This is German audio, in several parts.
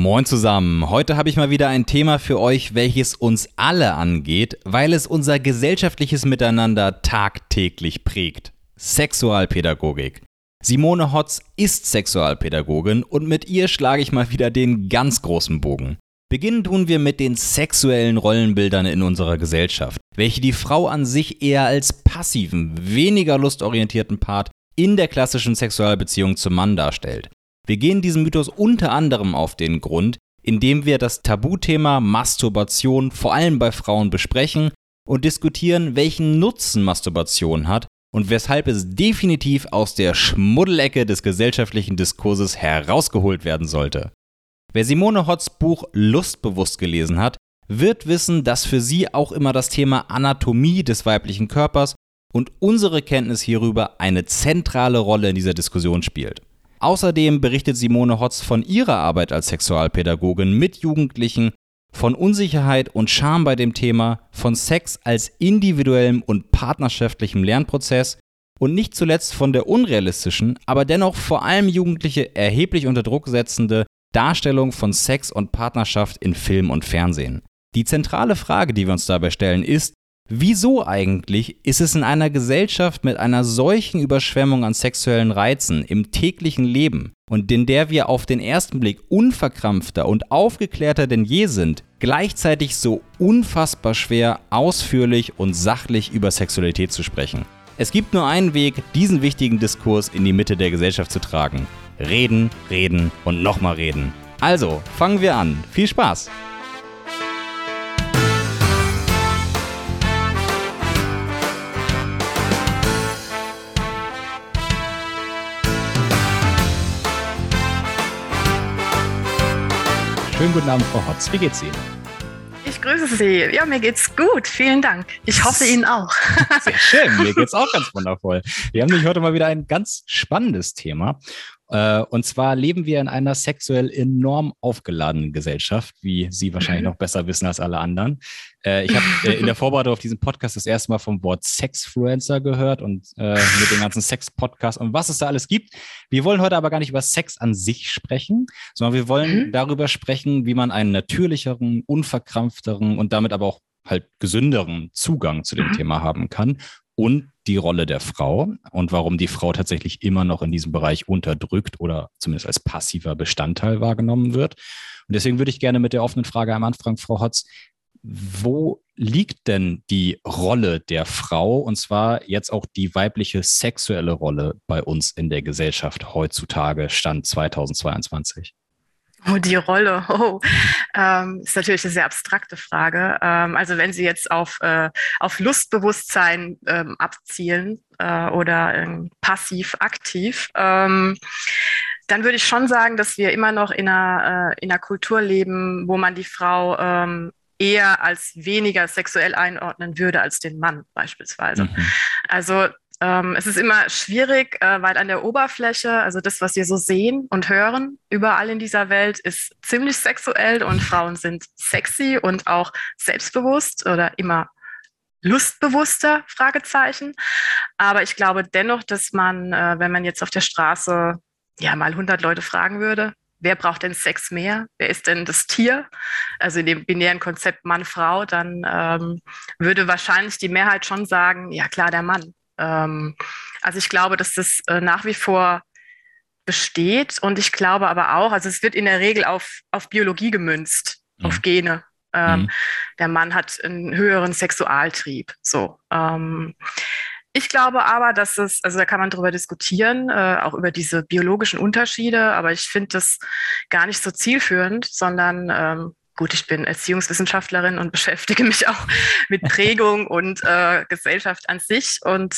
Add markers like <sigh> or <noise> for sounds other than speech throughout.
Moin zusammen. Heute habe ich mal wieder ein Thema für euch, welches uns alle angeht, weil es unser gesellschaftliches Miteinander tagtäglich prägt. Sexualpädagogik. Simone Hotz ist Sexualpädagogin und mit ihr schlage ich mal wieder den ganz großen Bogen. Beginnen tun wir mit den sexuellen Rollenbildern in unserer Gesellschaft, welche die Frau an sich eher als passiven, weniger lustorientierten Part in der klassischen Sexualbeziehung zum Mann darstellt. Wir gehen diesem Mythos unter anderem auf den Grund, indem wir das Tabuthema Masturbation vor allem bei Frauen besprechen und diskutieren, welchen Nutzen Masturbation hat und weshalb es definitiv aus der Schmuddelecke des gesellschaftlichen Diskurses herausgeholt werden sollte. Wer Simone Hotz Buch Lustbewusst gelesen hat, wird wissen, dass für sie auch immer das Thema Anatomie des weiblichen Körpers und unsere Kenntnis hierüber eine zentrale Rolle in dieser Diskussion spielt. Außerdem berichtet Simone Hotz von ihrer Arbeit als Sexualpädagogin mit Jugendlichen, von Unsicherheit und Scham bei dem Thema, von Sex als individuellem und partnerschaftlichem Lernprozess und nicht zuletzt von der unrealistischen, aber dennoch vor allem Jugendliche erheblich unter Druck setzende Darstellung von Sex und Partnerschaft in Film und Fernsehen. Die zentrale Frage, die wir uns dabei stellen, ist, Wieso eigentlich ist es in einer Gesellschaft mit einer solchen Überschwemmung an sexuellen Reizen im täglichen Leben und in der wir auf den ersten Blick unverkrampfter und aufgeklärter denn je sind, gleichzeitig so unfassbar schwer, ausführlich und sachlich über Sexualität zu sprechen? Es gibt nur einen Weg, diesen wichtigen Diskurs in die Mitte der Gesellschaft zu tragen. Reden, reden und nochmal reden. Also, fangen wir an. Viel Spaß! Schönen guten Abend, Frau Hotz. Wie geht's Ihnen? Ich grüße Sie. Ja, mir geht's gut. Vielen Dank. Ich hoffe Ihnen auch. Sehr schön. Mir <laughs> geht's auch ganz wundervoll. Wir haben nämlich heute mal wieder ein ganz spannendes Thema. Äh, und zwar leben wir in einer sexuell enorm aufgeladenen Gesellschaft, wie Sie wahrscheinlich mhm. noch besser wissen als alle anderen. Äh, ich habe <laughs> äh, in der Vorbereitung auf diesen Podcast das erste Mal vom Wort Sexfluencer gehört und mit dem ganzen Sex-Podcast und was es da alles gibt. Wir wollen heute aber gar nicht über Sex an sich sprechen, sondern wir wollen mhm. darüber sprechen, wie man einen natürlicheren, unverkrampfteren und damit aber auch halt gesünderen Zugang zu dem mhm. Thema haben kann und die Rolle der Frau und warum die Frau tatsächlich immer noch in diesem Bereich unterdrückt oder zumindest als passiver Bestandteil wahrgenommen wird. Und deswegen würde ich gerne mit der offenen Frage am Anfang, Frau Hotz, wo liegt denn die Rolle der Frau und zwar jetzt auch die weibliche sexuelle Rolle bei uns in der Gesellschaft heutzutage, Stand 2022? Oh, die Rolle. <laughs> Oh, ähm, ist natürlich eine sehr abstrakte Frage. Ähm, also wenn Sie jetzt auf, äh, auf Lustbewusstsein ähm, abzielen äh, oder ähm, passiv aktiv, ähm, dann würde ich schon sagen, dass wir immer noch in einer, äh, in einer Kultur leben, wo man die Frau ähm, eher als weniger sexuell einordnen würde als den Mann beispielsweise. Mhm. Also ähm, es ist immer schwierig, äh, weil an der Oberfläche, also das, was wir so sehen und hören, überall in dieser Welt, ist ziemlich sexuell und <laughs> Frauen sind sexy und auch selbstbewusst oder immer lustbewusster, Fragezeichen. Aber ich glaube dennoch, dass man, äh, wenn man jetzt auf der Straße ja mal 100 Leute fragen würde, wer braucht denn Sex mehr? Wer ist denn das Tier? Also in dem binären Konzept Mann-Frau, dann ähm, würde wahrscheinlich die Mehrheit schon sagen, ja klar, der Mann. Ähm, also ich glaube, dass das äh, nach wie vor besteht und ich glaube aber auch, also es wird in der Regel auf, auf Biologie gemünzt, mhm. auf Gene. Ähm, mhm. Der Mann hat einen höheren Sexualtrieb. So. Ähm, ich glaube aber, dass es, also da kann man drüber diskutieren, äh, auch über diese biologischen Unterschiede, aber ich finde das gar nicht so zielführend, sondern ähm, gut, ich bin Erziehungswissenschaftlerin und <laughs> beschäftige mich auch mit Prägung und äh, Gesellschaft an sich. Und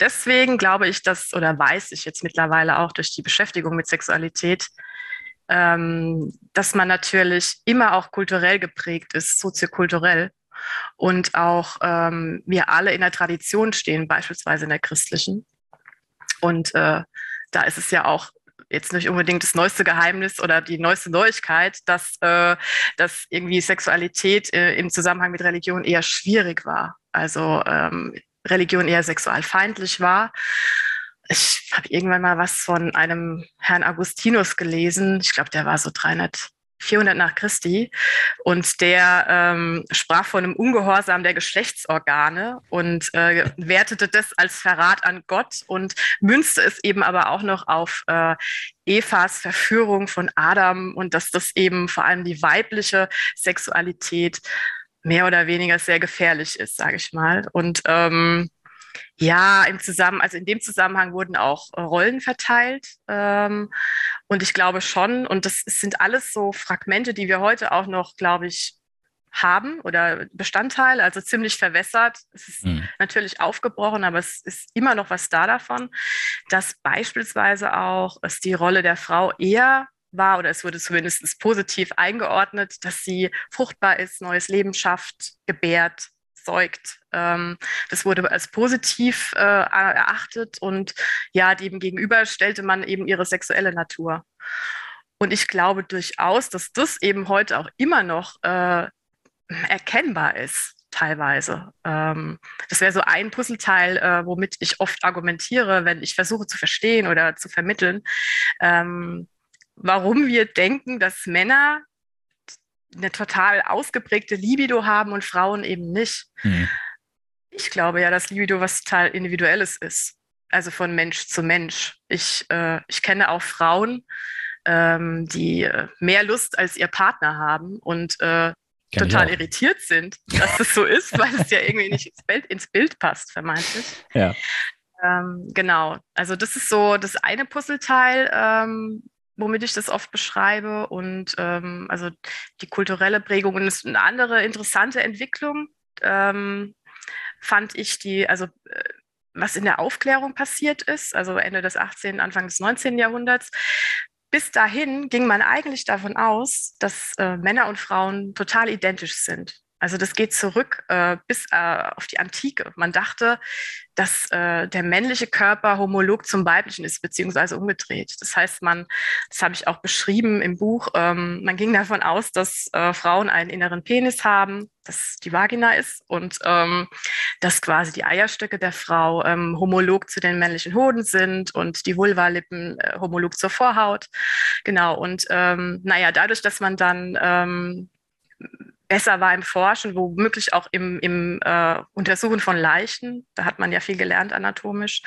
deswegen glaube ich, dass, oder weiß ich jetzt mittlerweile auch durch die Beschäftigung mit Sexualität, ähm, dass man natürlich immer auch kulturell geprägt ist, soziokulturell. Und auch ähm, wir alle in der Tradition stehen, beispielsweise in der christlichen. Und äh, da ist es ja auch jetzt nicht unbedingt das neueste Geheimnis oder die neueste Neuigkeit, dass, äh, dass irgendwie Sexualität äh, im Zusammenhang mit Religion eher schwierig war. Also ähm, Religion eher sexualfeindlich war. Ich habe irgendwann mal was von einem Herrn Augustinus gelesen. Ich glaube, der war so 300 400 nach Christi und der ähm, sprach von einem Ungehorsam der Geschlechtsorgane und äh, wertete das als Verrat an Gott und münzte es eben aber auch noch auf äh, Evas Verführung von Adam und dass das eben vor allem die weibliche Sexualität mehr oder weniger sehr gefährlich ist, sage ich mal. Und ähm, ja, im Zusammen, also in dem Zusammenhang wurden auch äh, Rollen verteilt. Ähm, und ich glaube schon, und das sind alles so Fragmente, die wir heute auch noch, glaube ich, haben oder Bestandteile, also ziemlich verwässert. Es ist mhm. natürlich aufgebrochen, aber es ist immer noch was da davon, dass beispielsweise auch es die Rolle der Frau eher war oder es wurde zumindest positiv eingeordnet, dass sie fruchtbar ist, neues Leben schafft, gebärt, zeugt. Ähm, das wurde als positiv äh, erachtet und ja, dem gegenüber stellte man eben ihre sexuelle Natur. Und ich glaube durchaus, dass das eben heute auch immer noch äh, erkennbar ist, teilweise. Ähm, das wäre so ein Puzzleteil, äh, womit ich oft argumentiere, wenn ich versuche zu verstehen oder zu vermitteln, ähm, warum wir denken, dass Männer eine total ausgeprägte Libido haben und Frauen eben nicht. Mhm. Ich glaube ja, dass Libido was total Individuelles ist. Also von Mensch zu Mensch. Ich, äh, ich kenne auch Frauen, ähm, die äh, mehr Lust als ihr Partner haben und äh, total irritiert sind, <laughs> dass das so ist, weil es ja irgendwie nicht ins Bild, ins Bild passt, vermeintlich. Ja. Ähm, genau. Also das ist so das eine Puzzleteil, ähm, womit ich das oft beschreibe. Und ähm, also die kulturelle Prägung ist eine andere interessante Entwicklung. Ähm, fand ich die, also äh, was in der Aufklärung passiert ist, also Ende des 18., Anfang des 19. Jahrhunderts. Bis dahin ging man eigentlich davon aus, dass äh, Männer und Frauen total identisch sind. Also das geht zurück äh, bis äh, auf die Antike. Man dachte, dass äh, der männliche Körper homolog zum weiblichen ist, beziehungsweise umgedreht. Das heißt, man, das habe ich auch beschrieben im Buch, ähm, man ging davon aus, dass äh, Frauen einen inneren Penis haben, dass die Vagina ist und ähm, dass quasi die Eierstöcke der Frau ähm, homolog zu den männlichen Hoden sind und die Vulvalippen äh, homolog zur Vorhaut. Genau, und ähm, naja, dadurch, dass man dann ähm, besser war im Forschen, womöglich auch im, im äh, Untersuchen von Leichen, da hat man ja viel gelernt anatomisch,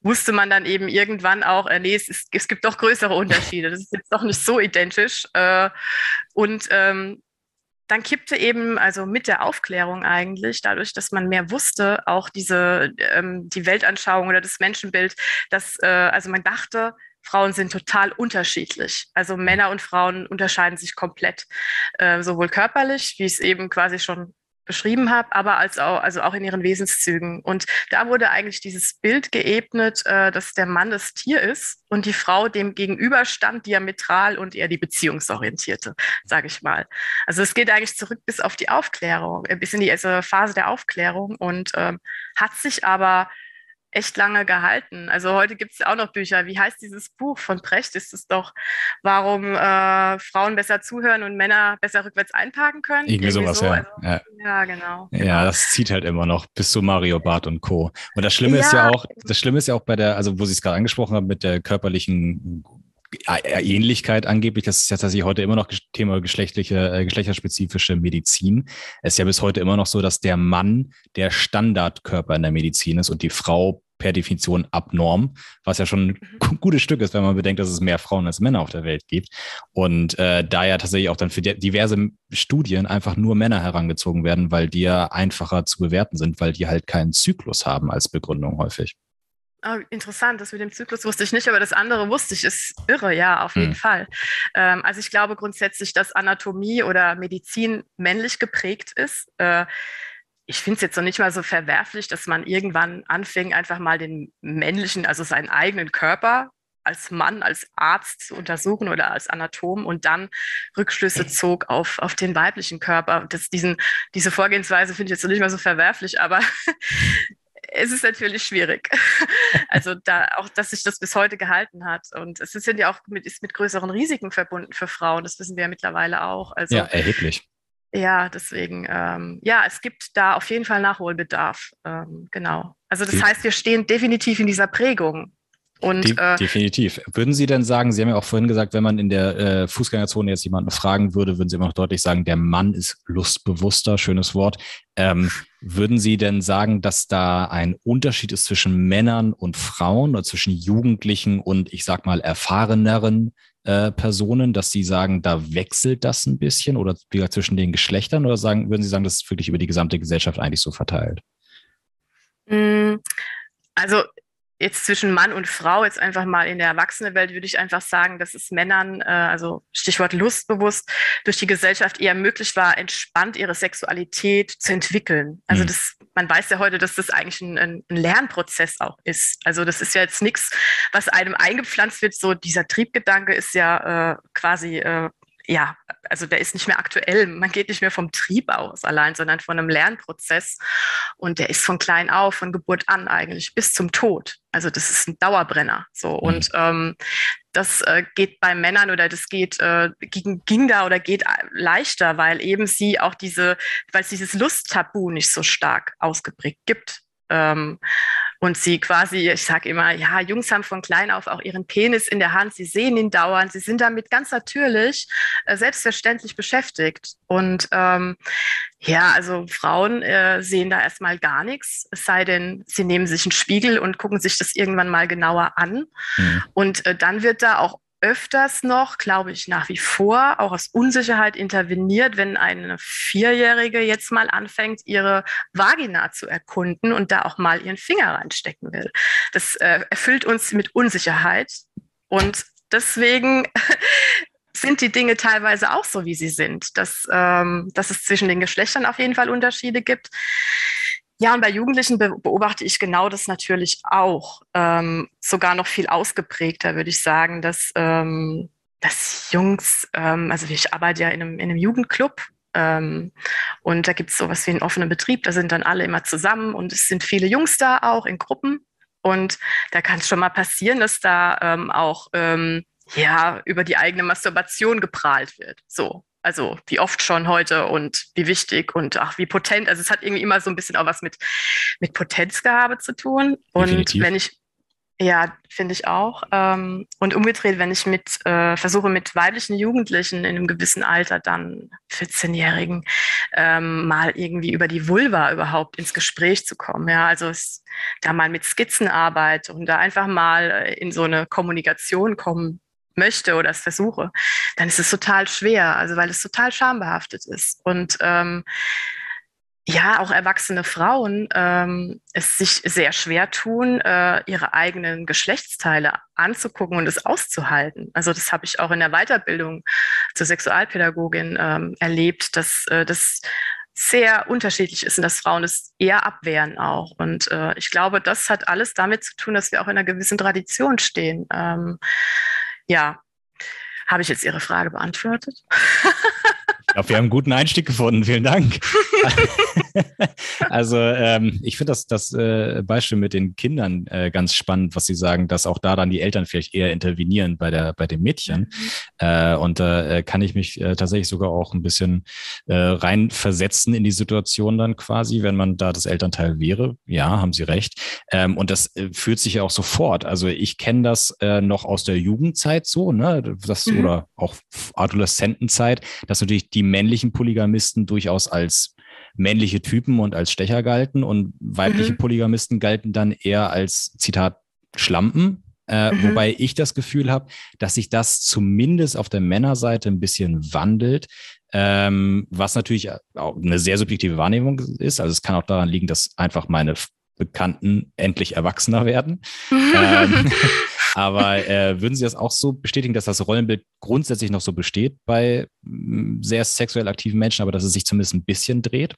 wusste man dann eben irgendwann auch, äh, nee, es, ist, es gibt doch größere Unterschiede, das ist jetzt doch nicht so identisch. Äh, und ähm, dann kippte eben, also mit der Aufklärung eigentlich, dadurch, dass man mehr wusste, auch diese, ähm, die Weltanschauung oder das Menschenbild, dass, äh, also man dachte, Frauen sind total unterschiedlich. Also Männer und Frauen unterscheiden sich komplett, äh, sowohl körperlich, wie ich es eben quasi schon beschrieben habe, aber als auch, also auch in ihren Wesenszügen. Und da wurde eigentlich dieses Bild geebnet, äh, dass der Mann das Tier ist und die Frau dem gegenüberstand, diametral und eher die Beziehungsorientierte, sage ich mal. Also es geht eigentlich zurück bis auf die Aufklärung, äh, bis in die also Phase der Aufklärung und ähm, hat sich aber echt lange gehalten. Also heute gibt es auch noch Bücher. Wie heißt dieses Buch von Precht? Ist es doch, warum äh, Frauen besser zuhören und Männer besser rückwärts einparken können? Irgendwie, Irgendwie sowas, so. ja. Also, ja. ja. genau. Ja, genau. das zieht halt immer noch bis zu Mario Barth und Co. Und das Schlimme ja. ist ja auch, das Schlimme ist ja auch bei der, also wo Sie es gerade angesprochen haben, mit der körperlichen Ähnlichkeit angeblich, das ist ja tatsächlich heute immer noch Thema geschlechtliche, äh, geschlechterspezifische Medizin. Es ist ja bis heute immer noch so, dass der Mann der Standardkörper in der Medizin ist und die Frau per Definition abnorm, was ja schon ein mhm. gutes Stück ist, wenn man bedenkt, dass es mehr Frauen als Männer auf der Welt gibt. Und äh, da ja tatsächlich auch dann für diverse Studien einfach nur Männer herangezogen werden, weil die ja einfacher zu bewerten sind, weil die halt keinen Zyklus haben als Begründung häufig. Oh, interessant, das mit dem Zyklus wusste ich nicht, aber das andere wusste ich, ist irre, ja, auf jeden hm. Fall. Ähm, also ich glaube grundsätzlich, dass Anatomie oder Medizin männlich geprägt ist. Äh, ich finde es jetzt noch nicht mal so verwerflich, dass man irgendwann anfing, einfach mal den männlichen, also seinen eigenen Körper als Mann, als Arzt zu untersuchen oder als Anatom und dann Rückschlüsse zog auf, auf den weiblichen Körper. Das, diesen, diese Vorgehensweise finde ich jetzt noch nicht mal so verwerflich, aber <laughs> es ist natürlich schwierig. <laughs> Also da auch, dass sich das bis heute gehalten hat. Und es ist ja auch mit, ist mit größeren Risiken verbunden für Frauen. Das wissen wir ja mittlerweile auch. Also, ja, erheblich. Ja, deswegen, ähm, ja, es gibt da auf jeden Fall Nachholbedarf. Ähm, genau. Also das heißt, wir stehen definitiv in dieser Prägung. Und, De äh, definitiv. Würden Sie denn sagen, Sie haben ja auch vorhin gesagt, wenn man in der äh, Fußgängerzone jetzt jemanden fragen würde, würden Sie immer noch deutlich sagen, der Mann ist lustbewusster, schönes Wort. Ähm, würden Sie denn sagen, dass da ein Unterschied ist zwischen Männern und Frauen oder zwischen Jugendlichen und ich sag mal erfahreneren äh, Personen, dass Sie sagen, da wechselt das ein bisschen oder zwischen den Geschlechtern oder sagen, würden Sie sagen, das ist wirklich über die gesamte Gesellschaft eigentlich so verteilt? Mm, also jetzt zwischen Mann und Frau, jetzt einfach mal in der Erwachsenenwelt, würde ich einfach sagen, dass es Männern, äh, also Stichwort lustbewusst, durch die Gesellschaft eher möglich war, entspannt ihre Sexualität zu entwickeln. Also mhm. das, man weiß ja heute, dass das eigentlich ein, ein, Lernprozess auch ist. Also das ist ja jetzt nichts, was einem eingepflanzt wird. So dieser Triebgedanke ist ja äh, quasi äh, ja, also der ist nicht mehr aktuell. Man geht nicht mehr vom Trieb aus allein, sondern von einem Lernprozess. Und der ist von klein auf, von Geburt an eigentlich bis zum Tod. Also das ist ein Dauerbrenner. So mhm. und ähm, das äh, geht bei Männern oder das geht äh, ging, ging da oder geht leichter, weil eben sie auch diese, weil es dieses Lusttabu nicht so stark ausgeprägt gibt. Ähm, und sie quasi, ich sage immer, ja, Jungs haben von klein auf auch ihren Penis in der Hand, sie sehen ihn dauernd, sie sind damit ganz natürlich, äh, selbstverständlich beschäftigt. Und ähm, ja, also Frauen äh, sehen da erstmal gar nichts, es sei denn, sie nehmen sich einen Spiegel und gucken sich das irgendwann mal genauer an. Mhm. Und äh, dann wird da auch öfters noch, glaube ich, nach wie vor auch aus Unsicherheit interveniert, wenn eine Vierjährige jetzt mal anfängt, ihre Vagina zu erkunden und da auch mal ihren Finger reinstecken will. Das äh, erfüllt uns mit Unsicherheit und deswegen <laughs> sind die Dinge teilweise auch so, wie sie sind, dass, ähm, dass es zwischen den Geschlechtern auf jeden Fall Unterschiede gibt. Ja, und bei Jugendlichen beobachte ich genau das natürlich auch. Ähm, sogar noch viel ausgeprägter, würde ich sagen, dass, ähm, dass Jungs, ähm, also ich arbeite ja in einem, in einem Jugendclub ähm, und da gibt es sowas wie einen offenen Betrieb, da sind dann alle immer zusammen und es sind viele Jungs da auch in Gruppen. Und da kann es schon mal passieren, dass da ähm, auch ähm, ja, über die eigene Masturbation geprahlt wird. So. Also wie oft schon heute und wie wichtig und ach, wie potent. Also es hat irgendwie immer so ein bisschen auch was mit, mit Potenzgehabe zu tun. Und Definitiv. wenn ich, ja, finde ich auch. Ähm, und umgedreht, wenn ich mit äh, versuche, mit weiblichen Jugendlichen in einem gewissen Alter, dann 14-Jährigen, ähm, mal irgendwie über die Vulva überhaupt ins Gespräch zu kommen. Ja, also es, da mal mit Skizzenarbeit und da einfach mal äh, in so eine Kommunikation kommen möchte oder es versuche, dann ist es total schwer, also weil es total schambehaftet ist. Und ähm, ja, auch erwachsene Frauen ähm, es sich sehr schwer tun, äh, ihre eigenen Geschlechtsteile anzugucken und es auszuhalten. Also das habe ich auch in der Weiterbildung zur Sexualpädagogin ähm, erlebt, dass äh, das sehr unterschiedlich ist und dass Frauen es eher abwehren auch. Und äh, ich glaube, das hat alles damit zu tun, dass wir auch in einer gewissen Tradition stehen. Ähm, ja, habe ich jetzt Ihre Frage beantwortet? Ich glaube, wir haben einen guten Einstieg gefunden. Vielen Dank. <laughs> <laughs> also ähm, ich finde das, das äh, Beispiel mit den Kindern äh, ganz spannend, was Sie sagen, dass auch da dann die Eltern vielleicht eher intervenieren bei der bei dem Mädchen. Mhm. Äh, und da äh, kann ich mich äh, tatsächlich sogar auch ein bisschen äh, reinversetzen in die Situation dann quasi, wenn man da das Elternteil wäre. Ja, haben Sie recht. Ähm, und das äh, fühlt sich ja auch sofort. Also ich kenne das äh, noch aus der Jugendzeit so, ne? Das mhm. oder auch Adoleszentenzeit, dass natürlich die männlichen Polygamisten durchaus als männliche Typen und als Stecher galten und weibliche mhm. Polygamisten galten dann eher als, Zitat, Schlampen. Äh, mhm. Wobei ich das Gefühl habe, dass sich das zumindest auf der Männerseite ein bisschen wandelt, ähm, was natürlich auch eine sehr subjektive Wahrnehmung ist. Also es kann auch daran liegen, dass einfach meine Bekannten endlich erwachsener werden. <laughs> ähm, aber äh, würden Sie das auch so bestätigen, dass das Rollenbild grundsätzlich noch so besteht bei mm, sehr sexuell aktiven Menschen, aber dass es sich zumindest ein bisschen dreht?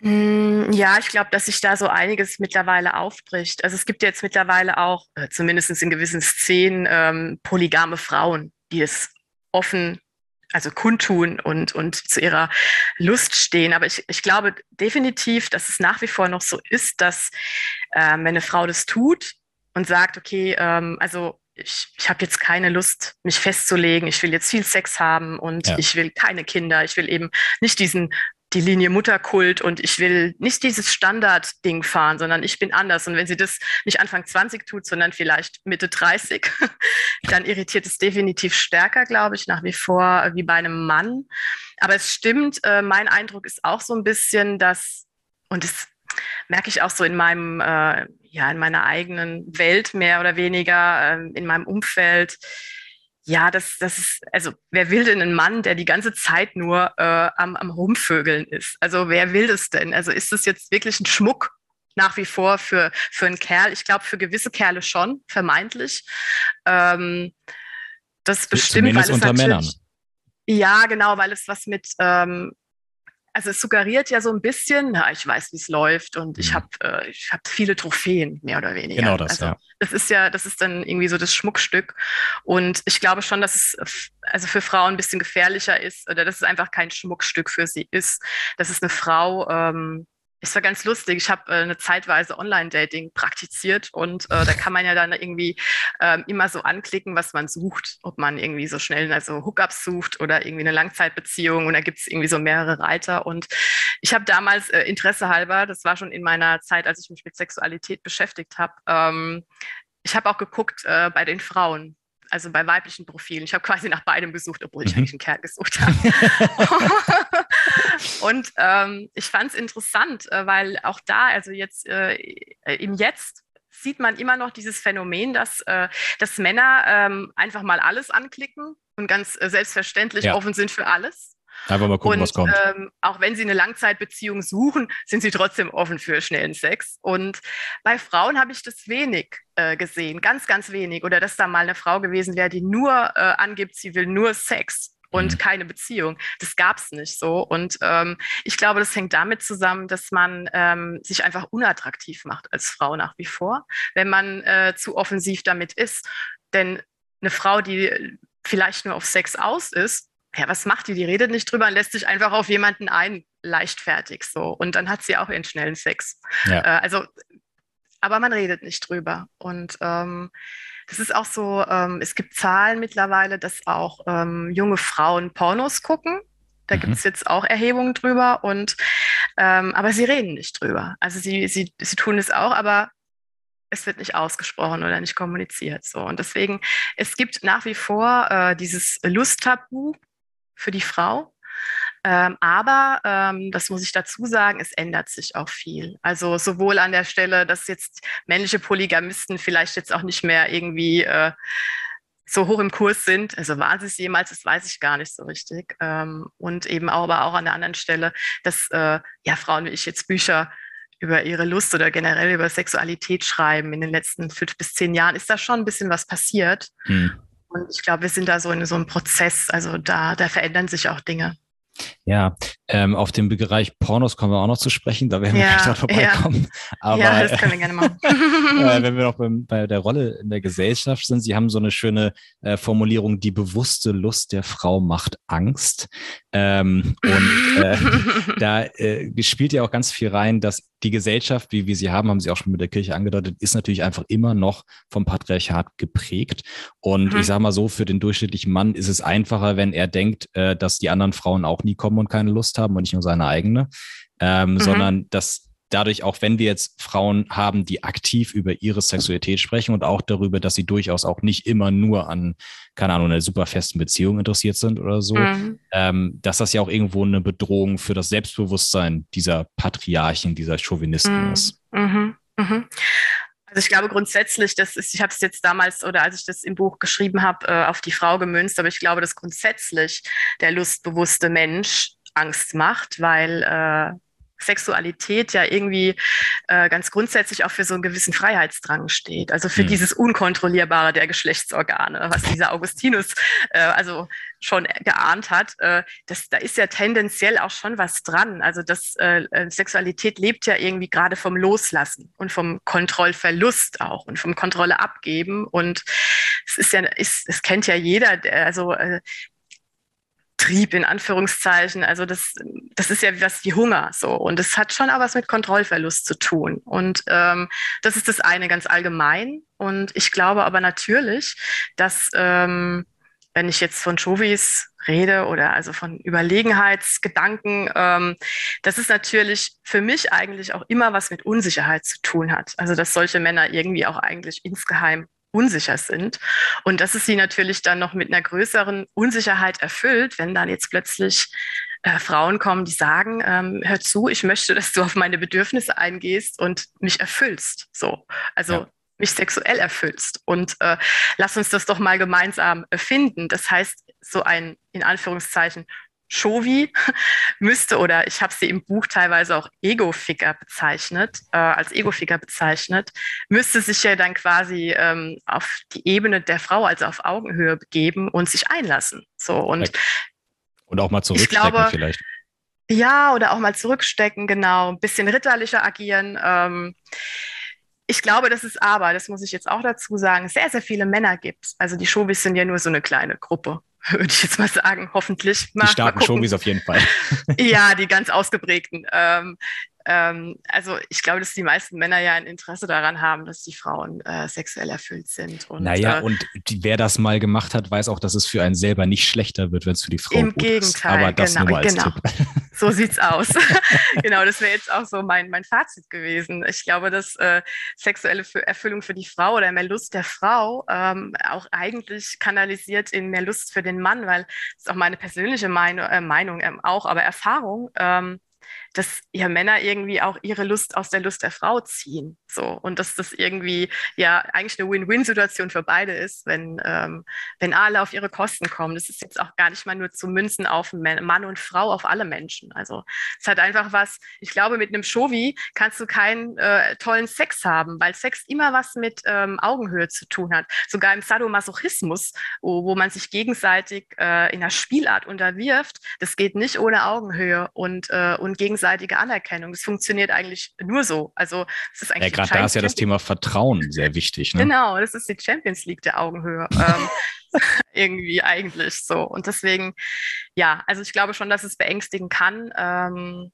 Mm, ja, ich glaube, dass sich da so einiges mittlerweile aufbricht. Also es gibt jetzt mittlerweile auch, äh, zumindest in gewissen Szenen, ähm, polygame Frauen, die es offen, also kundtun und, und zu ihrer Lust stehen. Aber ich, ich glaube definitiv, dass es nach wie vor noch so ist, dass ähm, wenn eine Frau das tut und sagt, okay, ähm, also ich, ich habe jetzt keine Lust, mich festzulegen, ich will jetzt viel Sex haben und ja. ich will keine Kinder, ich will eben nicht diesen die Linie Mutterkult und ich will nicht dieses Standardding fahren, sondern ich bin anders. Und wenn sie das nicht Anfang 20 tut, sondern vielleicht Mitte 30, <laughs> dann irritiert es definitiv stärker, glaube ich, nach wie vor wie bei einem Mann. Aber es stimmt, äh, mein Eindruck ist auch so ein bisschen, dass, und das merke ich auch so in meinem, äh, ja, in meiner eigenen Welt mehr oder weniger, äh, in meinem Umfeld, ja, das, das ist, also wer will denn einen Mann, der die ganze Zeit nur äh, am, am Rumvögeln ist? Also wer will das denn? Also ist das jetzt wirklich ein Schmuck nach wie vor für, für einen Kerl? Ich glaube, für gewisse Kerle schon, vermeintlich. Ähm, das bestimmt, weil es unter Männern. Ja, genau, weil es was mit ähm, also es suggeriert ja so ein bisschen, na, ich weiß, wie es läuft und ich mhm. habe äh, ich hab viele Trophäen, mehr oder weniger. Genau das, also, ja. Das ist ja, das ist dann irgendwie so das Schmuckstück. Und ich glaube schon, dass es also für Frauen ein bisschen gefährlicher ist oder dass es einfach kein Schmuckstück für sie ist. Dass es eine Frau ähm, es war ganz lustig. Ich habe äh, eine Zeitweise Online-Dating praktiziert und äh, da kann man ja dann irgendwie äh, immer so anklicken, was man sucht, ob man irgendwie so schnell also Hookups sucht oder irgendwie eine Langzeitbeziehung und da gibt es irgendwie so mehrere Reiter. Und ich habe damals äh, Interesse halber, das war schon in meiner Zeit, als ich mich mit Sexualität beschäftigt habe, ähm, ich habe auch geguckt äh, bei den Frauen, also bei weiblichen Profilen. Ich habe quasi nach beidem gesucht, obwohl ich mhm. eigentlich einen Kerl gesucht habe. <laughs> und ähm, ich fand es interessant, äh, weil auch da, also jetzt äh, im Jetzt, sieht man immer noch dieses Phänomen, dass, äh, dass Männer ähm, einfach mal alles anklicken und ganz äh, selbstverständlich ja. offen sind für alles. Einfach mal gucken, und, was kommt. Ähm, auch wenn sie eine Langzeitbeziehung suchen, sind sie trotzdem offen für schnellen Sex. Und bei Frauen habe ich das wenig äh, gesehen, ganz, ganz wenig. Oder dass da mal eine Frau gewesen wäre, die nur äh, angibt, sie will nur Sex und mhm. keine Beziehung. Das gab es nicht so. Und ähm, ich glaube, das hängt damit zusammen, dass man ähm, sich einfach unattraktiv macht als Frau nach wie vor, wenn man äh, zu offensiv damit ist. Denn eine Frau, die vielleicht nur auf Sex aus ist, ja, was macht die? Die redet nicht drüber und lässt sich einfach auf jemanden ein, leichtfertig so. Und dann hat sie auch ihren schnellen Sex. Ja. Äh, also, aber man redet nicht drüber. Und ähm, das ist auch so, ähm, es gibt Zahlen mittlerweile, dass auch ähm, junge Frauen Pornos gucken. Da mhm. gibt es jetzt auch Erhebungen drüber und ähm, aber sie reden nicht drüber. Also sie, sie, sie tun es auch, aber es wird nicht ausgesprochen oder nicht kommuniziert. So. Und deswegen, es gibt nach wie vor äh, dieses Lusttabu, für die Frau. Ähm, aber ähm, das muss ich dazu sagen, es ändert sich auch viel. Also sowohl an der Stelle, dass jetzt männliche Polygamisten vielleicht jetzt auch nicht mehr irgendwie äh, so hoch im Kurs sind. Also waren sie es jemals, das weiß ich gar nicht so richtig. Ähm, und eben auch, aber auch an der anderen Stelle, dass äh, ja Frauen wie ich jetzt Bücher über ihre Lust oder generell über Sexualität schreiben in den letzten fünf bis zehn Jahren, ist da schon ein bisschen was passiert. Hm. Und ich glaube, wir sind da so in so einem Prozess. Also da, da verändern sich auch Dinge. Ja, ähm, auf den Bereich Pornos kommen wir auch noch zu sprechen, da werden wir ja, gleich noch vorbeikommen. Ja. Aber ja, das können wir gerne machen. <laughs> äh, wenn <laughs> wir noch beim, bei der Rolle in der Gesellschaft sind, Sie haben so eine schöne äh, Formulierung, die bewusste Lust der Frau macht Angst. Ähm, und äh, <laughs> da äh, spielt ja auch ganz viel rein, dass die Gesellschaft, wie wir sie haben, haben Sie auch schon mit der Kirche angedeutet, ist natürlich einfach immer noch vom Patriarchat geprägt. Und mhm. ich sage mal so, für den durchschnittlichen Mann ist es einfacher, wenn er denkt, äh, dass die anderen Frauen auch nie kommen und keine Lust haben und nicht nur seine eigene, ähm, mhm. sondern dass dadurch, auch wenn wir jetzt Frauen haben, die aktiv über ihre Sexualität sprechen und auch darüber, dass sie durchaus auch nicht immer nur an, keine Ahnung, einer super festen Beziehung interessiert sind oder so, mhm. ähm, dass das ja auch irgendwo eine Bedrohung für das Selbstbewusstsein dieser Patriarchen, dieser Chauvinisten mhm. ist. Mhm. Also ich glaube grundsätzlich, das ist, ich habe es jetzt damals oder als ich das im Buch geschrieben habe, äh, auf die Frau gemünzt, aber ich glaube, dass grundsätzlich der lustbewusste Mensch Angst macht, weil äh, Sexualität ja irgendwie äh, ganz grundsätzlich auch für so einen gewissen Freiheitsdrang steht. Also für mhm. dieses Unkontrollierbare der Geschlechtsorgane, was dieser Augustinus äh, also schon geahnt hat. Äh, das, da ist ja tendenziell auch schon was dran. Also das äh, äh Sexualität lebt ja irgendwie gerade vom Loslassen und vom Kontrollverlust auch und vom Kontrolle abgeben. Und es ist ja, es kennt ja jeder, also äh, Trieb in Anführungszeichen. Also das, das ist ja was wie Hunger so. Und es hat schon auch was mit Kontrollverlust zu tun. Und ähm, das ist das eine ganz allgemein. Und ich glaube aber natürlich, dass ähm, wenn ich jetzt von Chauvis rede oder also von Überlegenheitsgedanken, ähm, das ist natürlich für mich eigentlich auch immer was mit Unsicherheit zu tun hat. Also dass solche Männer irgendwie auch eigentlich insgeheim unsicher sind und dass es sie natürlich dann noch mit einer größeren Unsicherheit erfüllt, wenn dann jetzt plötzlich äh, Frauen kommen, die sagen, ähm, hör zu, ich möchte, dass du auf meine Bedürfnisse eingehst und mich erfüllst. So, also ja mich sexuell erfüllst. Und äh, lass uns das doch mal gemeinsam finden. Das heißt, so ein in Anführungszeichen Shovi <laughs> müsste, oder ich habe sie im Buch teilweise auch Ego-Ficker bezeichnet, äh, als Ego-Ficker bezeichnet, müsste sich ja dann quasi ähm, auf die Ebene der Frau, also auf Augenhöhe begeben und sich einlassen. So und, und auch mal zurückstecken glaube, vielleicht. Ja, oder auch mal zurückstecken, genau, ein bisschen ritterlicher agieren. Ähm, ich glaube, dass es aber, das muss ich jetzt auch dazu sagen, sehr, sehr viele Männer gibt. Also die Showbiz sind ja nur so eine kleine Gruppe, <laughs> würde ich jetzt mal sagen, hoffentlich. Mal, die starken Showbiz auf jeden Fall. <laughs> ja, <laughs> die ganz ausgeprägten. Ähm, ähm, also ich glaube, dass die meisten Männer ja ein Interesse daran haben, dass die Frauen äh, sexuell erfüllt sind. Und, naja, äh, und die, wer das mal gemacht hat, weiß auch, dass es für einen selber nicht schlechter wird, wenn es für die Frau Im gut Gegenteil, ist. Aber das genau, nur als genau. Tipp. <laughs> So sieht's aus. <laughs> genau, das wäre jetzt auch so mein, mein Fazit gewesen. Ich glaube, dass äh, sexuelle Erfüllung für die Frau oder mehr Lust der Frau ähm, auch eigentlich kanalisiert in mehr Lust für den Mann, weil das ist auch meine persönliche Meinung, äh, Meinung ähm, auch, aber Erfahrung. Ähm, dass ja Männer irgendwie auch ihre Lust aus der Lust der Frau ziehen. So. Und dass das irgendwie ja eigentlich eine Win-Win-Situation für beide ist, wenn, ähm, wenn alle auf ihre Kosten kommen. Das ist jetzt auch gar nicht mal nur zu münzen auf Mann und Frau, auf alle Menschen. Also es hat einfach was, ich glaube, mit einem Shovi kannst du keinen äh, tollen Sex haben, weil Sex immer was mit ähm, Augenhöhe zu tun hat. Sogar im Sadomasochismus, wo, wo man sich gegenseitig äh, in einer Spielart unterwirft, das geht nicht ohne Augenhöhe und, äh, und gegenseitige Anerkennung. Das funktioniert eigentlich nur so. Also es ist eigentlich ja, gerade da ist ja das Thema Vertrauen sehr wichtig. Ne? Genau, das ist die Champions League der Augenhöhe. <laughs> ähm, <laughs> irgendwie eigentlich so. Und deswegen, ja, also ich glaube schon, dass es beängstigen kann. Ähm,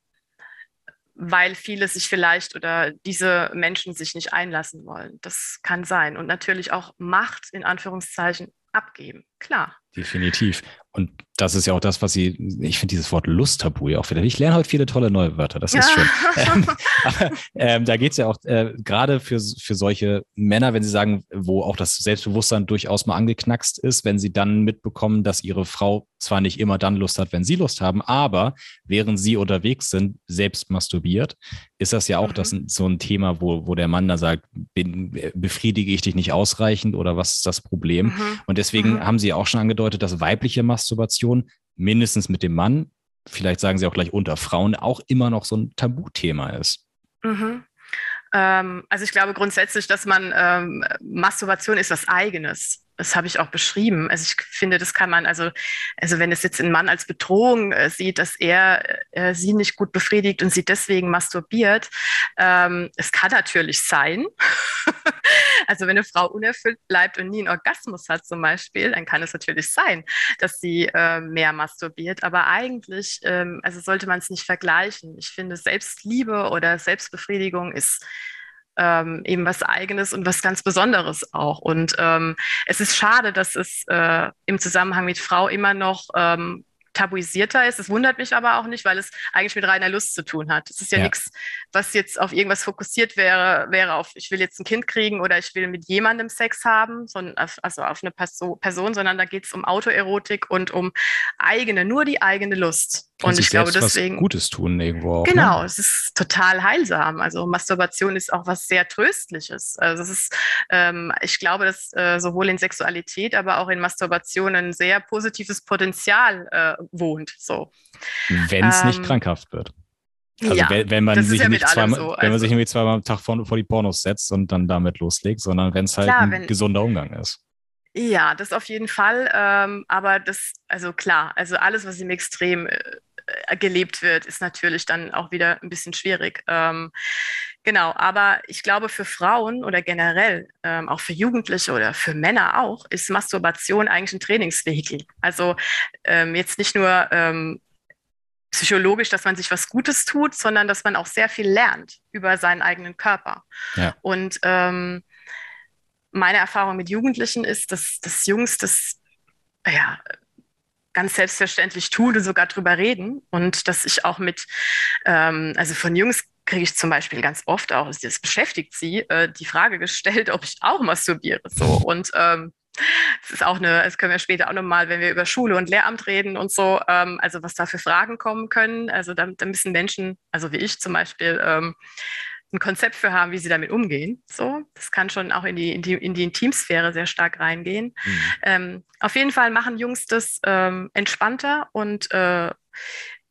weil viele sich vielleicht oder diese Menschen sich nicht einlassen wollen. Das kann sein. Und natürlich auch Macht in Anführungszeichen abgeben. Klar. Definitiv. Und das ist ja auch das, was sie, ich finde dieses Wort Lusttabu ja auch wieder. Ich lerne heute viele tolle neue Wörter, das ist schön. <laughs> ähm, aber, ähm, da geht es ja auch äh, gerade für, für solche Männer, wenn sie sagen, wo auch das Selbstbewusstsein durchaus mal angeknackst ist, wenn sie dann mitbekommen, dass ihre Frau zwar nicht immer dann Lust hat, wenn sie Lust haben, aber während sie unterwegs sind, selbst masturbiert, ist das ja auch mhm. das, so ein Thema, wo, wo der Mann da sagt, bin, befriedige ich dich nicht ausreichend oder was ist das Problem? Mhm. Und deswegen mhm. haben sie auch schon angedeutet, dass weibliche Masturbation mindestens mit dem Mann, vielleicht sagen sie auch gleich unter Frauen, auch immer noch so ein Tabuthema ist. Mhm. Ähm, also ich glaube grundsätzlich, dass man ähm, Masturbation ist was Eigenes das habe ich auch beschrieben. Also ich finde, das kann man, also, also wenn es jetzt ein Mann als Bedrohung äh, sieht, dass er äh, sie nicht gut befriedigt und sie deswegen masturbiert, ähm, es kann natürlich sein. <laughs> also wenn eine Frau unerfüllt bleibt und nie einen Orgasmus hat zum Beispiel, dann kann es natürlich sein, dass sie äh, mehr masturbiert. Aber eigentlich, ähm, also sollte man es nicht vergleichen. Ich finde, Selbstliebe oder Selbstbefriedigung ist ähm, eben was Eigenes und was ganz Besonderes auch. Und ähm, es ist schade, dass es äh, im Zusammenhang mit Frau immer noch ähm, tabuisierter ist. Es wundert mich aber auch nicht, weil es eigentlich mit reiner Lust zu tun hat. Es ist ja, ja. nichts, was jetzt auf irgendwas fokussiert wäre, wäre auf, ich will jetzt ein Kind kriegen oder ich will mit jemandem Sex haben, sondern also auf eine Person sondern da geht es um Autoerotik und um eigene, nur die eigene Lust. Und ich glaube deswegen. Was Gutes tun irgendwo auch. Ne? Genau, ne? es ist total heilsam. Also Masturbation ist auch was sehr Tröstliches. Also es ist, ähm, ich glaube, dass äh, sowohl in Sexualität, aber auch in Masturbation ein sehr positives Potenzial äh, wohnt. So. Wenn es ähm, nicht krankhaft wird. Also ja, wenn, wenn man sich ja nicht zweimal, so. wenn man sich also irgendwie zweimal am Tag vor, vor, die Pornos setzt und dann damit loslegt, sondern wenn es halt klar, ein wenn, gesunder Umgang ist. Ja, das auf jeden Fall. Ähm, aber das, also klar, also alles, was im Extrem äh, gelebt wird, ist natürlich dann auch wieder ein bisschen schwierig. Ähm, genau, aber ich glaube, für Frauen oder generell ähm, auch für Jugendliche oder für Männer auch, ist Masturbation eigentlich ein Trainingsvehikel. Also ähm, jetzt nicht nur ähm, psychologisch, dass man sich was Gutes tut, sondern dass man auch sehr viel lernt über seinen eigenen Körper. Ja. Und ähm, meine Erfahrung mit Jugendlichen ist, dass, dass Jungs das ja, ganz selbstverständlich tun und sogar drüber reden. Und dass ich auch mit, ähm, also von Jungs kriege ich zum Beispiel ganz oft auch, das beschäftigt sie, äh, die Frage gestellt, ob ich auch masturbiere. So. Und ähm, das ist auch eine, das können wir später auch nochmal, wenn wir über Schule und Lehramt reden und so, ähm, also was da für Fragen kommen können. Also da, da müssen Menschen, also wie ich zum Beispiel, ähm, ein Konzept für haben, wie sie damit umgehen. So, das kann schon auch in die, in die, in die Intimsphäre sehr stark reingehen. Mhm. Ähm, auf jeden Fall machen Jungs das ähm, entspannter und äh,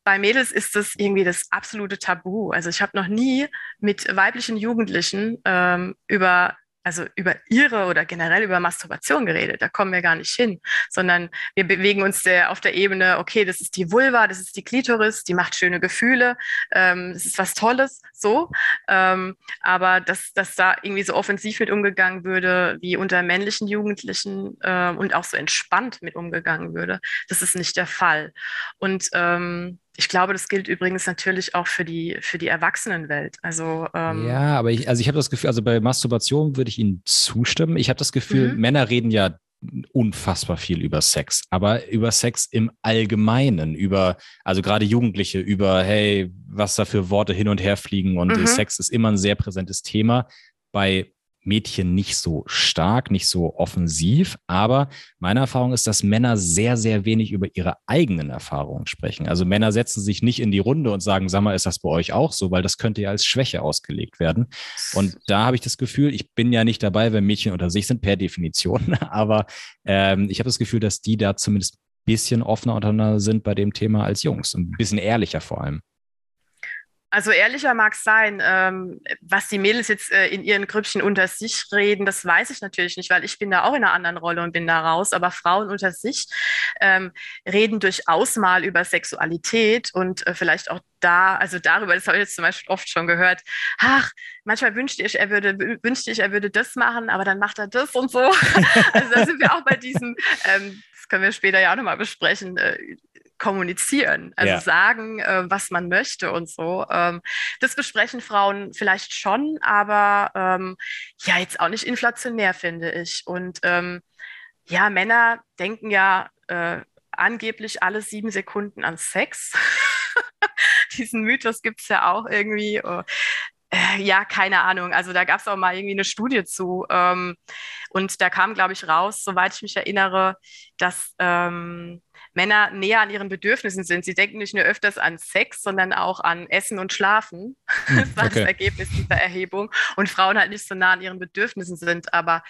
bei Mädels ist das irgendwie das absolute Tabu. Also ich habe noch nie mit weiblichen Jugendlichen ähm, über also über ihre oder generell über Masturbation geredet. Da kommen wir gar nicht hin, sondern wir bewegen uns der, auf der Ebene, okay, das ist die Vulva, das ist die Klitoris, die macht schöne Gefühle, ähm, das ist was Tolles, so. Ähm, aber dass, dass da irgendwie so offensiv mit umgegangen würde, wie unter männlichen Jugendlichen äh, und auch so entspannt mit umgegangen würde, das ist nicht der Fall. Und ähm, ich glaube, das gilt übrigens natürlich auch für die, für die Erwachsenenwelt. Also, ähm ja, aber ich, also ich habe das Gefühl, also bei Masturbation würde ich Ihnen zustimmen. Ich habe das Gefühl, mhm. Männer reden ja unfassbar viel über Sex, aber über Sex im Allgemeinen, über, also gerade Jugendliche, über, hey, was da für Worte hin und her fliegen und mhm. Sex ist immer ein sehr präsentes Thema. Bei Mädchen nicht so stark, nicht so offensiv. Aber meine Erfahrung ist, dass Männer sehr, sehr wenig über ihre eigenen Erfahrungen sprechen. Also Männer setzen sich nicht in die Runde und sagen, sag mal, ist das bei euch auch so? Weil das könnte ja als Schwäche ausgelegt werden. Und da habe ich das Gefühl, ich bin ja nicht dabei, wenn Mädchen unter sich sind, per Definition. <laughs> Aber ähm, ich habe das Gefühl, dass die da zumindest ein bisschen offener untereinander sind bei dem Thema als Jungs. Ein bisschen ehrlicher vor allem. Also ehrlicher mag es sein, ähm, was die Mädels jetzt äh, in ihren Grüppchen unter sich reden, das weiß ich natürlich nicht, weil ich bin da auch in einer anderen Rolle und bin da raus. Aber Frauen unter sich ähm, reden durchaus mal über Sexualität und äh, vielleicht auch da, also darüber, das habe ich jetzt zum Beispiel oft schon gehört, ach, manchmal wünschte ich, er würde, wünschte ich, er würde das machen, aber dann macht er das und so. <laughs> also da sind wir auch bei diesem, ähm, das können wir später ja auch nochmal besprechen, äh, kommunizieren, also ja. sagen, äh, was man möchte und so. Ähm, das besprechen Frauen vielleicht schon, aber ähm, ja, jetzt auch nicht inflationär, finde ich. Und ähm, ja, Männer denken ja äh, angeblich alle sieben Sekunden an Sex. <laughs> Diesen Mythos gibt es ja auch irgendwie. Oh, ja, keine Ahnung. Also da gab es auch mal irgendwie eine Studie zu. Ähm, und da kam, glaube ich, raus, soweit ich mich erinnere, dass ähm, Männer näher an ihren Bedürfnissen sind. Sie denken nicht nur öfters an Sex, sondern auch an Essen und Schlafen. <laughs> Hm, das war okay. das Ergebnis dieser Erhebung. Und Frauen halt nicht so nah an ihren Bedürfnissen sind. Aber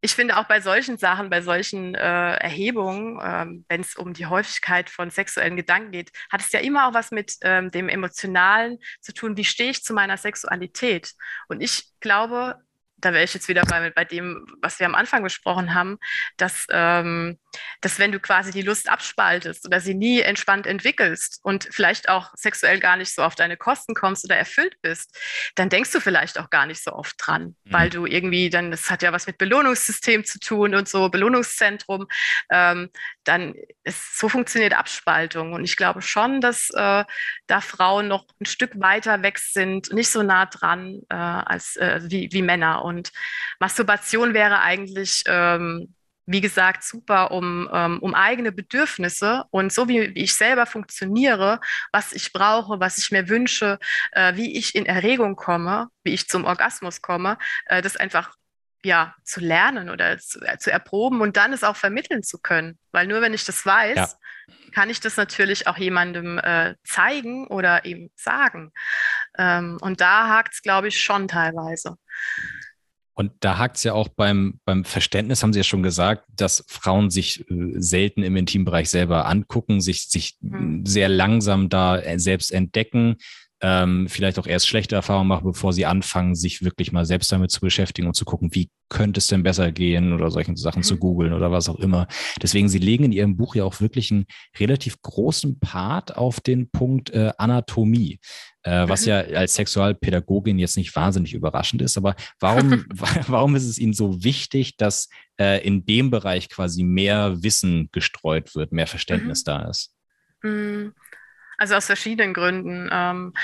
ich finde auch bei solchen Sachen, bei solchen äh, Erhebungen, ähm, wenn es um die Häufigkeit von sexuellen Gedanken geht, hat es ja immer auch was mit ähm, dem Emotionalen zu tun. Wie stehe ich zu meiner Sexualität? Und ich glaube, da wäre ich jetzt wieder bei, bei dem, was wir am Anfang besprochen haben, dass, ähm, dass wenn du quasi die Lust abspaltest oder sie nie entspannt entwickelst und vielleicht auch sexuell gar nicht so auf deine Kosten kommst oder erfüllt bist, dann denkst du vielleicht auch gar nicht so oft dran, mhm. weil du irgendwie dann, das hat ja was mit Belohnungssystem zu tun und so, Belohnungszentrum, ähm, dann ist, so funktioniert Abspaltung. Und ich glaube schon, dass äh, da Frauen noch ein Stück weiter weg sind, nicht so nah dran äh, als äh, wie, wie Männer. Und Masturbation wäre eigentlich, ähm, wie gesagt, super, um, ähm, um eigene Bedürfnisse und so wie, wie, ich selber funktioniere, was ich brauche, was ich mir wünsche, äh, wie ich in Erregung komme, wie ich zum Orgasmus komme, äh, das einfach ja, zu lernen oder zu, äh, zu, erproben und dann es auch vermitteln zu können. Weil nur wenn ich das weiß, ja. kann ich das natürlich auch jemandem äh, zeigen oder ihm sagen. Ähm, und da hakt es, glaube ich, schon teilweise. Und da hakt es ja auch beim, beim Verständnis, haben Sie ja schon gesagt, dass Frauen sich äh, selten im Intimbereich selber angucken, sich, sich mhm. sehr langsam da äh, selbst entdecken, ähm, vielleicht auch erst schlechte Erfahrungen machen, bevor sie anfangen, sich wirklich mal selbst damit zu beschäftigen und zu gucken, wie könnte es denn besser gehen oder solchen Sachen mhm. zu googeln oder was auch immer. Deswegen, sie legen in ihrem Buch ja auch wirklich einen relativ großen Part auf den Punkt äh, Anatomie. Äh, was mhm. ja als Sexualpädagogin jetzt nicht wahnsinnig überraschend ist, aber warum, <laughs> warum ist es Ihnen so wichtig, dass äh, in dem Bereich quasi mehr Wissen gestreut wird, mehr Verständnis mhm. da ist? Mhm. Also aus verschiedenen Gründen. Ähm,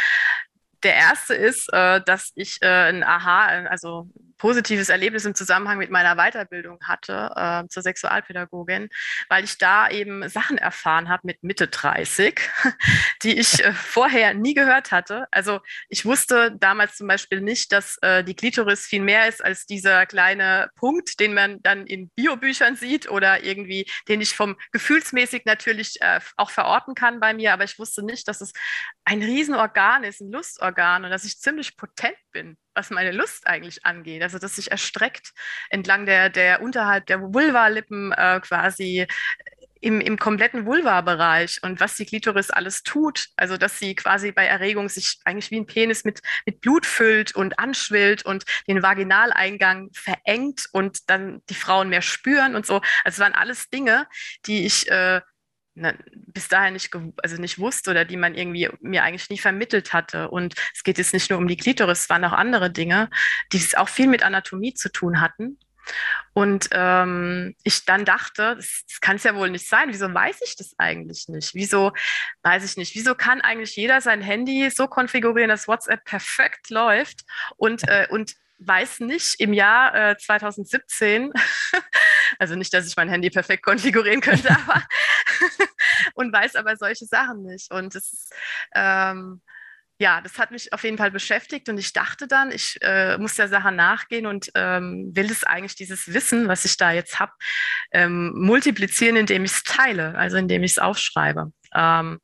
der erste ist, äh, dass ich äh, ein Aha, also positives Erlebnis im Zusammenhang mit meiner Weiterbildung hatte äh, zur Sexualpädagogin, weil ich da eben Sachen erfahren habe mit Mitte 30, <laughs> die ich äh, vorher nie gehört hatte. Also ich wusste damals zum Beispiel nicht, dass äh, die Klitoris viel mehr ist als dieser kleine Punkt, den man dann in Biobüchern sieht oder irgendwie, den ich vom gefühlsmäßig natürlich äh, auch verorten kann bei mir, aber ich wusste nicht, dass es ein Riesenorgan ist, ein Lustorgan und dass ich ziemlich potent bin, was meine Lust eigentlich angeht. Also dass sich erstreckt entlang der, der unterhalb der Vulvalippen äh, quasi im, im kompletten Vulva-Bereich und was die Klitoris alles tut. Also, dass sie quasi bei Erregung sich eigentlich wie ein Penis mit, mit Blut füllt und anschwillt und den Vaginaleingang verengt und dann die Frauen mehr spüren und so. Also, es waren alles Dinge, die ich äh, na, bis dahin nicht, also nicht wusste oder die man irgendwie mir eigentlich nie vermittelt hatte. Und es geht jetzt nicht nur um die Klitoris, es waren auch andere Dinge, die es auch viel mit Anatomie zu tun hatten. Und ähm, ich dann dachte, das, das kann es ja wohl nicht sein. Wieso weiß ich das eigentlich nicht? Wieso weiß ich nicht? Wieso kann eigentlich jeder sein Handy so konfigurieren, dass WhatsApp perfekt läuft und, äh, und weiß nicht im Jahr äh, 2017, <laughs> also nicht, dass ich mein Handy perfekt konfigurieren könnte, <laughs> aber <laughs> und weiß aber solche Sachen nicht. Und ist, ähm, ja, das hat mich auf jeden Fall beschäftigt und ich dachte dann, ich äh, muss der Sache nachgehen und ähm, will es eigentlich dieses Wissen, was ich da jetzt habe, ähm, multiplizieren, indem ich es teile, also indem ich es aufschreibe. Ähm,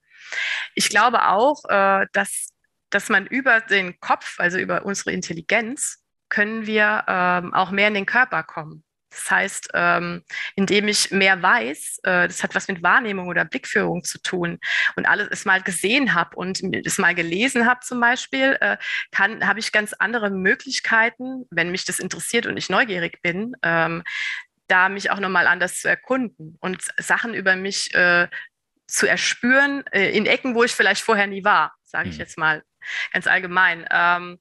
ich glaube auch, äh, dass, dass man über den Kopf, also über unsere Intelligenz, können wir ähm, auch mehr in den Körper kommen. Das heißt, ähm, indem ich mehr weiß, äh, das hat was mit Wahrnehmung oder Blickführung zu tun und alles es mal gesehen habe und es mal gelesen habe zum Beispiel, äh, kann habe ich ganz andere Möglichkeiten, wenn mich das interessiert und ich neugierig bin, ähm, da mich auch nochmal anders zu erkunden und Sachen über mich äh, zu erspüren äh, in Ecken, wo ich vielleicht vorher nie war, sage ich mhm. jetzt mal ganz allgemein. Ähm,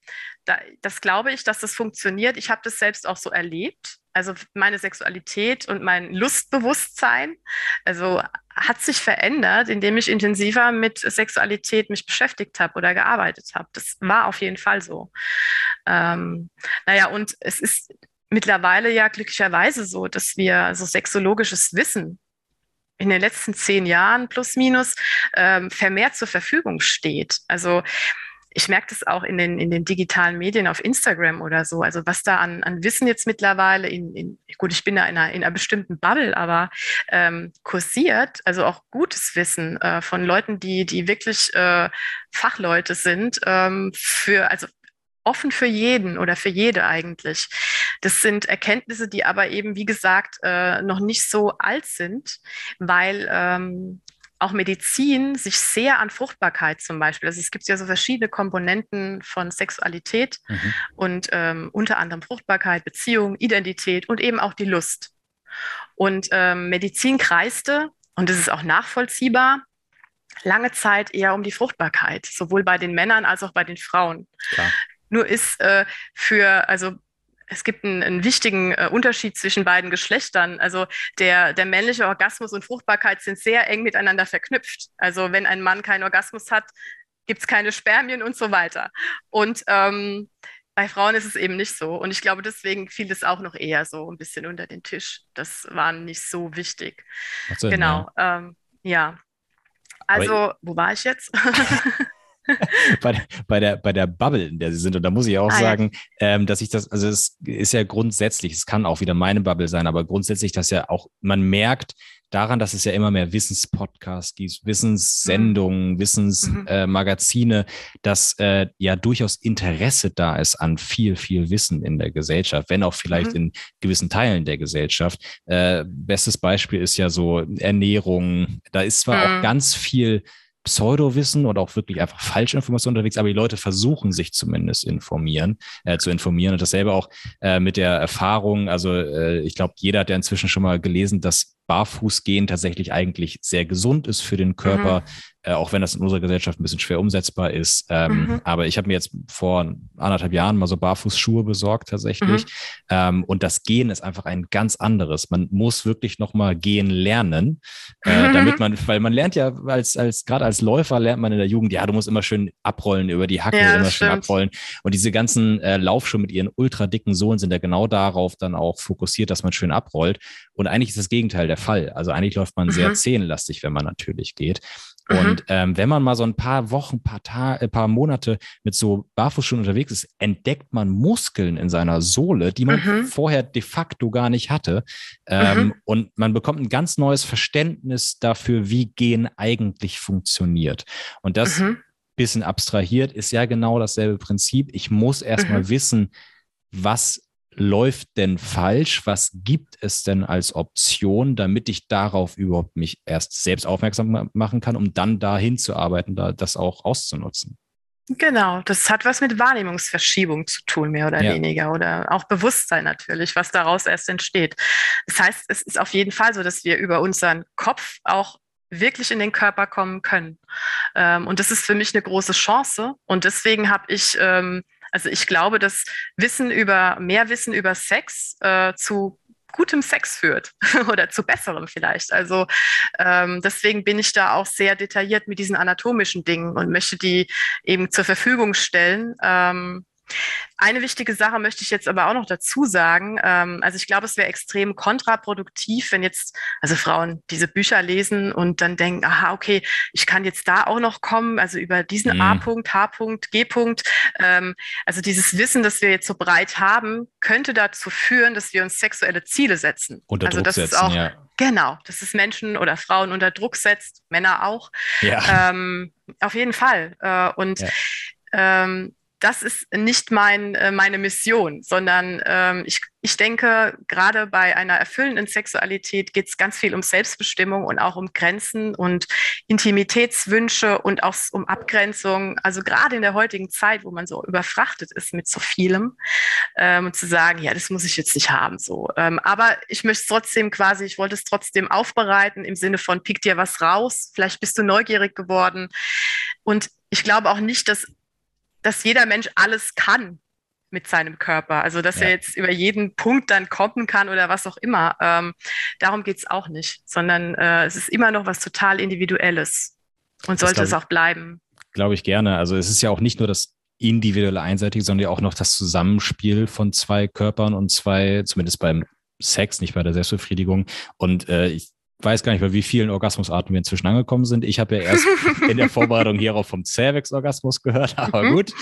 da, das glaube ich, dass das funktioniert. Ich habe das selbst auch so erlebt. Also meine Sexualität und mein Lustbewusstsein, also hat sich verändert, indem ich intensiver mit Sexualität mich beschäftigt habe oder gearbeitet habe. Das war auf jeden Fall so. Ähm, naja, und es ist mittlerweile ja glücklicherweise so, dass wir so sexologisches Wissen in den letzten zehn Jahren plus minus ähm, vermehrt zur Verfügung steht. Also ich merke das auch in den, in den digitalen Medien auf Instagram oder so. Also was da an, an Wissen jetzt mittlerweile in, in gut, ich bin da in einer, in einer bestimmten Bubble, aber ähm, kursiert, also auch gutes Wissen äh, von Leuten, die, die wirklich äh, Fachleute sind, ähm, für, also offen für jeden oder für jede eigentlich. Das sind Erkenntnisse, die aber eben, wie gesagt, äh, noch nicht so alt sind, weil ähm, auch Medizin sich sehr an Fruchtbarkeit zum Beispiel, also es gibt ja so verschiedene Komponenten von Sexualität mhm. und ähm, unter anderem Fruchtbarkeit, Beziehung, Identität und eben auch die Lust. Und ähm, Medizin kreiste, und das ist auch nachvollziehbar, lange Zeit eher um die Fruchtbarkeit, sowohl bei den Männern als auch bei den Frauen. Klar. Nur ist äh, für, also es gibt einen, einen wichtigen äh, Unterschied zwischen beiden Geschlechtern. Also der, der männliche Orgasmus und Fruchtbarkeit sind sehr eng miteinander verknüpft. Also wenn ein Mann keinen Orgasmus hat, gibt es keine Spermien und so weiter. Und ähm, bei Frauen ist es eben nicht so. Und ich glaube, deswegen fiel es auch noch eher so ein bisschen unter den Tisch. Das war nicht so wichtig. Sinn, genau. Ja. Ähm, ja. Also, Aber wo war ich jetzt? <laughs> <laughs> bei, bei, der, bei der Bubble, in der sie sind. Und da muss ich auch ah, sagen, ja. ähm, dass ich das, also es ist ja grundsätzlich, es kann auch wieder meine Bubble sein, aber grundsätzlich, dass ja auch, man merkt daran, dass es ja immer mehr Wissenspodcasts gibt, Wissenssendungen, mhm. Wissensmagazine, mhm. äh, dass äh, ja durchaus Interesse da ist an viel, viel Wissen in der Gesellschaft, wenn auch vielleicht mhm. in gewissen Teilen der Gesellschaft. Äh, bestes Beispiel ist ja so Ernährung. Da ist zwar auch mhm. ganz viel Pseudowissen oder auch wirklich einfach falsche Informationen unterwegs, aber die Leute versuchen sich zumindest informieren, äh, zu informieren. Und dasselbe auch äh, mit der Erfahrung. Also äh, ich glaube, jeder hat ja inzwischen schon mal gelesen, dass Barfußgehen tatsächlich eigentlich sehr gesund ist für den Körper. Mhm äh, auch wenn das in unserer Gesellschaft ein bisschen schwer umsetzbar ist. Ähm, mhm. Aber ich habe mir jetzt vor anderthalb Jahren mal so Barfußschuhe besorgt tatsächlich. Mhm. Ähm, und das Gehen ist einfach ein ganz anderes. Man muss wirklich nochmal gehen lernen, äh, <laughs> damit man, weil man lernt ja als, als gerade als Läufer lernt man in der Jugend, ja, du musst immer schön abrollen über die Hacke, ja, immer schön stimmt. abrollen. Und diese ganzen äh, Laufschuhe mit ihren ultra dicken Sohlen sind ja genau darauf dann auch fokussiert, dass man schön abrollt. Und eigentlich ist das Gegenteil der Fall. Also eigentlich läuft man sehr mhm. zehenlastig, wenn man natürlich geht. Mhm. Und ähm, wenn man mal so ein paar Wochen, paar Tage, äh, paar Monate mit so Barfußschuhen unterwegs ist, entdeckt man Muskeln in seiner Sohle, die man mhm. vorher de facto gar nicht hatte. Ähm. Und man bekommt ein ganz neues Verständnis dafür, wie Gehen eigentlich funktioniert. Und das mhm. bisschen abstrahiert ist ja genau dasselbe Prinzip. Ich muss erstmal wissen, was läuft denn falsch? Was gibt es denn als Option, damit ich darauf überhaupt mich erst selbst aufmerksam machen kann, um dann dahin zu arbeiten, da das auch auszunutzen? Genau, das hat was mit Wahrnehmungsverschiebung zu tun, mehr oder ja. weniger, oder auch Bewusstsein natürlich, was daraus erst entsteht. Das heißt, es ist auf jeden Fall so, dass wir über unseren Kopf auch wirklich in den Körper kommen können. Ähm, und das ist für mich eine große Chance. Und deswegen habe ich ähm, also ich glaube, dass Wissen über, mehr Wissen über Sex äh, zu gutem Sex führt <laughs> oder zu besserem vielleicht. Also ähm, deswegen bin ich da auch sehr detailliert mit diesen anatomischen Dingen und möchte die eben zur Verfügung stellen. Ähm, eine wichtige Sache möchte ich jetzt aber auch noch dazu sagen. Ähm, also ich glaube, es wäre extrem kontraproduktiv, wenn jetzt also Frauen diese Bücher lesen und dann denken, aha, okay, ich kann jetzt da auch noch kommen, also über diesen mhm. A-Punkt, H-Punkt, G-Punkt. Ähm, also dieses Wissen, das wir jetzt so breit haben, könnte dazu führen, dass wir uns sexuelle Ziele setzen. Unter also Druck das setzen, ist auch ja. Genau, dass es Menschen oder Frauen unter Druck setzt, Männer auch. Ja. Ähm, auf jeden Fall. Äh, und ja. ähm, das ist nicht mein, äh, meine Mission, sondern ähm, ich, ich denke, gerade bei einer erfüllenden Sexualität geht es ganz viel um Selbstbestimmung und auch um Grenzen und Intimitätswünsche und auch um Abgrenzung. Also gerade in der heutigen Zeit, wo man so überfrachtet ist mit so vielem, ähm, zu sagen, ja, das muss ich jetzt nicht haben. So. Ähm, aber ich möchte es trotzdem quasi, ich wollte es trotzdem aufbereiten im Sinne von, pick dir was raus, vielleicht bist du neugierig geworden. Und ich glaube auch nicht, dass dass jeder Mensch alles kann mit seinem Körper. Also dass ja. er jetzt über jeden Punkt dann kommen kann oder was auch immer. Ähm, darum geht es auch nicht, sondern äh, es ist immer noch was total Individuelles und sollte es auch bleiben. Glaube ich gerne. Also es ist ja auch nicht nur das individuelle Einseitige, sondern ja auch noch das Zusammenspiel von zwei Körpern und zwei, zumindest beim Sex, nicht bei der Selbstbefriedigung. Und äh, ich weiß gar nicht, bei wie vielen Orgasmusarten wir inzwischen angekommen sind. Ich habe ja erst <laughs> in der Vorbereitung hierauf vom Cervix-Orgasmus gehört, aber mhm. gut.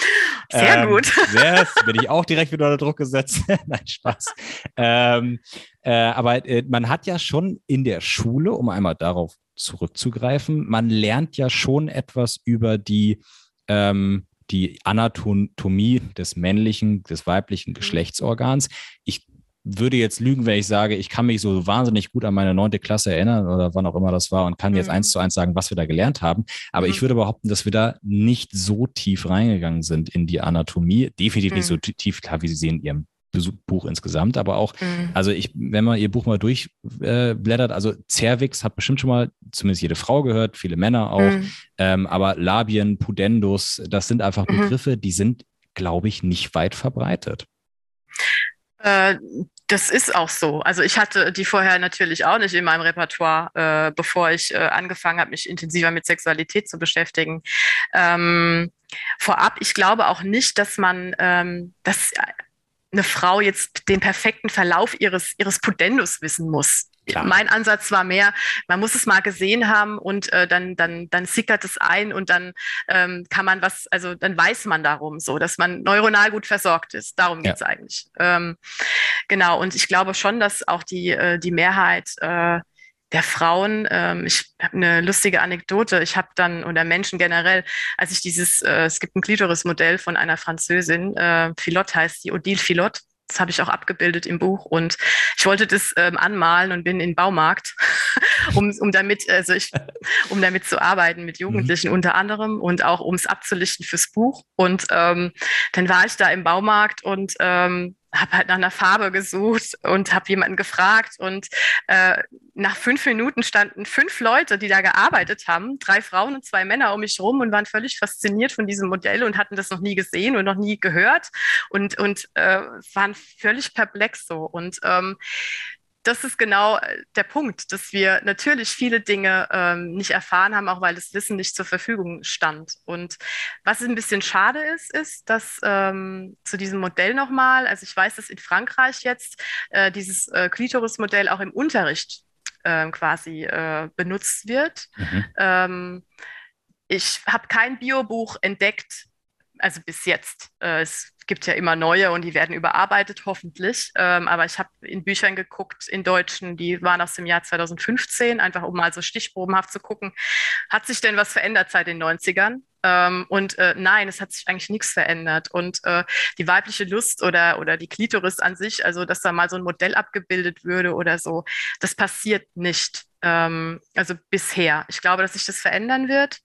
Sehr ähm, gut. <laughs> Sehr, bin ich auch direkt wieder unter Druck gesetzt. <laughs> Nein, Spaß. Ähm, äh, aber äh, man hat ja schon in der Schule, um einmal darauf zurückzugreifen, man lernt ja schon etwas über die ähm, die Anatomie des männlichen, des weiblichen mhm. Geschlechtsorgans. Ich würde jetzt lügen, wenn ich sage, ich kann mich so wahnsinnig gut an meine neunte Klasse erinnern oder wann auch immer das war und kann mhm. jetzt eins zu eins sagen, was wir da gelernt haben. Aber mhm. ich würde behaupten, dass wir da nicht so tief reingegangen sind in die Anatomie. Definitiv mhm. nicht so mhm. tief, klar, wie Sie sehen in Ihrem Buch insgesamt, aber auch, mhm. also ich, wenn man ihr Buch mal durchblättert, äh, also Cervix hat bestimmt schon mal zumindest jede Frau gehört, viele Männer auch, mhm. ähm, aber Labien, Pudendus, das sind einfach Begriffe, die sind, glaube ich, nicht weit verbreitet. Äh, das ist auch so. Also ich hatte die vorher natürlich auch nicht in meinem Repertoire, äh, bevor ich äh, angefangen habe, mich intensiver mit Sexualität zu beschäftigen. Ähm, vorab, ich glaube auch nicht, dass man, ähm, dass eine Frau jetzt den perfekten Verlauf ihres, ihres Pudendus wissen muss. Klar. Mein Ansatz war mehr, man muss es mal gesehen haben und äh, dann, dann, dann sickert es ein und dann ähm, kann man was, also dann weiß man darum so, dass man neuronal gut versorgt ist. Darum ja. geht es eigentlich. Ähm, genau, und ich glaube schon, dass auch die, äh, die Mehrheit äh, der Frauen, ähm, ich habe eine lustige Anekdote, ich habe dann, oder Menschen generell, als ich dieses, äh, es gibt ein Klitoris-Modell von einer Französin, äh, Philot heißt die, Odile Philot, das habe ich auch abgebildet im Buch und ich wollte das ähm, anmalen und bin in den Baumarkt, <laughs> um, um damit, also ich, <laughs> um damit zu arbeiten mit Jugendlichen mhm. unter anderem und auch um es abzulichten fürs Buch. Und ähm, dann war ich da im Baumarkt und ähm, habe halt nach einer Farbe gesucht und habe jemanden gefragt und äh, nach fünf Minuten standen fünf Leute, die da gearbeitet haben, drei Frauen und zwei Männer um mich rum und waren völlig fasziniert von diesem Modell und hatten das noch nie gesehen und noch nie gehört und, und äh, waren völlig perplex so. Und ähm, das ist genau äh, der Punkt, dass wir natürlich viele Dinge ähm, nicht erfahren haben, auch weil das Wissen nicht zur Verfügung stand. Und was ein bisschen schade ist, ist, dass ähm, zu diesem Modell nochmal, also ich weiß, dass in Frankreich jetzt äh, dieses äh, Klitoris-Modell auch im Unterricht äh, quasi äh, benutzt wird. Mhm. Ähm, ich habe kein Biobuch entdeckt, also bis jetzt. Äh, es gibt ja immer neue und die werden überarbeitet, hoffentlich. Ähm, aber ich habe in Büchern geguckt, in Deutschen, die waren aus dem Jahr 2015, einfach um mal so stichprobenhaft zu gucken, hat sich denn was verändert seit den 90ern? Ähm, und äh, nein, es hat sich eigentlich nichts verändert. Und äh, die weibliche Lust oder, oder die Klitoris an sich, also dass da mal so ein Modell abgebildet würde oder so, das passiert nicht. Ähm, also bisher. Ich glaube, dass sich das verändern wird.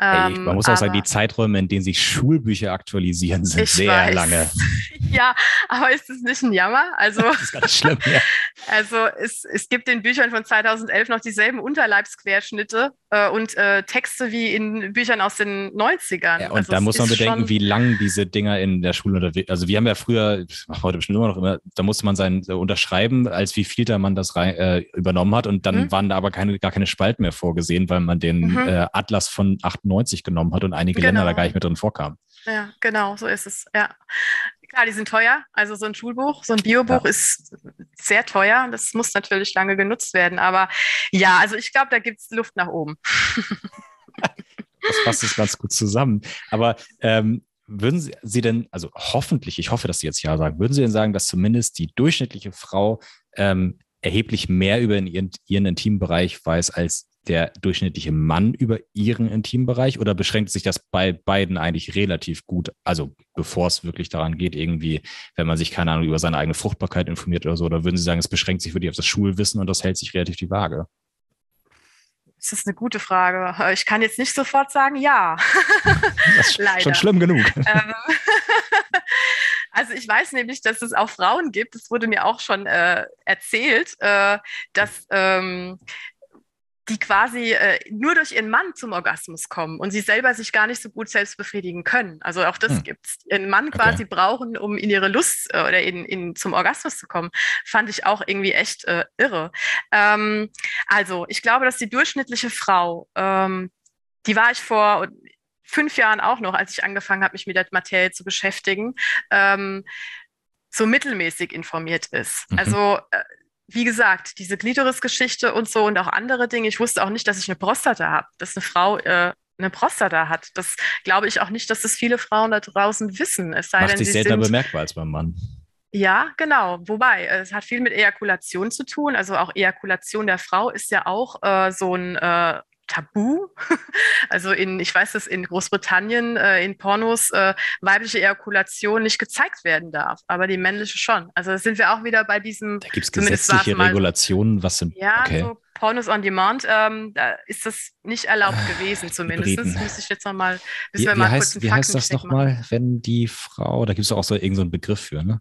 Hey, man muss auch sagen, die Zeiträume, in denen sich Schulbücher aktualisieren, sind sehr weiß. lange. <laughs> ja, aber ist das nicht ein Jammer? Also, <laughs> das ist ganz schlimm, ja. <laughs> Also es, es gibt in Büchern von 2011 noch dieselben Unterleibsquerschnitte äh, und äh, Texte wie in Büchern aus den 90ern. Ja, und also da muss man bedenken, wie lang diese Dinger in der Schule unterwegs Also wir haben ja früher, heute bestimmt immer noch immer, da musste man sein äh, unterschreiben, als wie viel da man das rein, äh, übernommen hat und dann mhm. waren da aber keine, gar keine Spalten mehr vorgesehen, weil man den mhm. äh, Atlas von 98 genommen hat und einige genau. Länder da gar nicht mit drin vorkamen. Ja, genau, so ist es. Ja. Klar, die sind teuer. Also so ein Schulbuch, so ein Biobuch ja. ist sehr teuer. Das muss natürlich lange genutzt werden. Aber ja, also ich glaube, da gibt es Luft nach oben. <laughs> das passt jetzt ganz gut zusammen. Aber ähm, würden Sie, Sie denn, also hoffentlich, ich hoffe, dass Sie jetzt ja sagen, würden Sie denn sagen, dass zumindest die durchschnittliche Frau ähm, erheblich mehr über ihren, ihren Intimbereich weiß als der durchschnittliche Mann über ihren Intimbereich oder beschränkt sich das bei beiden eigentlich relativ gut? Also bevor es wirklich daran geht, irgendwie, wenn man sich, keine Ahnung, über seine eigene Fruchtbarkeit informiert oder so, oder würden Sie sagen, es beschränkt sich wirklich auf das Schulwissen und das hält sich relativ die Waage? Das ist eine gute Frage. Ich kann jetzt nicht sofort sagen, ja. Das ist <laughs> schon schlimm genug. Ähm, also ich weiß nämlich, dass es auch Frauen gibt, das wurde mir auch schon äh, erzählt, äh, dass ähm, die quasi äh, nur durch ihren Mann zum Orgasmus kommen und sie selber sich gar nicht so gut selbst befriedigen können. Also auch das hm. gibt's. Ihren Mann quasi okay. brauchen, um in ihre Lust äh, oder in, in, zum Orgasmus zu kommen, fand ich auch irgendwie echt äh, irre. Ähm, also ich glaube, dass die durchschnittliche Frau, ähm, die war ich vor fünf Jahren auch noch, als ich angefangen habe, mich mit der Materie zu beschäftigen, ähm, so mittelmäßig informiert ist. Mhm. Also äh, wie gesagt, diese Glitoris-Geschichte und so und auch andere Dinge. Ich wusste auch nicht, dass ich eine Prostata habe, dass eine Frau äh, eine Prostata hat. Das glaube ich auch nicht, dass das viele Frauen da draußen wissen. Es sei Macht denn, sich seltener sind, bemerkbar als beim Mann. Ja, genau. Wobei, es hat viel mit Ejakulation zu tun. Also auch Ejakulation der Frau ist ja auch äh, so ein äh, Tabu. <laughs> Also in, ich weiß, dass in Großbritannien äh, in Pornos äh, weibliche Ejakulation nicht gezeigt werden darf, aber die männliche schon. Also da sind wir auch wieder bei diesem. Da gibt es gesetzliche mal, Regulationen, was sind. Ja, okay. so Pornos on Demand, ähm, da ist das nicht erlaubt ah, gewesen, zumindest. Das müsste ich jetzt nochmal. Wie, wie, heißt, wie heißt das nochmal, wenn die Frau, da gibt es auch so irgendeinen so Begriff für, ne?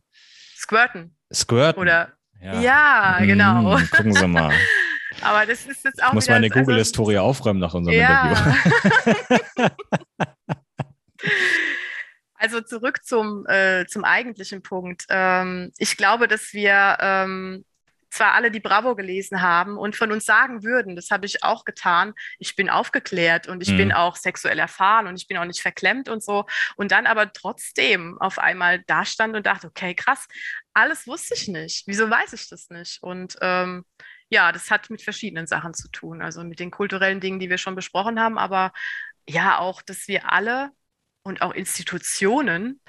Squirten. Squirten. Oder ja, ja genau. Hm, gucken Sie mal. <laughs> Aber das ist jetzt auch. Ich muss meine Google-Historie also, aufräumen nach unserem ja. Interview. <laughs> also zurück zum, äh, zum eigentlichen Punkt. Ähm, ich glaube, dass wir ähm, zwar alle die Bravo gelesen haben und von uns sagen würden, das habe ich auch getan, ich bin aufgeklärt und ich mhm. bin auch sexuell erfahren und ich bin auch nicht verklemmt und so. Und dann aber trotzdem auf einmal da stand und dachte, okay, krass, alles wusste ich nicht. Wieso weiß ich das nicht? Und ähm, ja, das hat mit verschiedenen Sachen zu tun. Also mit den kulturellen Dingen, die wir schon besprochen haben, aber ja auch, dass wir alle und auch Institutionen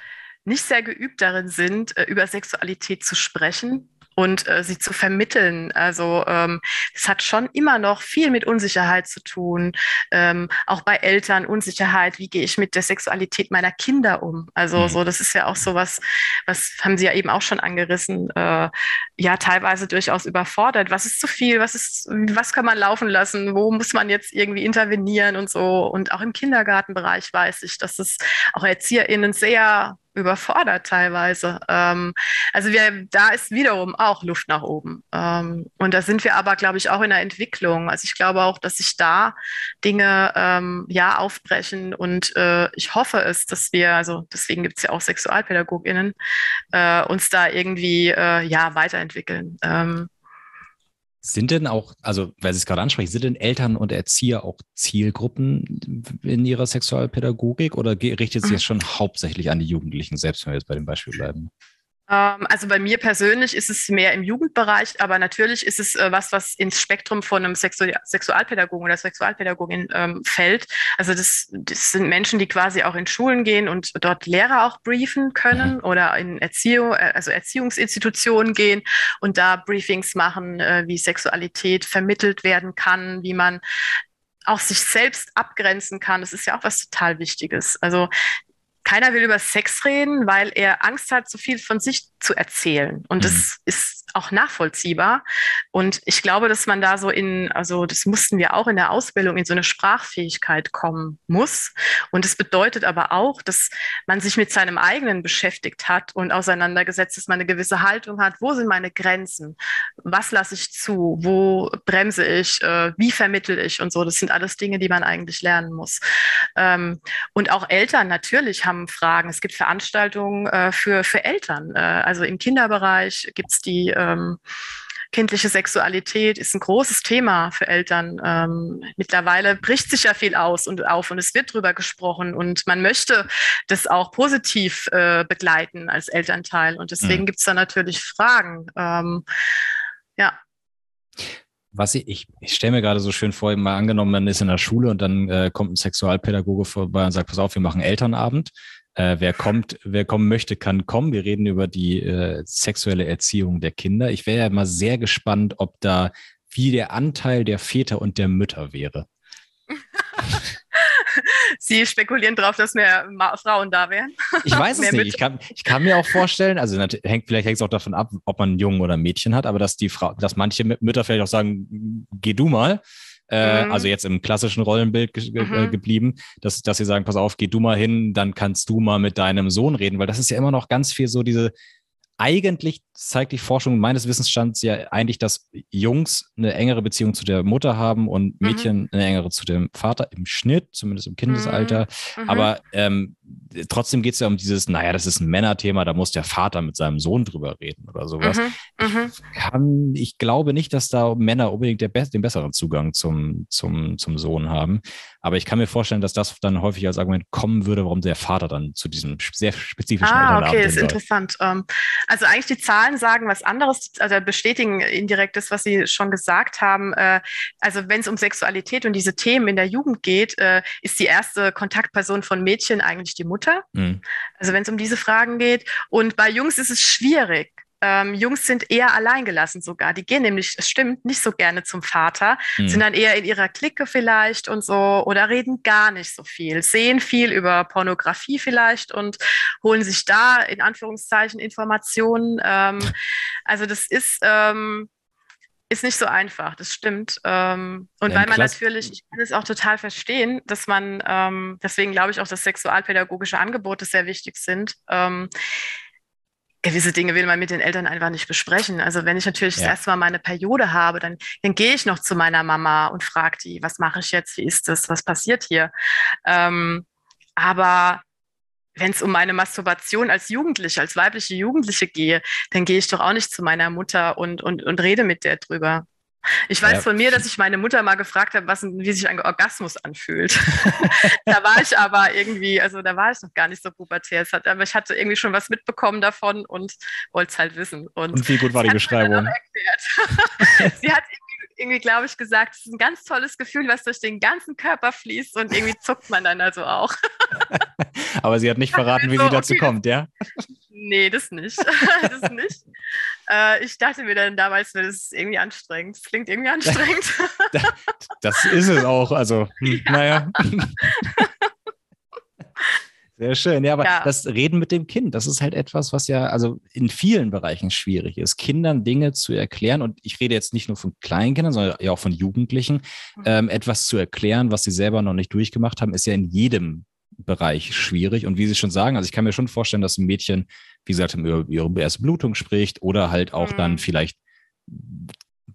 nicht sehr geübt darin sind, äh, über Sexualität zu sprechen und äh, sie zu vermitteln. Also ähm, es hat schon immer noch viel mit Unsicherheit zu tun, ähm, auch bei Eltern Unsicherheit. Wie gehe ich mit der Sexualität meiner Kinder um? Also mhm. so, das ist ja auch so was, was haben Sie ja eben auch schon angerissen. Äh, ja, teilweise durchaus überfordert. Was ist zu viel? Was ist, was kann man laufen lassen? Wo muss man jetzt irgendwie intervenieren und so? Und auch im Kindergartenbereich weiß ich, dass es auch ErzieherInnen sehr überfordert teilweise. Ähm, also wir, da ist wiederum auch Luft nach oben. Ähm, und da sind wir aber, glaube ich, auch in der Entwicklung. Also ich glaube auch, dass sich da Dinge ähm, ja aufbrechen und äh, ich hoffe es, dass wir, also deswegen gibt es ja auch SexualpädagogInnen, äh, uns da irgendwie äh, ja weiterentwickeln. Ähm, sind denn auch, also weil Sie es gerade ansprechen, sind denn Eltern und Erzieher auch Zielgruppen in ihrer Sexualpädagogik oder richtet sich das schon hauptsächlich an die Jugendlichen selbst, wenn wir jetzt bei dem Beispiel bleiben? Ähm, also bei mir persönlich ist es mehr im Jugendbereich, aber natürlich ist es äh, was, was ins Spektrum von einem Sexu Sexualpädagogen oder Sexualpädagogin ähm, fällt. Also das, das sind Menschen, die quasi auch in Schulen gehen und dort Lehrer auch briefen können mhm. oder in Erziehung, äh, also Erziehungsinstitutionen gehen und da Briefings machen, äh, wie Sexualität vermittelt werden kann, wie man auch sich selbst abgrenzen kann. Das ist ja auch was total Wichtiges. Also keiner will über Sex reden, weil er Angst hat, so viel von sich zu erzählen. Und das mhm. ist auch nachvollziehbar. Und ich glaube, dass man da so in, also das mussten wir auch in der Ausbildung, in so eine Sprachfähigkeit kommen muss. Und es bedeutet aber auch, dass man sich mit seinem eigenen beschäftigt hat und auseinandergesetzt, dass man eine gewisse Haltung hat. Wo sind meine Grenzen? Was lasse ich zu? Wo bremse ich? Äh, wie vermittel ich? Und so. Das sind alles Dinge, die man eigentlich lernen muss. Ähm, und auch Eltern natürlich haben Fragen. Es gibt Veranstaltungen äh, für, für Eltern. Äh, also im Kinderbereich gibt es die ähm, kindliche Sexualität ist ein großes Thema für Eltern. Ähm, mittlerweile bricht sich ja viel aus und auf und es wird drüber gesprochen und man möchte das auch positiv äh, begleiten als Elternteil und deswegen mhm. gibt es da natürlich Fragen. Ähm, ja. Was ich, ich, ich stelle mir gerade so schön vor, mal angenommen, man ist in der Schule und dann äh, kommt ein Sexualpädagoge vorbei und sagt, pass auf, wir machen Elternabend. Äh, wer kommt, wer kommen möchte, kann kommen. Wir reden über die äh, sexuelle Erziehung der Kinder. Ich wäre ja mal sehr gespannt, ob da wie der Anteil der Väter und der Mütter wäre. <laughs> Sie spekulieren darauf, dass mehr Frauen da wären. Ich weiß es nicht. Ich kann, ich kann, mir auch vorstellen, also hängt, vielleicht hängt es auch davon ab, ob man einen Jungen oder ein Mädchen hat, aber dass die Frau, dass manche Mütter vielleicht auch sagen, geh du mal. Äh, mhm. also jetzt im klassischen Rollenbild ge äh, mhm. geblieben, dass, dass sie sagen, pass auf, geh du mal hin, dann kannst du mal mit deinem Sohn reden, weil das ist ja immer noch ganz viel so diese, eigentlich zeigt die Forschung meines Wissensstands ja eigentlich, dass Jungs eine engere Beziehung zu der Mutter haben und mhm. Mädchen mhm. eine engere zu dem Vater im Schnitt, zumindest im Kindesalter. Mhm. mhm. Aber ähm, trotzdem geht es ja um dieses, naja, das ist ein Männerthema, da muss der Vater mit seinem Sohn drüber reden oder sowas. Mhm. mhm. Ich, kann, ich glaube nicht, dass da Männer unbedingt der, den besseren Zugang zum, zum, zum Sohn haben. Aber ich kann mir vorstellen, dass das dann häufig als Argument kommen würde, warum der Vater dann zu diesem sehr spezifischen Ah, okay, ist interessant. Ähm, also eigentlich die Zahlen sagen was anderes, also bestätigen indirekt das, was Sie schon gesagt haben. Äh, also wenn es um Sexualität und diese Themen in der Jugend geht, äh, ist die erste Kontaktperson von Mädchen eigentlich die Mutter. Mhm. Also wenn es um diese Fragen geht. Und bei Jungs ist es schwierig. Ähm, Jungs sind eher alleingelassen sogar. Die gehen nämlich, es stimmt, nicht so gerne zum Vater, mhm. sind dann eher in ihrer Clique vielleicht und so oder reden gar nicht so viel, sehen viel über Pornografie vielleicht und holen sich da in Anführungszeichen Informationen. Ähm, also das ist, ähm, ist nicht so einfach, das stimmt. Ähm, und ja, weil man natürlich, ich kann es auch total verstehen, dass man, ähm, deswegen glaube ich auch, dass sexualpädagogische Angebote sehr wichtig sind ähm, gewisse Dinge will man mit den Eltern einfach nicht besprechen. Also wenn ich natürlich ja. das erste Mal meine Periode habe, dann, dann gehe ich noch zu meiner Mama und frage die, was mache ich jetzt, wie ist das, was passiert hier? Ähm, aber wenn es um meine Masturbation als Jugendliche, als weibliche Jugendliche gehe, dann gehe ich doch auch nicht zu meiner Mutter und, und, und rede mit der drüber. Ich weiß ja. von mir, dass ich meine Mutter mal gefragt habe, was, wie sich ein Orgasmus anfühlt. <laughs> da war ich aber irgendwie, also da war ich noch gar nicht so pubertär. Hat, aber ich hatte irgendwie schon was mitbekommen davon und wollte es halt wissen. Und, und wie gut war die Beschreibung? <laughs> Sie hat irgendwie, glaube ich, gesagt, es ist ein ganz tolles Gefühl, was durch den ganzen Körper fließt und irgendwie zuckt man dann also auch. <laughs> aber sie hat nicht verraten, wie so, sie dazu okay, kommt, ja? Nee, das nicht. <laughs> das nicht. Äh, ich dachte mir dann damals, das ist irgendwie anstrengend. Das klingt irgendwie <laughs> anstrengend. das, das ist es auch. Also, hm, ja. naja. Sehr schön. Ja, aber ja. das Reden mit dem Kind, das ist halt etwas, was ja also in vielen Bereichen schwierig ist, Kindern Dinge zu erklären. Und ich rede jetzt nicht nur von Kleinkindern, sondern ja auch von Jugendlichen. Mhm. Ähm, etwas zu erklären, was sie selber noch nicht durchgemacht haben, ist ja in jedem Bereich schwierig. Und wie Sie schon sagen, also ich kann mir schon vorstellen, dass ein Mädchen, wie gesagt, über ihre erste Blutung spricht oder halt auch mhm. dann vielleicht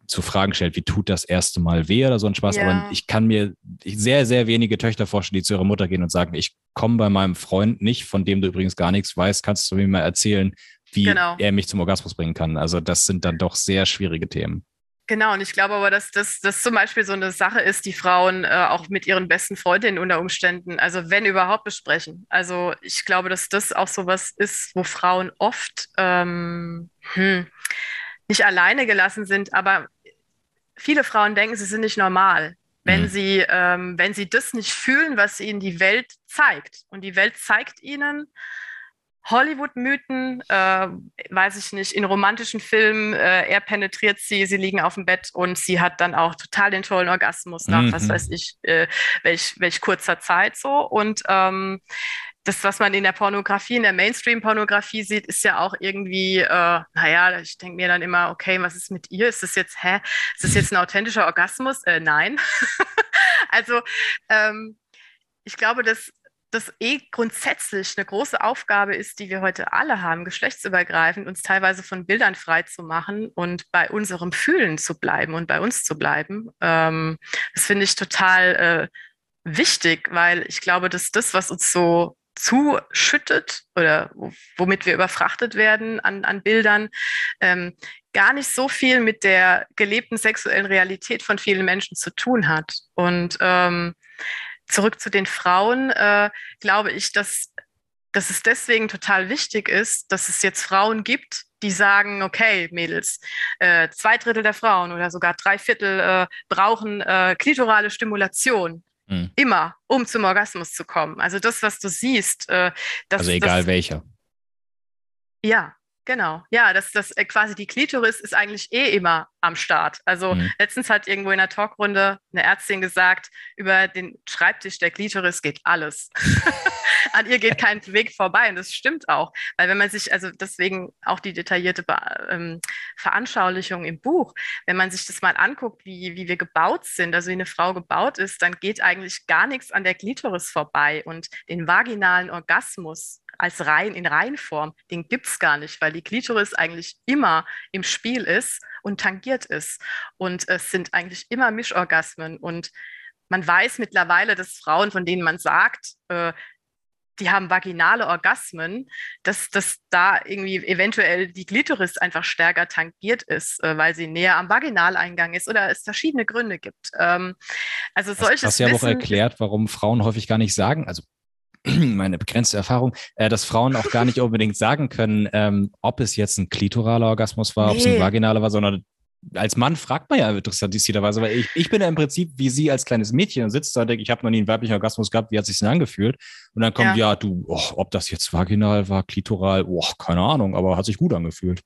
zu Fragen stellt, wie tut das erste Mal weh oder so ein Spaß. Ja. Aber ich kann mir sehr, sehr wenige Töchter vorstellen, die zu ihrer Mutter gehen und sagen, ich komme bei meinem Freund nicht, von dem du übrigens gar nichts weißt, kannst du mir mal erzählen, wie genau. er mich zum Orgasmus bringen kann. Also das sind dann doch sehr schwierige Themen. Genau, und ich glaube aber, dass das zum Beispiel so eine Sache ist, die Frauen äh, auch mit ihren besten Freundinnen unter Umständen, also wenn überhaupt besprechen. Also ich glaube, dass das auch so was ist, wo Frauen oft ähm, hm, nicht alleine gelassen sind, aber viele Frauen denken, sie sind nicht normal, wenn mhm. sie, ähm, wenn sie das nicht fühlen, was ihnen die Welt zeigt. Und die Welt zeigt ihnen Hollywood-Mythen, äh, weiß ich nicht, in romantischen Filmen, äh, er penetriert sie, sie liegen auf dem Bett und sie hat dann auch total den tollen Orgasmus nach, mhm. was weiß ich, äh, welch, welch kurzer Zeit so. Und ähm, das, was man in der Pornografie, in der Mainstream-Pornografie sieht, ist ja auch irgendwie, äh, naja, ich denke mir dann immer, okay, was ist mit ihr? Ist das jetzt, hä? Ist das jetzt ein authentischer Orgasmus? Äh, nein. <laughs> also ähm, ich glaube, dass das eh grundsätzlich eine große Aufgabe ist, die wir heute alle haben, geschlechtsübergreifend, uns teilweise von Bildern frei zu machen und bei unserem Fühlen zu bleiben und bei uns zu bleiben. Ähm, das finde ich total äh, wichtig, weil ich glaube, dass das, was uns so zuschüttet oder womit wir überfrachtet werden an, an Bildern, ähm, gar nicht so viel mit der gelebten sexuellen Realität von vielen Menschen zu tun hat. Und ähm, zurück zu den Frauen, äh, glaube ich, dass, dass es deswegen total wichtig ist, dass es jetzt Frauen gibt, die sagen, okay, Mädels, äh, zwei Drittel der Frauen oder sogar drei Viertel äh, brauchen äh, klitorale Stimulation. Mhm. Immer, um zum Orgasmus zu kommen. Also das, was du siehst. Äh, das, also egal das, welcher. Ja, Genau, ja, das, das äh, quasi die Klitoris ist eigentlich eh immer am Start. Also mhm. letztens hat irgendwo in der Talkrunde eine Ärztin gesagt, über den Schreibtisch der Klitoris geht alles. <laughs> An ihr geht kein Weg vorbei und das stimmt auch, weil wenn man sich, also deswegen auch die detaillierte Be ähm, Veranschaulichung im Buch, wenn man sich das mal anguckt, wie, wie wir gebaut sind, also wie eine Frau gebaut ist, dann geht eigentlich gar nichts an der Klitoris vorbei und den vaginalen Orgasmus als rein in Reinform, den gibt es gar nicht, weil die Klitoris eigentlich immer im Spiel ist und tangiert ist. Und es sind eigentlich immer Mischorgasmen. Und man weiß mittlerweile, dass Frauen, von denen man sagt, äh, die haben vaginale Orgasmen, dass, dass da irgendwie eventuell die Klitoris einfach stärker tangiert ist, äh, weil sie näher am Vaginaleingang ist oder es verschiedene Gründe gibt. Ähm, also solches das ja auch erklärt, warum Frauen häufig gar nicht sagen, also <clears throat> meine begrenzte Erfahrung, äh, dass Frauen auch gar nicht <laughs> unbedingt sagen können, ähm, ob es jetzt ein klitoraler Orgasmus war, nee. ob es ein vaginaler war, sondern als Mann fragt man ja interessanterweise, weil ich, ich bin ja im Prinzip wie sie als kleines Mädchen und sitzt da und denke, ich habe noch nie einen weiblichen Orgasmus gehabt, wie hat sich denn angefühlt? Und dann kommt, ja, ja du, oh, ob das jetzt vaginal war, klitoral, oh, keine Ahnung, aber hat sich gut angefühlt.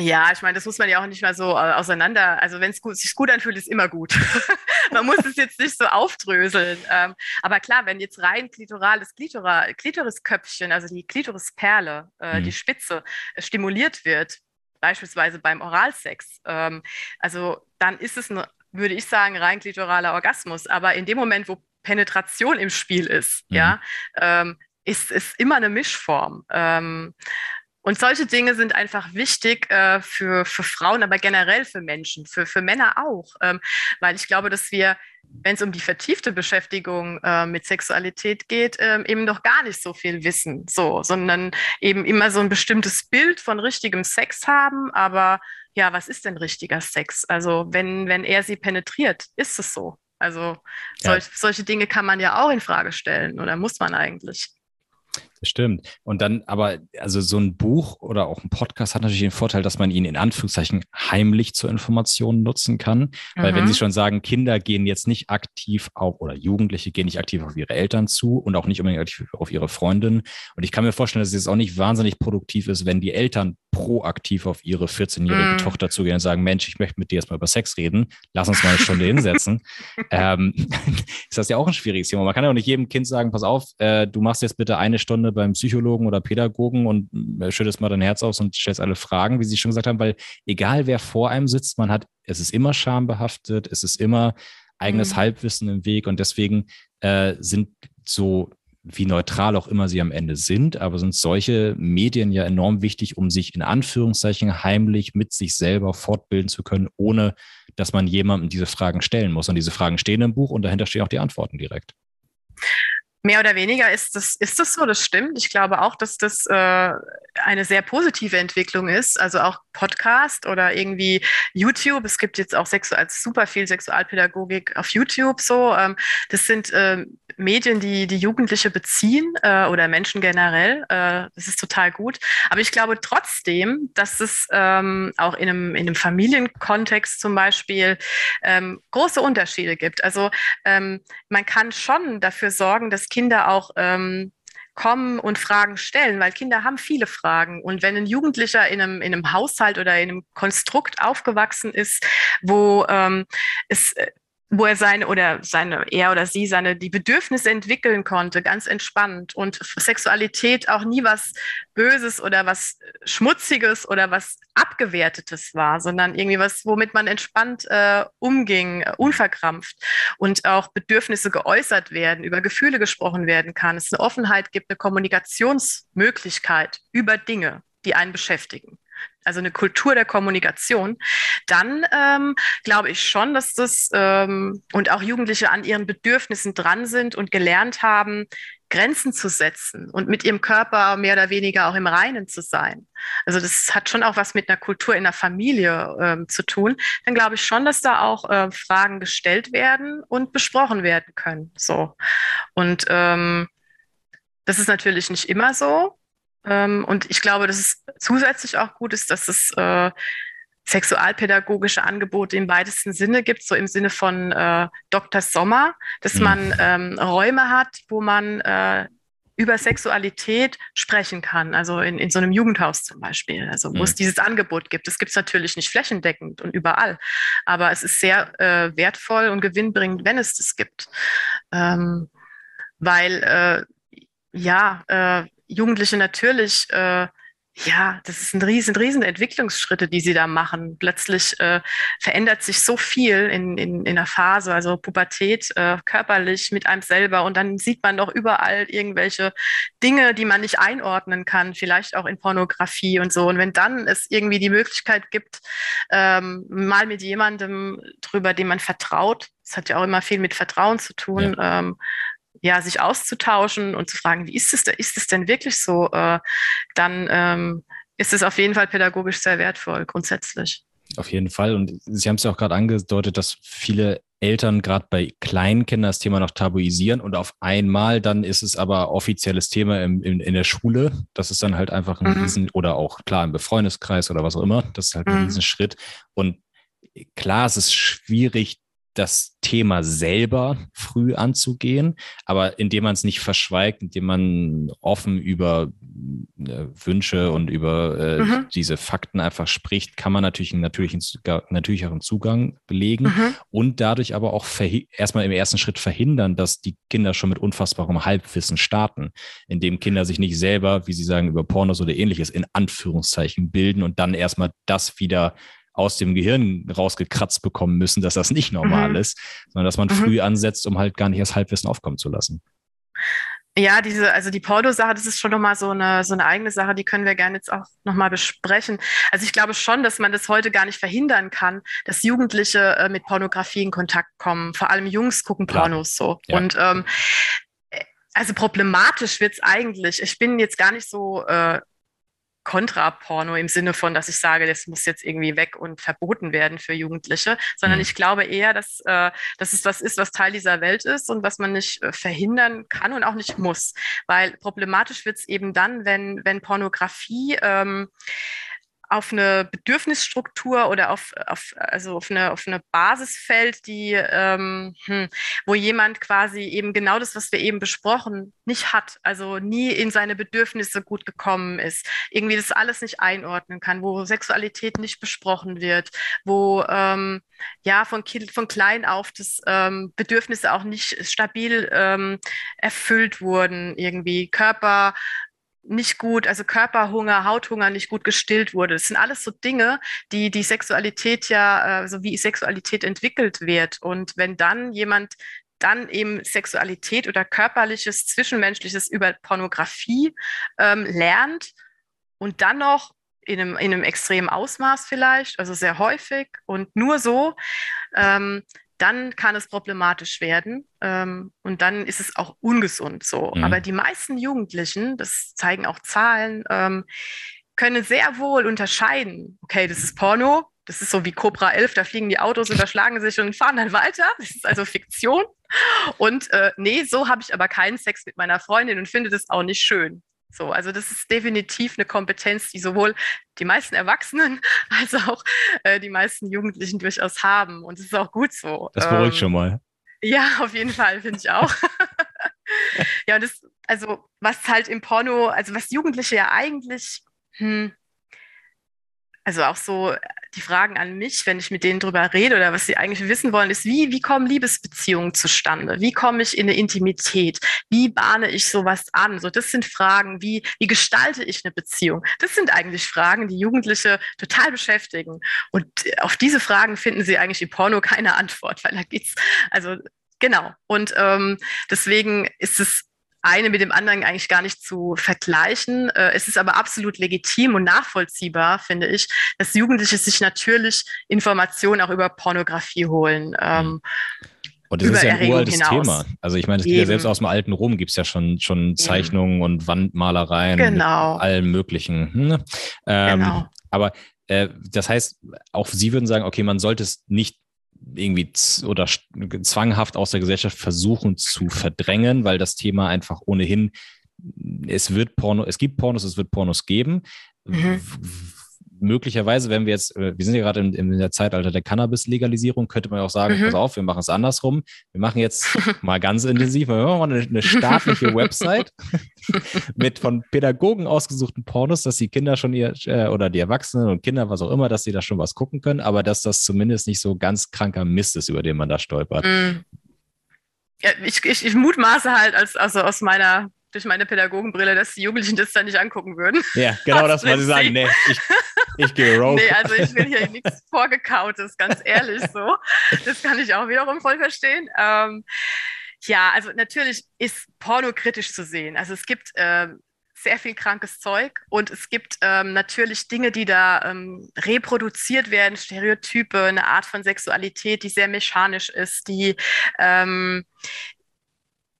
Ja, ich meine, das muss man ja auch nicht mal so äh, auseinander. Also wenn es sich gut anfühlt, ist immer gut. <laughs> man muss es jetzt nicht so aufdröseln. Ähm, aber klar, wenn jetzt rein klitorales Klitora, Klitorisköpfchen, also die Klitorisperle, äh, mhm. die Spitze, äh, stimuliert wird, beispielsweise beim Oralsex, ähm, also dann ist es, eine, würde ich sagen, rein klitoraler Orgasmus. Aber in dem Moment, wo Penetration im Spiel ist, mhm. ja, ähm, ist es immer eine Mischform. Ähm, und solche Dinge sind einfach wichtig äh, für, für Frauen, aber generell für Menschen, für, für Männer auch. Ähm, weil ich glaube, dass wir, wenn es um die vertiefte Beschäftigung äh, mit Sexualität geht, ähm, eben noch gar nicht so viel wissen, so, sondern eben immer so ein bestimmtes Bild von richtigem Sex haben. Aber ja, was ist denn richtiger Sex? Also wenn, wenn er sie penetriert, ist es so. Also solch, ja. solche Dinge kann man ja auch in Frage stellen oder muss man eigentlich. Das stimmt. Und dann aber, also so ein Buch oder auch ein Podcast hat natürlich den Vorteil, dass man ihn in Anführungszeichen heimlich zur Information nutzen kann. Mhm. Weil wenn Sie mhm. schon sagen, Kinder gehen jetzt nicht aktiv auf oder Jugendliche gehen nicht aktiv auf ihre Eltern zu und auch nicht unbedingt aktiv auf ihre Freundin. Und ich kann mir vorstellen, dass es jetzt auch nicht wahnsinnig produktiv ist, wenn die Eltern proaktiv auf ihre 14-jährige mhm. Tochter zugehen und sagen, Mensch, ich möchte mit dir erstmal über Sex reden. Lass uns mal eine Stunde hinsetzen. <laughs> ähm, <laughs> ist das ja auch ein schwieriges Thema. Man kann ja auch nicht jedem Kind sagen, pass auf, äh, du machst jetzt bitte eine Stunde Stunde beim Psychologen oder Pädagogen und äh, schüttest mal dein Herz aus und stellst alle Fragen, wie Sie schon gesagt haben, weil egal wer vor einem sitzt, man hat, es ist immer schambehaftet, es ist immer eigenes mhm. Halbwissen im Weg und deswegen äh, sind so wie neutral auch immer sie am Ende sind, aber sind solche Medien ja enorm wichtig, um sich in Anführungszeichen heimlich mit sich selber fortbilden zu können, ohne dass man jemandem diese Fragen stellen muss. Und diese Fragen stehen im Buch und dahinter stehen auch die Antworten direkt. Mehr oder weniger ist das, ist das so, das stimmt. Ich glaube auch, dass das äh, eine sehr positive Entwicklung ist. Also auch Podcast oder irgendwie YouTube. Es gibt jetzt auch sexual, super viel Sexualpädagogik auf YouTube so. Ähm, das sind äh, Medien, die die Jugendliche beziehen äh, oder Menschen generell. Äh, das ist total gut. Aber ich glaube trotzdem, dass es ähm, auch in einem, in einem Familienkontext zum Beispiel ähm, große Unterschiede gibt. Also ähm, man kann schon dafür sorgen, dass Kinder auch ähm, kommen und Fragen stellen, weil Kinder haben viele Fragen. Und wenn ein Jugendlicher in einem, in einem Haushalt oder in einem Konstrukt aufgewachsen ist, wo ähm, es äh, wo er seine oder seine, er oder sie seine, die Bedürfnisse entwickeln konnte, ganz entspannt. Und Sexualität auch nie was Böses oder was Schmutziges oder was Abgewertetes war, sondern irgendwie was, womit man entspannt äh, umging, äh, unverkrampft. Und auch Bedürfnisse geäußert werden, über Gefühle gesprochen werden kann. Es eine Offenheit gibt, eine Kommunikationsmöglichkeit über Dinge, die einen beschäftigen also eine Kultur der Kommunikation, dann ähm, glaube ich schon, dass das ähm, und auch Jugendliche an ihren Bedürfnissen dran sind und gelernt haben, Grenzen zu setzen und mit ihrem Körper mehr oder weniger auch im Reinen zu sein. Also das hat schon auch was mit einer Kultur in der Familie ähm, zu tun. Dann glaube ich schon, dass da auch äh, Fragen gestellt werden und besprochen werden können. So und ähm, das ist natürlich nicht immer so. Ähm, und ich glaube, dass es zusätzlich auch gut ist, dass es äh, sexualpädagogische Angebote im weitesten Sinne gibt, so im Sinne von äh, Dr. Sommer, dass mhm. man ähm, Räume hat, wo man äh, über Sexualität sprechen kann, also in, in so einem Jugendhaus zum Beispiel, also wo mhm. es dieses Angebot gibt. Das gibt es natürlich nicht flächendeckend und überall, aber es ist sehr äh, wertvoll und gewinnbringend, wenn es das gibt. Ähm, weil, äh, ja, äh, Jugendliche natürlich, äh, ja, das ist ein riesen, riesen Entwicklungsschritte, die sie da machen. Plötzlich äh, verändert sich so viel in, in, in der Phase, also Pubertät, äh, körperlich mit einem selber. Und dann sieht man doch überall irgendwelche Dinge, die man nicht einordnen kann, vielleicht auch in Pornografie und so. Und wenn dann es irgendwie die Möglichkeit gibt, ähm, mal mit jemandem drüber, dem man vertraut, das hat ja auch immer viel mit Vertrauen zu tun, ja. ähm, ja, sich auszutauschen und zu fragen, wie ist es, ist es denn wirklich so, äh, dann ähm, ist es auf jeden Fall pädagogisch sehr wertvoll, grundsätzlich. Auf jeden Fall. Und Sie haben es ja auch gerade angedeutet, dass viele Eltern gerade bei kleinen Kindern das Thema noch tabuisieren und auf einmal dann ist es aber offizielles Thema im, in, in der Schule. Das ist dann halt einfach ein mhm. Riesen, oder auch klar im Befreundeskreis oder was auch immer. Das ist halt ein mhm. Riesenschritt. Und klar, es ist schwierig, das Thema selber früh anzugehen, aber indem man es nicht verschweigt, indem man offen über äh, Wünsche und über äh, mhm. diese Fakten einfach spricht, kann man natürlich einen natürlichen, natürlicheren Zugang belegen mhm. und dadurch aber auch erstmal im ersten Schritt verhindern, dass die Kinder schon mit unfassbarem Halbwissen starten, indem Kinder sich nicht selber, wie sie sagen, über Pornos oder ähnliches in Anführungszeichen bilden und dann erstmal das wieder aus dem Gehirn rausgekratzt bekommen müssen, dass das nicht normal mhm. ist, sondern dass man mhm. früh ansetzt, um halt gar nicht das Halbwissen aufkommen zu lassen. Ja, diese, also die Porno-Sache, das ist schon nochmal so eine, so eine eigene Sache, die können wir gerne jetzt auch nochmal besprechen. Also ich glaube schon, dass man das heute gar nicht verhindern kann, dass Jugendliche äh, mit Pornografie in Kontakt kommen. Vor allem Jungs gucken Pornos Klar. so. Ja. Und ähm, also problematisch wird es eigentlich. Ich bin jetzt gar nicht so äh, Kontraporno im Sinne von, dass ich sage, das muss jetzt irgendwie weg und verboten werden für Jugendliche, sondern mhm. ich glaube eher, dass, äh, dass es was ist, was Teil dieser Welt ist und was man nicht äh, verhindern kann und auch nicht muss. Weil problematisch wird es eben dann, wenn, wenn Pornografie ähm, auf eine Bedürfnisstruktur oder auf, auf, also auf, eine, auf eine Basis fällt, die, ähm, hm, wo jemand quasi eben genau das, was wir eben besprochen, nicht hat, also nie in seine Bedürfnisse gut gekommen ist, irgendwie das alles nicht einordnen kann, wo Sexualität nicht besprochen wird, wo ähm, ja von, kind, von klein auf das ähm, Bedürfnisse auch nicht stabil ähm, erfüllt wurden, irgendwie Körper nicht gut, also Körperhunger, Hauthunger nicht gut gestillt wurde. Das sind alles so Dinge, die die Sexualität ja, also wie Sexualität entwickelt wird. Und wenn dann jemand dann eben Sexualität oder körperliches, zwischenmenschliches über Pornografie ähm, lernt und dann noch in einem, in einem extremen Ausmaß vielleicht, also sehr häufig und nur so, ähm, dann kann es problematisch werden ähm, und dann ist es auch ungesund so. Mhm. Aber die meisten Jugendlichen, das zeigen auch Zahlen, ähm, können sehr wohl unterscheiden, okay, das ist Porno, das ist so wie Cobra 11, da fliegen die Autos, überschlagen sich und fahren dann weiter. <laughs> Das ist also Fiktion. Und äh, nee, so habe ich aber keinen Sex mit meiner Freundin und finde das auch nicht schön. So, also das ist definitiv eine Kompetenz, die sowohl die meisten Erwachsenen <laughs> als auch äh, die meisten Jugendlichen durchaus haben. Und es ist auch gut so. Das beruhigt ähm, schon mal. Ja, <laughs> auf jeden Fall, finde ich auch. <laughs> ja, und das, also was halt im Porno, also was Jugendliche ja eigentlich, hm, also auch so die Fragen an mich, wenn ich mit denen drüber rede oder was sie eigentlich wissen wollen, ist, wie, wie kommen Liebesbeziehungen zustande? Wie komme ich in eine Intimität? Wie bahne ich sowas an? So, das sind Fragen, wie, wie gestalte ich eine Beziehung? Das sind eigentlich Fragen, die Jugendliche total beschäftigen. Und auf diese Fragen finden sie eigentlich im Porno keine Antwort, weil da geht's, also Genau. Und ähm, deswegen ist es eine mit dem anderen eigentlich gar nicht zu vergleichen. Äh, es ist aber absolut legitim und nachvollziehbar, finde ich, dass Jugendliche sich natürlich Informationen auch über Pornografie holen. Ähm, und das ist ja ein uraltes Thema. Also ich meine, es gibt ja selbst aus dem alten Rom gibt es ja schon, schon Zeichnungen Eben. und Wandmalereien genau. mit allem möglichen. Hm? Ähm, genau. Aber äh, das heißt, auch Sie würden sagen, okay, man sollte es nicht irgendwie oder zwanghaft aus der Gesellschaft versuchen zu verdrängen, weil das Thema einfach ohnehin, es wird Porno, es gibt Pornos, es wird Pornos geben. Mhm möglicherweise, wenn wir jetzt, äh, wir sind ja gerade in, in der Zeitalter der Cannabis-Legalisierung, könnte man auch sagen, mhm. pass auf, wir machen es andersrum. Wir machen jetzt <laughs> mal ganz intensiv, wir machen mal eine, eine staatliche <laughs> Website mit von Pädagogen ausgesuchten Pornos, dass die Kinder schon ihr, äh, oder die Erwachsenen und Kinder, was auch immer, dass sie da schon was gucken können, aber dass das zumindest nicht so ganz kranker Mist ist, über den man da stolpert. Mhm. Ja, ich, ich, ich mutmaße halt als, also aus meiner durch meine Pädagogenbrille, dass die Jugendlichen das dann nicht angucken würden. Ja, genau <laughs> das, was sie sagen. Nee, ich, ich gehe rogue. Nee, also ich will hier nichts Vorgekautes, ganz ehrlich so. Das kann ich auch wiederum voll verstehen. Ähm, ja, also natürlich ist Porno kritisch zu sehen. Also es gibt ähm, sehr viel krankes Zeug und es gibt ähm, natürlich Dinge, die da ähm, reproduziert werden, Stereotype, eine Art von Sexualität, die sehr mechanisch ist, die ähm,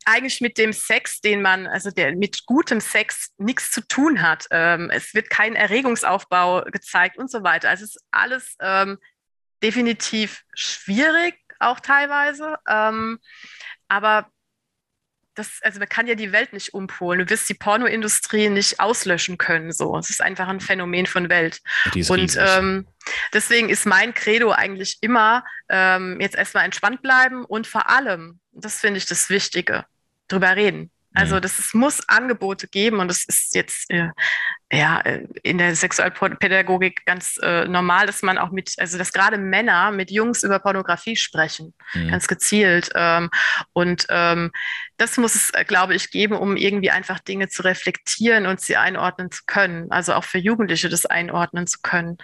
eigentlich mit dem Sex, den man, also der mit gutem Sex nichts zu tun hat. Ähm, es wird kein Erregungsaufbau gezeigt und so weiter. Also es ist alles ähm, definitiv schwierig, auch teilweise. Ähm, aber das, also man kann ja die Welt nicht umpolen. Du wirst die Pornoindustrie nicht auslöschen können. So, es ist einfach ein Phänomen von Welt. Und ähm, deswegen ist mein Credo eigentlich immer ähm, jetzt erstmal entspannt bleiben und vor allem, das finde ich das Wichtige, drüber reden. Also mhm. das, es muss Angebote geben und das ist jetzt äh, ja in der Sexualpädagogik ganz äh, normal, dass man auch mit, also dass gerade Männer mit Jungs über Pornografie sprechen, mhm. ganz gezielt. Ähm, und ähm, das muss es, äh, glaube ich, geben, um irgendwie einfach Dinge zu reflektieren und sie einordnen zu können. Also auch für Jugendliche das einordnen zu können.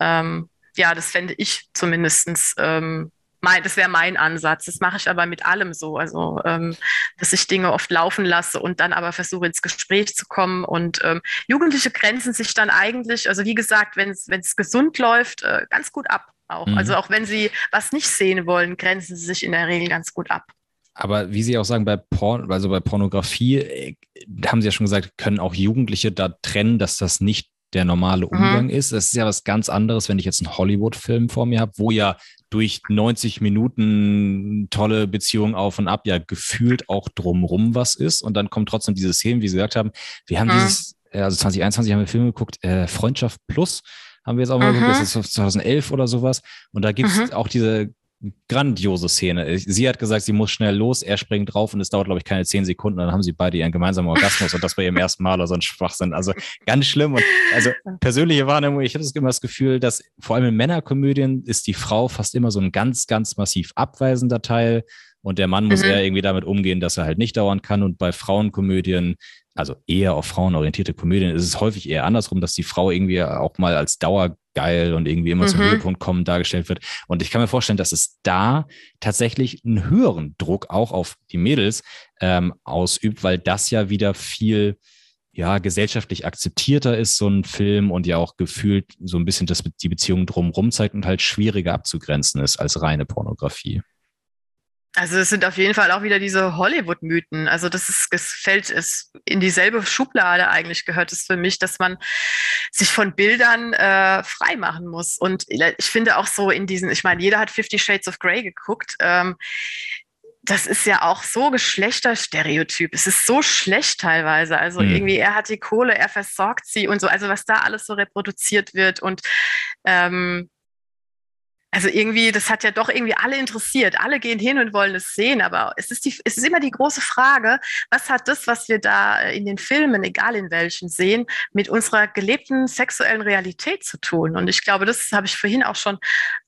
Ähm, ja, das fände ich zumindestens ähm, mein, das wäre mein Ansatz. Das mache ich aber mit allem so. Also, ähm, dass ich Dinge oft laufen lasse und dann aber versuche, ins Gespräch zu kommen. Und ähm, Jugendliche grenzen sich dann eigentlich, also wie gesagt, wenn es gesund läuft, äh, ganz gut ab auch. Mhm. Also auch wenn sie was nicht sehen wollen, grenzen sie sich in der Regel ganz gut ab. Aber wie Sie auch sagen, bei Porn, also bei Pornografie, äh, haben Sie ja schon gesagt, können auch Jugendliche da trennen, dass das nicht der normale. Umgang mhm. ist. Das ist ja was ganz anderes, wenn ich jetzt einen Hollywood-Film vor mir habe, wo ja durch 90 Minuten tolle Beziehungen auf und ab ja gefühlt auch drumrum was ist. Und dann kommen trotzdem diese Szenen, wie Sie gesagt haben. Wir haben mhm. dieses, äh, also 2021 haben wir Filme geguckt, äh, Freundschaft Plus haben wir jetzt auch mal geguckt, das ist 2011 oder sowas. Und da gibt es auch diese grandiose Szene. Sie hat gesagt, sie muss schnell los, er springt drauf und es dauert, glaube ich, keine zehn Sekunden. Dann haben sie beide ihren gemeinsamen Orgasmus und das bei ihrem <laughs> ersten Mal oder so ein Schwachsinn. Also ganz schlimm. Und also persönliche Wahrnehmung, ich habe immer das Gefühl, dass vor allem in Männerkomödien ist die Frau fast immer so ein ganz, ganz massiv abweisender Teil und der Mann muss mhm. eher irgendwie damit umgehen, dass er halt nicht dauern kann. Und bei Frauenkomödien also eher auf frauenorientierte Komödien ist es häufig eher andersrum, dass die Frau irgendwie auch mal als dauergeil und irgendwie immer mhm. zum Höhepunkt kommen dargestellt wird. Und ich kann mir vorstellen, dass es da tatsächlich einen höheren Druck auch auf die Mädels ähm, ausübt, weil das ja wieder viel ja, gesellschaftlich akzeptierter ist, so ein Film und ja auch gefühlt so ein bisschen das, die Beziehung drumherum zeigt und halt schwieriger abzugrenzen ist als reine Pornografie. Also es sind auf jeden Fall auch wieder diese Hollywood-Mythen. Also das ist, es fällt es in dieselbe Schublade eigentlich gehört es für mich, dass man sich von Bildern äh, frei machen muss. Und ich finde auch so in diesen, ich meine, jeder hat Fifty Shades of Grey geguckt. Ähm, das ist ja auch so Geschlechterstereotyp. Es ist so schlecht teilweise. Also mhm. irgendwie, er hat die Kohle, er versorgt sie und so. Also was da alles so reproduziert wird und ähm, also irgendwie, das hat ja doch irgendwie alle interessiert. Alle gehen hin und wollen es sehen, aber es ist, die, es ist immer die große Frage, was hat das, was wir da in den Filmen, egal in welchen, sehen, mit unserer gelebten sexuellen Realität zu tun? Und ich glaube, das habe ich vorhin auch schon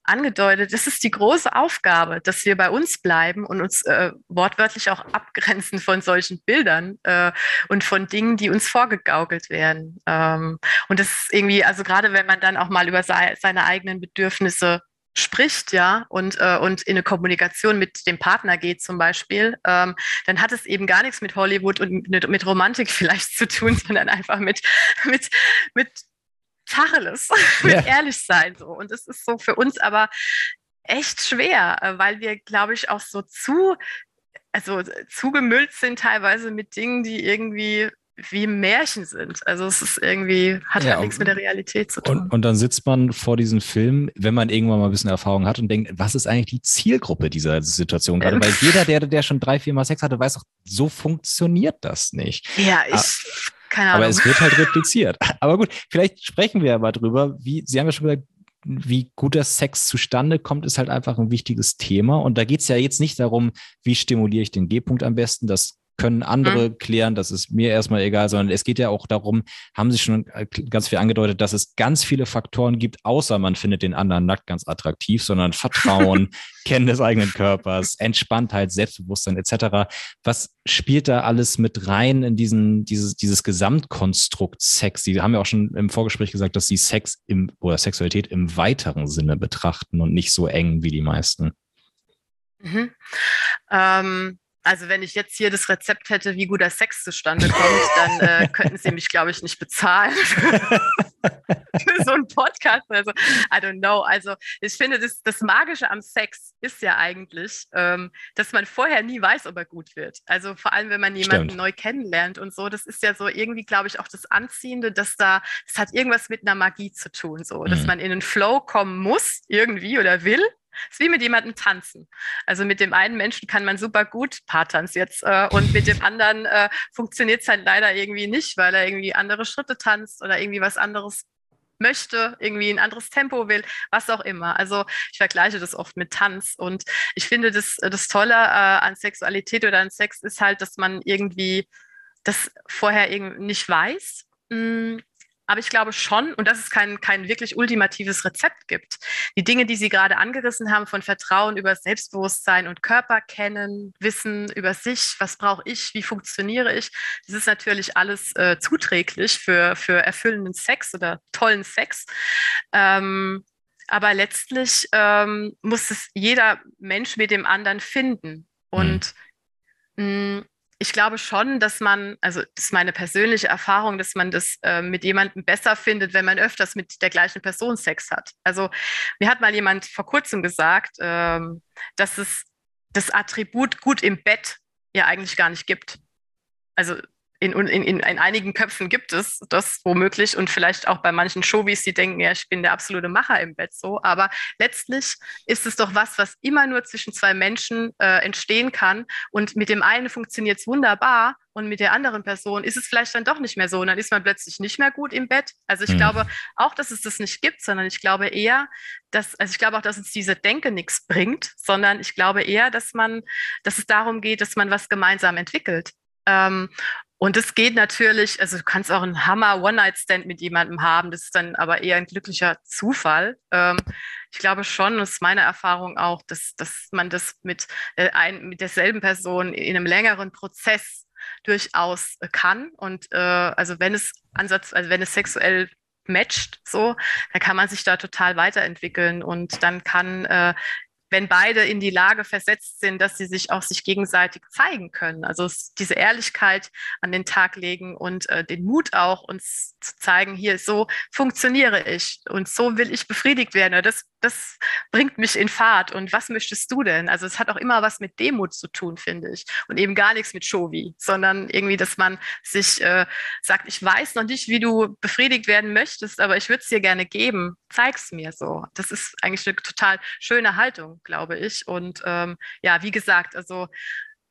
angedeutet, das ist die große Aufgabe, dass wir bei uns bleiben und uns äh, wortwörtlich auch abgrenzen von solchen Bildern äh, und von Dingen, die uns vorgegaukelt werden. Ähm, und das ist irgendwie, also gerade wenn man dann auch mal über sei, seine eigenen Bedürfnisse spricht, ja, und, äh, und in eine Kommunikation mit dem Partner geht zum Beispiel, ähm, dann hat es eben gar nichts mit Hollywood und mit, mit Romantik <laughs> vielleicht zu tun, sondern einfach mit, mit, mit Tacheles, <laughs> mit ja. ehrlich sein. So. Und es ist so für uns aber echt schwer, äh, weil wir, glaube ich, auch so zu, also zugemüllt sind teilweise mit Dingen, die irgendwie wie Märchen sind. Also es ist irgendwie, hat ja, halt nichts mit der Realität zu tun. Und, und, dann sitzt man vor diesem Film, wenn man irgendwann mal ein bisschen Erfahrung hat und denkt, was ist eigentlich die Zielgruppe dieser Situation gerade? Weil jeder, der, der schon drei, vier Mal Sex hatte, weiß doch, so funktioniert das nicht. Ja, ich. Ah, keine Ahnung. Aber es wird halt <laughs> repliziert. Aber gut, vielleicht sprechen wir aber drüber, wie, Sie haben ja schon gesagt, wie guter Sex zustande kommt, ist halt einfach ein wichtiges Thema. Und da geht es ja jetzt nicht darum, wie stimuliere ich den G-Punkt am besten. Das können andere mhm. klären, das ist mir erstmal egal, sondern es geht ja auch darum, haben Sie schon äh, ganz viel angedeutet, dass es ganz viele Faktoren gibt, außer man findet den anderen nackt ganz attraktiv, sondern Vertrauen, <laughs> Kennen des eigenen Körpers, Entspanntheit, Selbstbewusstsein etc. Was spielt da alles mit rein in diesen, dieses, dieses Gesamtkonstrukt Sex? Sie haben ja auch schon im Vorgespräch gesagt, dass Sie Sex im oder Sexualität im weiteren Sinne betrachten und nicht so eng wie die meisten. Mhm. Ähm, also wenn ich jetzt hier das Rezept hätte, wie guter Sex zustande kommt, dann äh, <laughs> könnten Sie mich, glaube ich, nicht bezahlen für <laughs> so einen Podcast. Also I don't know. Also ich finde, das, das Magische am Sex ist ja eigentlich, ähm, dass man vorher nie weiß, ob er gut wird. Also vor allem, wenn man jemanden Stimmt. neu kennenlernt und so, das ist ja so irgendwie, glaube ich, auch das Anziehende, dass da, das hat irgendwas mit einer Magie zu tun, so, mhm. dass man in einen Flow kommen muss, irgendwie oder will ist wie mit jemandem tanzen. Also mit dem einen Menschen kann man super gut Paartanz jetzt äh, und mit dem anderen äh, funktioniert es halt leider irgendwie nicht, weil er irgendwie andere Schritte tanzt oder irgendwie was anderes möchte, irgendwie ein anderes Tempo will, was auch immer. Also ich vergleiche das oft mit Tanz und ich finde, das, das Tolle äh, an Sexualität oder an Sex ist halt, dass man irgendwie das vorher irgendwie nicht weiß. Mm, aber ich glaube schon, und dass es kein, kein wirklich ultimatives Rezept gibt. Die Dinge, die Sie gerade angerissen haben, von Vertrauen über Selbstbewusstsein und Körper kennen, Wissen über sich, was brauche ich, wie funktioniere ich, das ist natürlich alles äh, zuträglich für, für erfüllenden Sex oder tollen Sex. Ähm, aber letztlich ähm, muss es jeder Mensch mit dem anderen finden. Und mhm ich glaube schon, dass man, also das ist meine persönliche Erfahrung, dass man das äh, mit jemandem besser findet, wenn man öfters mit der gleichen Person Sex hat. Also mir hat mal jemand vor kurzem gesagt, ähm, dass es das Attribut gut im Bett ja eigentlich gar nicht gibt. Also in, in, in, einigen Köpfen gibt es das womöglich und vielleicht auch bei manchen Showbies, die denken, ja, ich bin der absolute Macher im Bett so. Aber letztlich ist es doch was, was immer nur zwischen zwei Menschen äh, entstehen kann. Und mit dem einen funktioniert es wunderbar und mit der anderen Person ist es vielleicht dann doch nicht mehr so. Und dann ist man plötzlich nicht mehr gut im Bett. Also ich mhm. glaube auch, dass es das nicht gibt, sondern ich glaube eher, dass, also ich glaube auch, dass uns diese Denke nichts bringt, sondern ich glaube eher, dass man, dass es darum geht, dass man was gemeinsam entwickelt. Ähm, und es geht natürlich, also du kannst auch einen Hammer One-Night-Stand mit jemandem haben, das ist dann aber eher ein glücklicher Zufall. Ähm, ich glaube schon, das ist meine Erfahrung auch, dass, dass man das mit, äh, ein, mit derselben Person in einem längeren Prozess durchaus äh, kann. Und äh, also wenn es Ansatz, also wenn es sexuell matcht, so, dann kann man sich da total weiterentwickeln und dann kann äh, wenn beide in die Lage versetzt sind, dass sie sich auch sich gegenseitig zeigen können. Also diese Ehrlichkeit an den Tag legen und äh, den Mut auch, uns zu zeigen, hier, so funktioniere ich und so will ich befriedigt werden. Das, das bringt mich in Fahrt. Und was möchtest du denn? Also es hat auch immer was mit Demut zu tun, finde ich. Und eben gar nichts mit Shovi, sondern irgendwie, dass man sich äh, sagt, ich weiß noch nicht, wie du befriedigt werden möchtest, aber ich würde es dir gerne geben. Zeig's mir so. Das ist eigentlich eine total schöne Haltung, glaube ich. Und ähm, ja, wie gesagt, also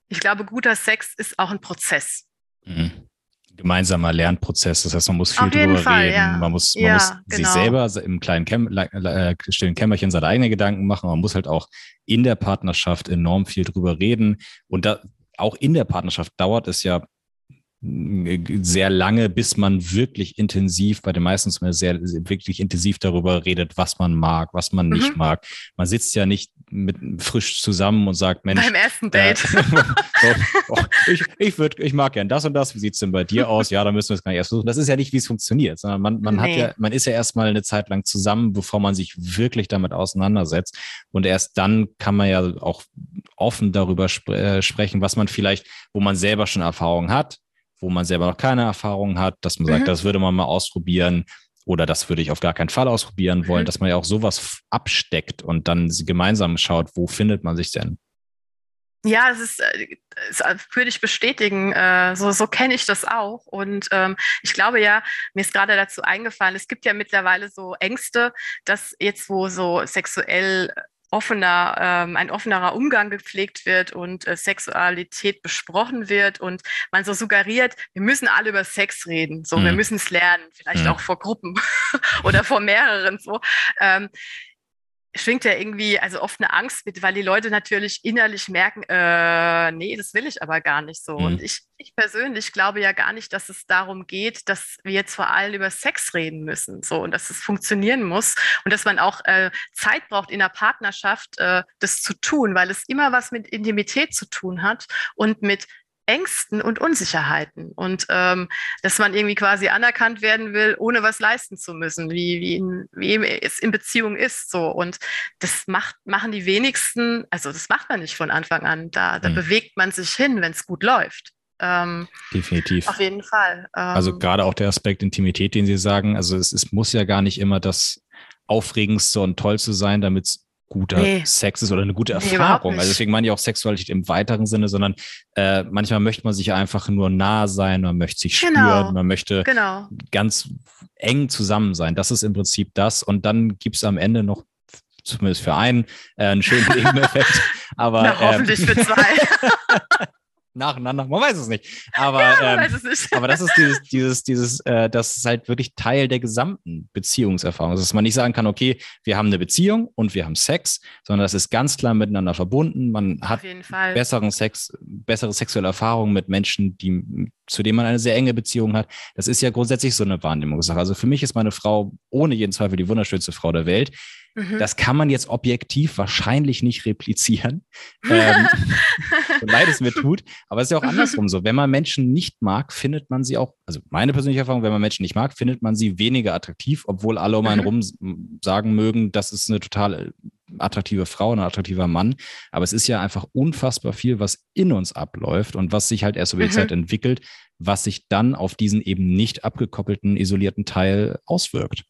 ich glaube, guter Sex ist auch ein Prozess. Mhm gemeinsamer Lernprozess. Das heißt, man muss viel drüber Fall, reden. Ja. Man muss, man ja, muss genau. sich selber im kleinen Käm äh, stillen Kämmerchen seine eigenen Gedanken machen. Man muss halt auch in der Partnerschaft enorm viel drüber reden. Und da, auch in der Partnerschaft dauert es ja sehr lange, bis man wirklich intensiv, bei den meisten zumindest sehr, wirklich intensiv darüber redet, was man mag, was man nicht mhm. mag. Man sitzt ja nicht mit frisch zusammen und sagt, Mensch. Beim ersten Date. Äh, <laughs> oh, ich, ich, würd, ich mag gern das und das. Wie sieht's denn bei dir aus? Ja, da müssen wir es gar nicht erst versuchen. Das ist ja nicht, wie es funktioniert, sondern man, man nee. hat ja, man ist ja erstmal eine Zeit lang zusammen, bevor man sich wirklich damit auseinandersetzt. Und erst dann kann man ja auch offen darüber sp äh, sprechen, was man vielleicht, wo man selber schon Erfahrung hat, wo man selber noch keine Erfahrung hat, dass man mhm. sagt, das würde man mal ausprobieren oder das würde ich auf gar keinen Fall ausprobieren wollen, mhm. dass man ja auch sowas absteckt und dann gemeinsam schaut, wo findet man sich denn? Ja, es ist, äh, es äh, würde ich bestätigen. Äh, so, so kenne ich das auch. Und ähm, ich glaube ja, mir ist gerade dazu eingefallen, es gibt ja mittlerweile so Ängste, dass jetzt, wo so sexuell offener, ähm, ein offenerer Umgang gepflegt wird und äh, Sexualität besprochen wird und man so suggeriert, wir müssen alle über Sex reden, so, mhm. wir müssen es lernen, vielleicht mhm. auch vor Gruppen <laughs> oder vor mehreren, so. Ähm, schwingt ja irgendwie also oft eine Angst mit, weil die Leute natürlich innerlich merken, äh, nee, das will ich aber gar nicht so. Mhm. Und ich, ich persönlich glaube ja gar nicht, dass es darum geht, dass wir jetzt vor allem über Sex reden müssen, so und dass es funktionieren muss und dass man auch äh, Zeit braucht in der Partnerschaft, äh, das zu tun, weil es immer was mit Intimität zu tun hat und mit Ängsten und Unsicherheiten und ähm, dass man irgendwie quasi anerkannt werden will, ohne was leisten zu müssen, wie, wie, in, wie es in Beziehung ist. So. Und das macht, machen die wenigsten, also das macht man nicht von Anfang an. Da, da mhm. bewegt man sich hin, wenn es gut läuft. Ähm, Definitiv. Auf jeden Fall. Ähm, also gerade auch der Aspekt Intimität, den Sie sagen, also es, es muss ja gar nicht immer das Aufregendste und Tollste sein, damit es guter nee. Sex ist oder eine gute Erfahrung. Nee, also deswegen meine ich auch Sexualität im weiteren Sinne, sondern äh, manchmal möchte man sich einfach nur nah sein, man möchte sich genau. spüren, man möchte genau. ganz eng zusammen sein. Das ist im Prinzip das. Und dann gibt es am Ende noch zumindest für einen äh, einen schönen <laughs> Nebeneffekt. Aber Na, hoffentlich ähm, für zwei. <laughs> nacheinander. Man weiß es nicht. <laughs> Aber, ja, ähm, es nicht. aber das ist dieses, dieses, dieses, äh, das ist halt wirklich Teil der gesamten Beziehungserfahrung. Also, dass man nicht sagen kann, okay, wir haben eine Beziehung und wir haben Sex, sondern das ist ganz klar miteinander verbunden. Man hat besseren Sex, bessere sexuelle Erfahrungen mit Menschen, die, zu denen man eine sehr enge Beziehung hat. Das ist ja grundsätzlich so eine Wahrnehmungssache. Also für mich ist meine Frau ohne jeden Zweifel die wunderschönste Frau der Welt. Mhm. Das kann man jetzt objektiv wahrscheinlich nicht replizieren, <laughs> ähm, <laughs> so leid es mir tut. Aber es ist ja auch andersrum so. Wenn man Menschen nicht mag, findet man sie auch, also meine persönliche Erfahrung, wenn man Menschen nicht mag, findet man sie weniger attraktiv, obwohl alle um einen mhm. rum sagen mögen, das ist eine total äh, attraktive Frau, ein attraktiver Mann. Aber es ist ja einfach unfassbar viel, was in uns abläuft und was sich halt erst über die mhm. Zeit entwickelt, was sich dann auf diesen eben nicht abgekoppelten, isolierten Teil auswirkt.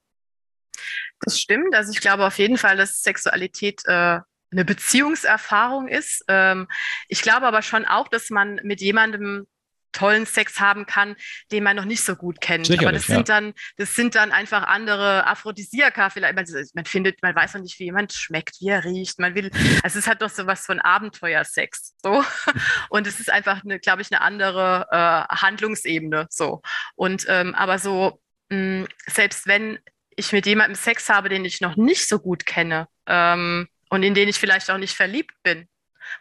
Das stimmt. Also ich glaube auf jeden Fall, dass Sexualität äh, eine Beziehungserfahrung ist. Ähm, ich glaube aber schon auch, dass man mit jemandem tollen Sex haben kann, den man noch nicht so gut kennt. Sicherlich, aber das ja. sind dann, das sind dann einfach andere Aphrodisiaka vielleicht. Man, man, findet, man weiß noch nicht, wie jemand schmeckt, wie er riecht. Man will, also es hat doch so was von Abenteuersex. So. <laughs> Und es ist einfach, eine, glaube ich, eine andere äh, Handlungsebene. So. Und ähm, aber so, mh, selbst wenn ich mit jemandem Sex habe, den ich noch nicht so gut kenne ähm, und in den ich vielleicht auch nicht verliebt bin,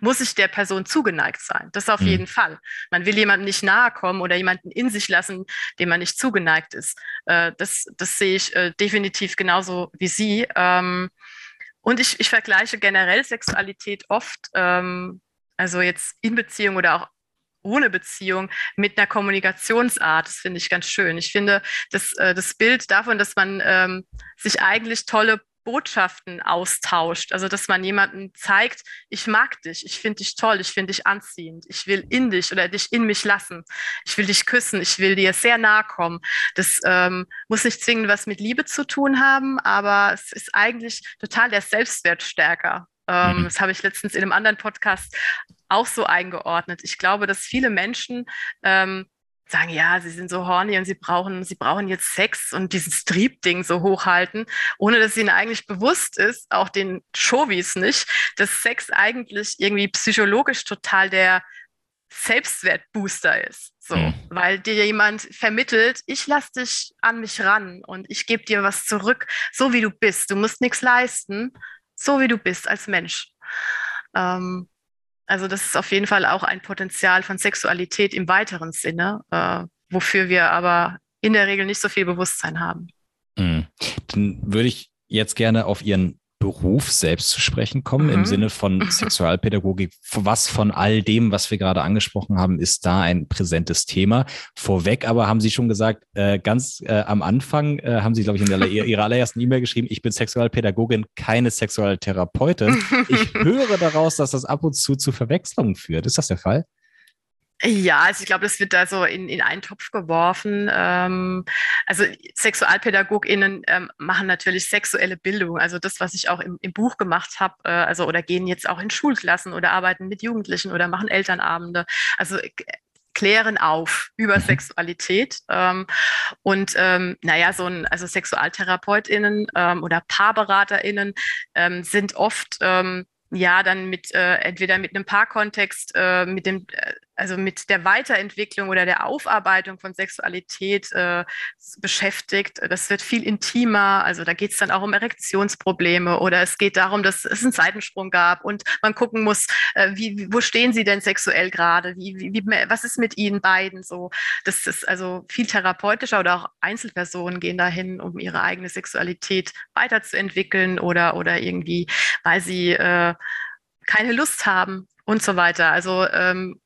muss ich der Person zugeneigt sein. Das auf mhm. jeden Fall. Man will jemandem nicht nahe kommen oder jemanden in sich lassen, dem man nicht zugeneigt ist. Äh, das, das sehe ich äh, definitiv genauso wie Sie. Ähm, und ich, ich vergleiche generell Sexualität oft, ähm, also jetzt in Beziehung oder auch ohne Beziehung mit einer Kommunikationsart. Das finde ich ganz schön. Ich finde das, äh, das Bild davon, dass man ähm, sich eigentlich tolle Botschaften austauscht. Also, dass man jemandem zeigt, ich mag dich, ich finde dich toll, ich finde dich anziehend, ich will in dich oder dich in mich lassen, ich will dich küssen, ich will dir sehr nahe kommen. Das ähm, muss nicht zwingend was mit Liebe zu tun haben, aber es ist eigentlich total der Selbstwertstärker. Ähm, mhm. Das habe ich letztens in einem anderen Podcast auch so eingeordnet. Ich glaube, dass viele Menschen ähm, sagen, ja, sie sind so horny und sie brauchen, sie brauchen jetzt Sex und dieses Triebding so hochhalten, ohne dass ihnen eigentlich bewusst ist, auch den Showies nicht, dass Sex eigentlich irgendwie psychologisch total der Selbstwertbooster ist. So, mhm. weil dir jemand vermittelt, ich lass dich an mich ran und ich gebe dir was zurück, so wie du bist. Du musst nichts leisten, so wie du bist als Mensch. Ähm, also das ist auf jeden Fall auch ein Potenzial von Sexualität im weiteren Sinne, äh, wofür wir aber in der Regel nicht so viel Bewusstsein haben. Mhm. Dann würde ich jetzt gerne auf Ihren Beruf selbst zu sprechen kommen, mhm. im Sinne von Sexualpädagogik. Was von all dem, was wir gerade angesprochen haben, ist da ein präsentes Thema? Vorweg aber haben Sie schon gesagt, äh, ganz äh, am Anfang äh, haben Sie, glaube ich, in der, Ihrer allerersten E-Mail geschrieben, ich bin Sexualpädagogin, keine Sexualtherapeutin. Ich <laughs> höre daraus, dass das ab und zu zu Verwechslungen führt. Ist das der Fall? Ja, also ich glaube, das wird da so in, in einen Topf geworfen. Ähm, also SexualpädagogInnen ähm, machen natürlich sexuelle Bildung, also das, was ich auch im, im Buch gemacht habe, äh, also oder gehen jetzt auch in Schulklassen oder arbeiten mit Jugendlichen oder machen Elternabende. Also äh, klären auf über mhm. Sexualität. Ähm, und ähm, naja, so ein, also SexualtherapeutInnen ähm, oder PaarberaterInnen ähm, sind oft ähm, ja dann mit äh, entweder mit einem Paarkontext, äh, mit dem äh, also mit der Weiterentwicklung oder der Aufarbeitung von Sexualität äh, beschäftigt. Das wird viel intimer. Also da geht es dann auch um Erektionsprobleme oder es geht darum, dass es einen Seitensprung gab und man gucken muss, äh, wie, wo stehen sie denn sexuell gerade? Wie, wie, was ist mit ihnen beiden so? Das ist also viel therapeutischer oder auch Einzelpersonen gehen dahin, um ihre eigene Sexualität weiterzuentwickeln oder, oder irgendwie, weil sie äh, keine Lust haben und so weiter. Also ähm,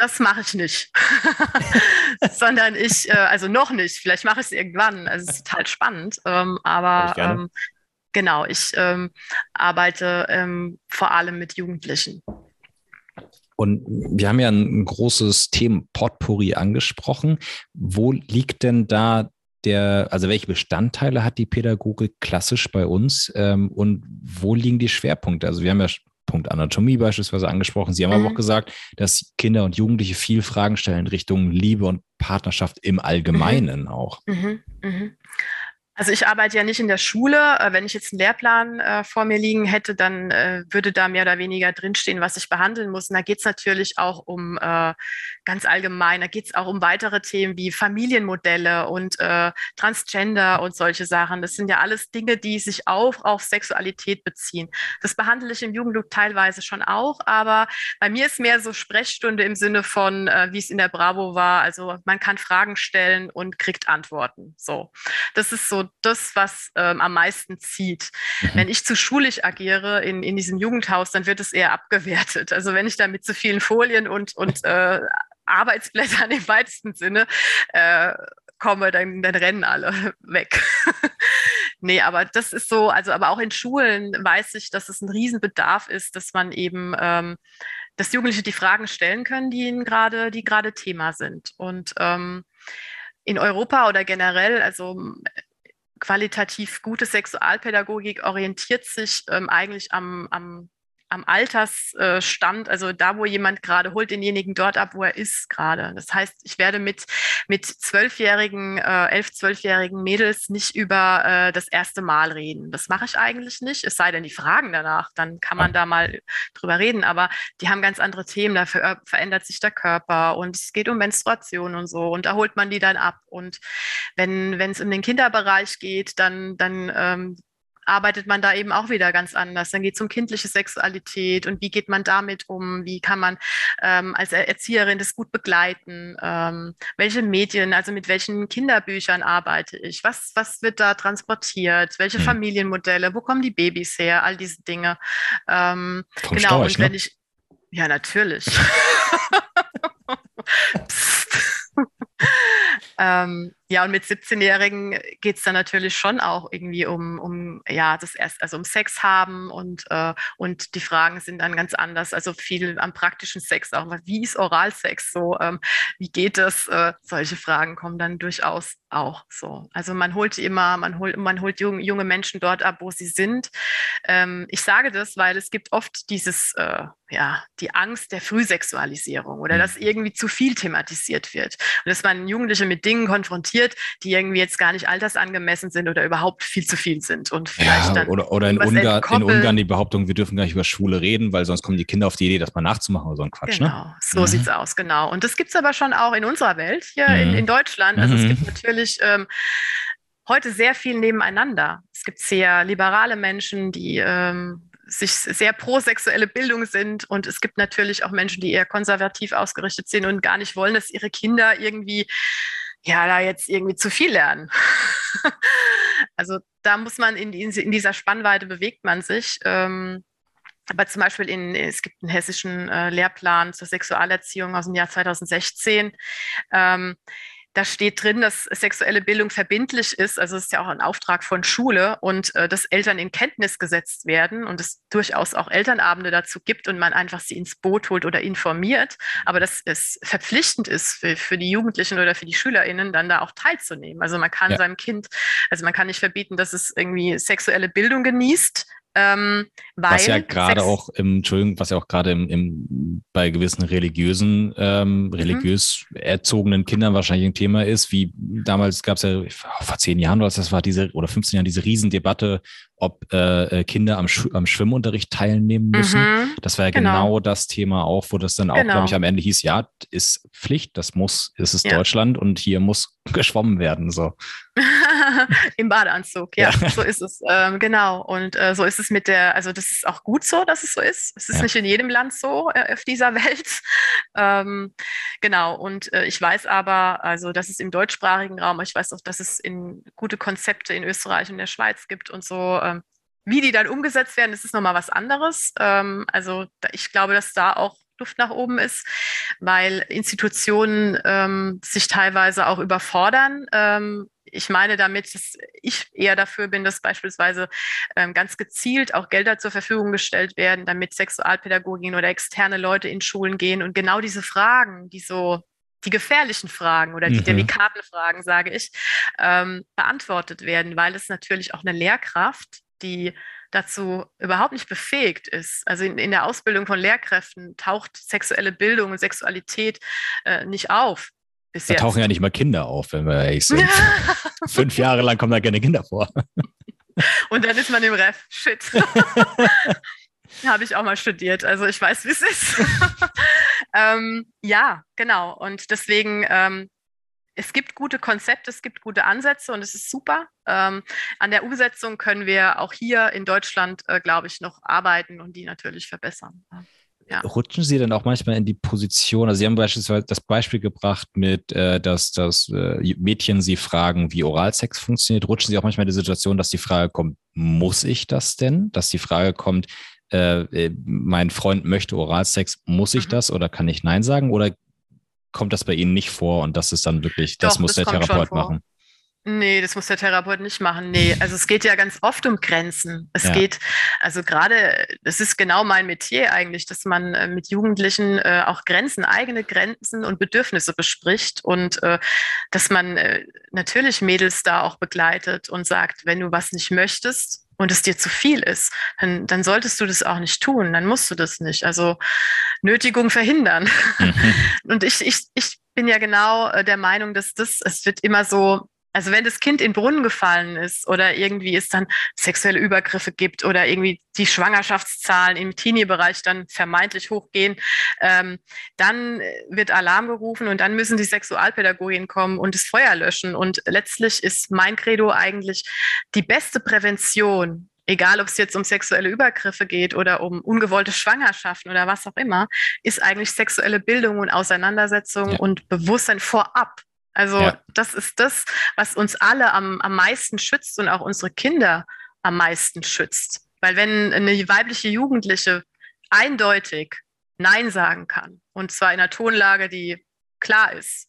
das mache ich nicht, <laughs> sondern ich, äh, also noch nicht, vielleicht mache ich es irgendwann. Also es ist total spannend, ähm, aber ähm, genau, ich ähm, arbeite ähm, vor allem mit Jugendlichen. Und wir haben ja ein, großes Thema Potpourri angesprochen. Wo liegt denn da der, also welche Bestandteile hat die Pädagogik klassisch bei uns ähm, und wo liegen die Schwerpunkte? Also wir haben ja Punkt Anatomie beispielsweise angesprochen. Sie haben mhm. aber auch gesagt, dass Kinder und Jugendliche viel Fragen stellen in Richtung Liebe und Partnerschaft im Allgemeinen mhm. auch. Mhm. Also ich arbeite ja nicht in der Schule. Äh, wenn ich jetzt einen Lehrplan äh, vor mir liegen hätte, dann äh, würde da mehr oder weniger drinstehen, was ich behandeln muss. Und da geht es natürlich auch um äh, ganz allgemein, da geht es auch um weitere Themen wie Familienmodelle und äh, Transgender und solche Sachen. Das sind ja alles Dinge, die sich auch auf Sexualität beziehen. Das behandle ich im Jugendlook teilweise schon auch, aber bei mir ist mehr so Sprechstunde im Sinne von, äh, wie es in der Bravo war. Also man kann Fragen stellen und kriegt Antworten. So, das ist so das, was ähm, am meisten zieht. Mhm. Wenn ich zu schulisch agiere in, in diesem Jugendhaus, dann wird es eher abgewertet. Also wenn ich da mit zu vielen Folien und, und äh, Arbeitsblättern im weitesten Sinne äh, komme, dann, dann rennen alle <laughs> weg. <laughs> nee, aber das ist so, also aber auch in Schulen weiß ich, dass es ein Riesenbedarf ist, dass man eben ähm, dass Jugendliche die Fragen stellen können, die ihnen gerade, die gerade Thema sind. Und ähm, in Europa oder generell, also qualitativ gute Sexualpädagogik orientiert sich ähm, eigentlich am, am am Altersstand, also da, wo jemand gerade holt denjenigen dort ab, wo er ist gerade. Das heißt, ich werde mit mit zwölfjährigen, äh, elf, zwölfjährigen Mädels nicht über äh, das erste Mal reden. Das mache ich eigentlich nicht. Es sei denn, die fragen danach, dann kann man da mal drüber reden. Aber die haben ganz andere Themen. Da ver verändert sich der Körper und es geht um Menstruation und so. Und da holt man die dann ab. Und wenn es um den Kinderbereich geht, dann dann ähm, arbeitet man da eben auch wieder ganz anders. Dann geht es um kindliche Sexualität und wie geht man damit um? Wie kann man ähm, als Erzieherin das gut begleiten? Ähm, welche Medien, also mit welchen Kinderbüchern arbeite ich? Was, was wird da transportiert? Welche hm. Familienmodelle? Wo kommen die Babys her? All diese Dinge. Ähm, genau, Storch, und wenn ne? ich, ja, natürlich. <laughs> <laughs> <laughs> ähm, ja, und mit 17-Jährigen geht es dann natürlich schon auch irgendwie um, um ja, das erst, also um Sex haben und, äh, und die Fragen sind dann ganz anders. Also viel am praktischen Sex auch. Wie ist Oralsex so? Ähm, wie geht das? Äh, solche Fragen kommen dann durchaus auch so. Also man holt immer, man holt, man holt junge, junge Menschen dort ab, wo sie sind. Ähm, ich sage das, weil es gibt oft dieses, äh, ja, die Angst der Frühsexualisierung oder mhm. dass irgendwie zu viel thematisiert wird. Und dass man Jugendliche mit Dingen konfrontiert, passiert, die irgendwie jetzt gar nicht altersangemessen sind oder überhaupt viel zu viel sind. Und vielleicht ja, dann oder, oder in, Ungar, in Ungarn die Behauptung, wir dürfen gar nicht über Schwule reden, weil sonst kommen die Kinder auf die Idee, das mal nachzumachen oder so ein Quatsch. Ne? Genau, ne? so mhm. es aus, genau. Und das gibt es aber schon auch in unserer Welt, hier mhm. in, in, Deutschland. Also mhm. es gibt natürlich ähm, heute sehr viel nebeneinander. Es gibt sehr liberale Menschen, die ähm, sich sehr pro sexuelle Bildung sind. Und es gibt natürlich auch Menschen, die eher konservativ ausgerichtet sind und gar nicht wollen, dass ihre Kinder irgendwie ja, da jetzt irgendwie zu viel lernen. <laughs> also da muss man in, in, dieser Spannweite bewegt man sich. Ähm, aber zum Beispiel in, es gibt einen hessischen äh, Lehrplan zur Sexualerziehung aus dem Jahr 2016. Ähm, da steht drin, dass sexuelle Bildung verbindlich ist. Also es ist ja auch ein Auftrag von Schule und äh, dass Eltern in Kenntnis gesetzt werden und es durchaus auch Elternabende dazu gibt und man einfach sie ins Boot holt oder informiert. Aber dass es verpflichtend ist für, für die Jugendlichen oder für die SchülerInnen, dann da auch teilzunehmen. Also man kann ja. seinem Kind, also man kann nicht verbieten, dass es irgendwie sexuelle Bildung genießt, ähm, was ja gerade auch im, Entschuldigung, was ja auch gerade im, im, bei gewissen religiösen, ähm, mhm. religiös erzogenen Kindern wahrscheinlich ein Thema ist, wie damals gab es ja vor zehn Jahren oder das war diese oder 15 Jahren diese Riesendebatte, ob äh, äh, Kinder am, Sch am Schwimmunterricht teilnehmen müssen. Mhm. Das war ja genau. genau. das Thema auch, wo das dann auch, genau. glaube ich, am Ende hieß, ja, ist Pflicht, das muss, es ist ja. Deutschland und hier muss <laughs> geschwommen werden. So. <laughs> Im Badeanzug, ja, ja, <laughs> so ist es. Ähm, genau. Und äh, so ist es mit der, also das ist auch gut so, dass es so ist. Es ist ja. nicht in jedem Land so äh, auf dieser Welt. Ähm, genau. Und äh, ich weiß aber, also dass es im deutschsprachigen Raum, ich weiß auch, dass es in gute Konzepte in Österreich und der Schweiz gibt und so. Wie die dann umgesetzt werden, das ist nochmal was anderes. Ähm, also ich glaube, dass da auch Luft nach oben ist, weil Institutionen ähm, sich teilweise auch überfordern. Ähm, ich meine damit, dass ich eher dafür bin, dass beispielsweise ähm, ganz gezielt auch Gelder zur Verfügung gestellt werden, damit Sexualpädagogin oder externe Leute in Schulen gehen und genau diese Fragen, die so die gefährlichen Fragen oder die mhm. delikaten Fragen, sage ich, ähm, beantwortet werden, weil es natürlich auch eine Lehrkraft, die dazu überhaupt nicht befähigt ist. Also in, in der Ausbildung von Lehrkräften taucht sexuelle Bildung und Sexualität äh, nicht auf. Bis da jetzt. tauchen ja nicht mal Kinder auf, wenn wir ehrlich sind. <laughs> Fünf Jahre lang kommen da keine Kinder vor. <laughs> Und dann ist man im Ref. Shit. <laughs> Habe ich auch mal studiert. Also ich weiß, wie es ist. ähm, ja, genau. Und deswegen ähm, es gibt gute Konzepte, es gibt gute Ansätze und es ist super. Ähm, an der Umsetzung können wir auch hier in Deutschland, äh, glaube ich, noch arbeiten und die natürlich verbessern. Ja. Rutschen Sie dann auch manchmal in die Position? Also Sie haben beispielsweise das Beispiel gebracht mit, äh, dass, dass äh, Mädchen Sie fragen, wie Oralsex funktioniert. Rutschen Sie auch manchmal in die Situation, dass die Frage kommt, muss ich das denn? Dass die Frage kommt, äh, äh mein Freund möchte Oralsex, muss ich mhm. das oder kann ich Nein sagen? Oder kommt das bei Ihnen nicht vor und das ist dann wirklich, das Doch, muss das der Therapeut machen? Nee, das muss der Therapeut nicht machen. Nee, also es geht ja ganz oft um Grenzen. Es ja. geht, also gerade, das ist genau mein Metier eigentlich, dass man äh, mit Jugendlichen äh, auch Grenzen, eigene Grenzen und Bedürfnisse bespricht und äh, dass man äh, natürlich Mädels da auch begleitet und sagt, wenn du was nicht möchtest, und es dir zu viel ist, dann, dann solltest du das auch nicht tun, dann musst du das nicht. Also Nötigung verhindern. Mhm. <laughs> Und ich, ich, ich bin ja genau äh, der Meinung, dass das, es wird immer so, also wenn das Kind in Brunnen gefallen ist oder irgendwie es dann sexuelle Übergriffe gibt oder irgendwie die Schwangerschaftszahlen im Teenie-Bereich dann vermeintlich hochgehen, ähm, dann wird Alarm gerufen und dann müssen die Sexualpädagogien kommen und das Feuer löschen. Und letztlich ist mein Credo eigentlich die beste Prävention egal ob es jetzt um sexuelle Übergriffe geht oder um ungewollte Schwangerschaften oder was auch immer, ist eigentlich sexuelle Bildung und Auseinandersetzung ja. und Bewusstsein vorab. Also ja. das ist das, was uns alle am, am meisten schützt und auch unsere Kinder am meisten schützt. Weil wenn eine weibliche Jugendliche eindeutig Nein sagen kann, und zwar in einer Tonlage, die klar ist,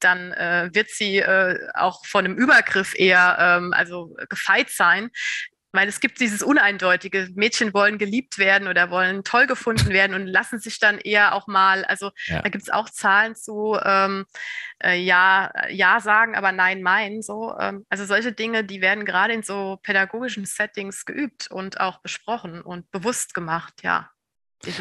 dann äh, wird sie äh, auch von einem Übergriff eher ähm, also gefeit sein, weil es gibt dieses Uneindeutige. Mädchen wollen geliebt werden oder wollen toll gefunden werden und lassen sich dann eher auch mal, also ja. da gibt es auch Zahlen zu, ähm, äh, ja, ja sagen, aber nein meinen. So. Ähm, also solche Dinge, die werden gerade in so pädagogischen Settings geübt und auch besprochen und bewusst gemacht, ja.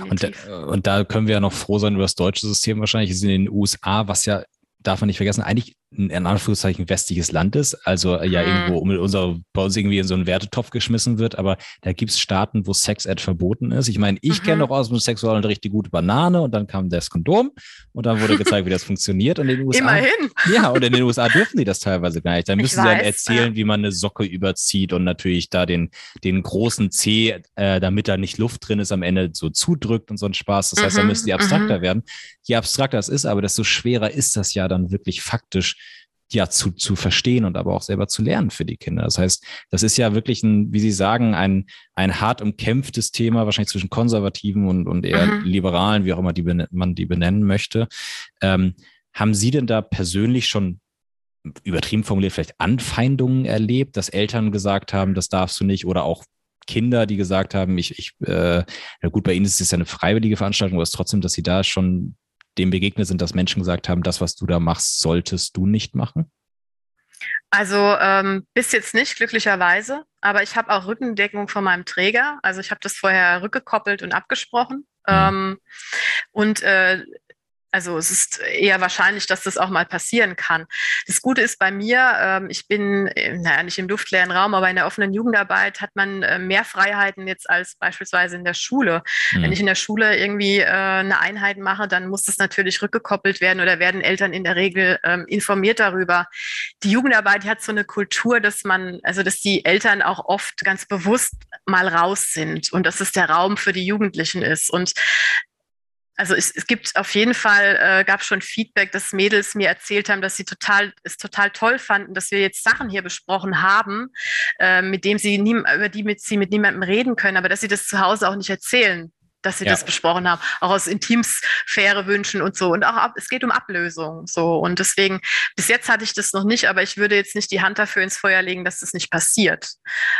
Und, äh, und, da können wir ja noch froh sein über das deutsche System wahrscheinlich. Es ist in den USA, was ja darf man nicht vergessen, eigentlich ein in Anführungszeichen westliches Land ist, also äh, ja mhm. irgendwo um unser, bei uns irgendwie in so einen Wertetopf geschmissen wird, aber da gibt es Staaten, wo Sex-Ed verboten ist. Ich meine, ich mhm. kenne doch aus dem Sexualunterricht die gute Banane und dann kam das Kondom und dann wurde gezeigt, wie das <laughs> funktioniert. Und in den USA, Immerhin. <laughs> Ja, und in den USA dürfen die das teilweise gar nicht. Da müssen sie dann erzählen, ja. wie man eine Socke überzieht und natürlich da den, den großen C, äh, damit da nicht Luft drin ist, am Ende so zudrückt und so ein Spaß. Das heißt, mhm. da müssen die abstrakter mhm. werden. Je abstrakter es ist, aber desto schwerer ist das ja dann wirklich faktisch ja zu, zu verstehen und aber auch selber zu lernen für die Kinder. Das heißt, das ist ja wirklich ein, wie Sie sagen, ein, ein hart umkämpftes Thema, wahrscheinlich zwischen Konservativen und, und eher mhm. Liberalen, wie auch immer die man die benennen möchte. Ähm, haben Sie denn da persönlich schon übertrieben formuliert vielleicht Anfeindungen erlebt, dass Eltern gesagt haben, das darfst du nicht oder auch Kinder, die gesagt haben, ich, ich, äh, na gut, bei Ihnen ist es ja eine freiwillige Veranstaltung, aber es ist trotzdem, dass Sie da schon dem begegnet sind, dass Menschen gesagt haben, das, was du da machst, solltest du nicht machen? Also ähm, bis jetzt nicht, glücklicherweise. Aber ich habe auch Rückendeckung von meinem Träger. Also ich habe das vorher rückgekoppelt und abgesprochen. Mhm. Ähm, und äh, also es ist eher wahrscheinlich, dass das auch mal passieren kann. Das Gute ist bei mir, ähm, ich bin, äh, naja, nicht im luftleeren Raum, aber in der offenen Jugendarbeit hat man äh, mehr Freiheiten jetzt als beispielsweise in der Schule. Mhm. Wenn ich in der Schule irgendwie äh, eine Einheit mache, dann muss das natürlich rückgekoppelt werden oder werden Eltern in der Regel ähm, informiert darüber. Die Jugendarbeit hat so eine Kultur, dass man, also dass die Eltern auch oft ganz bewusst mal raus sind und dass es der Raum für die Jugendlichen ist. Und also es, es gibt auf jeden Fall, äh, gab schon Feedback, dass Mädels mir erzählt haben, dass sie total, es total toll fanden, dass wir jetzt Sachen hier besprochen haben, äh, mit dem sie nie, über die mit, sie mit niemandem reden können, aber dass sie das zu Hause auch nicht erzählen, dass sie ja. das besprochen haben, auch aus Intimsphäre wünschen und so. Und auch ab, es geht um Ablösung. So. Und deswegen, bis jetzt hatte ich das noch nicht, aber ich würde jetzt nicht die Hand dafür ins Feuer legen, dass das nicht passiert.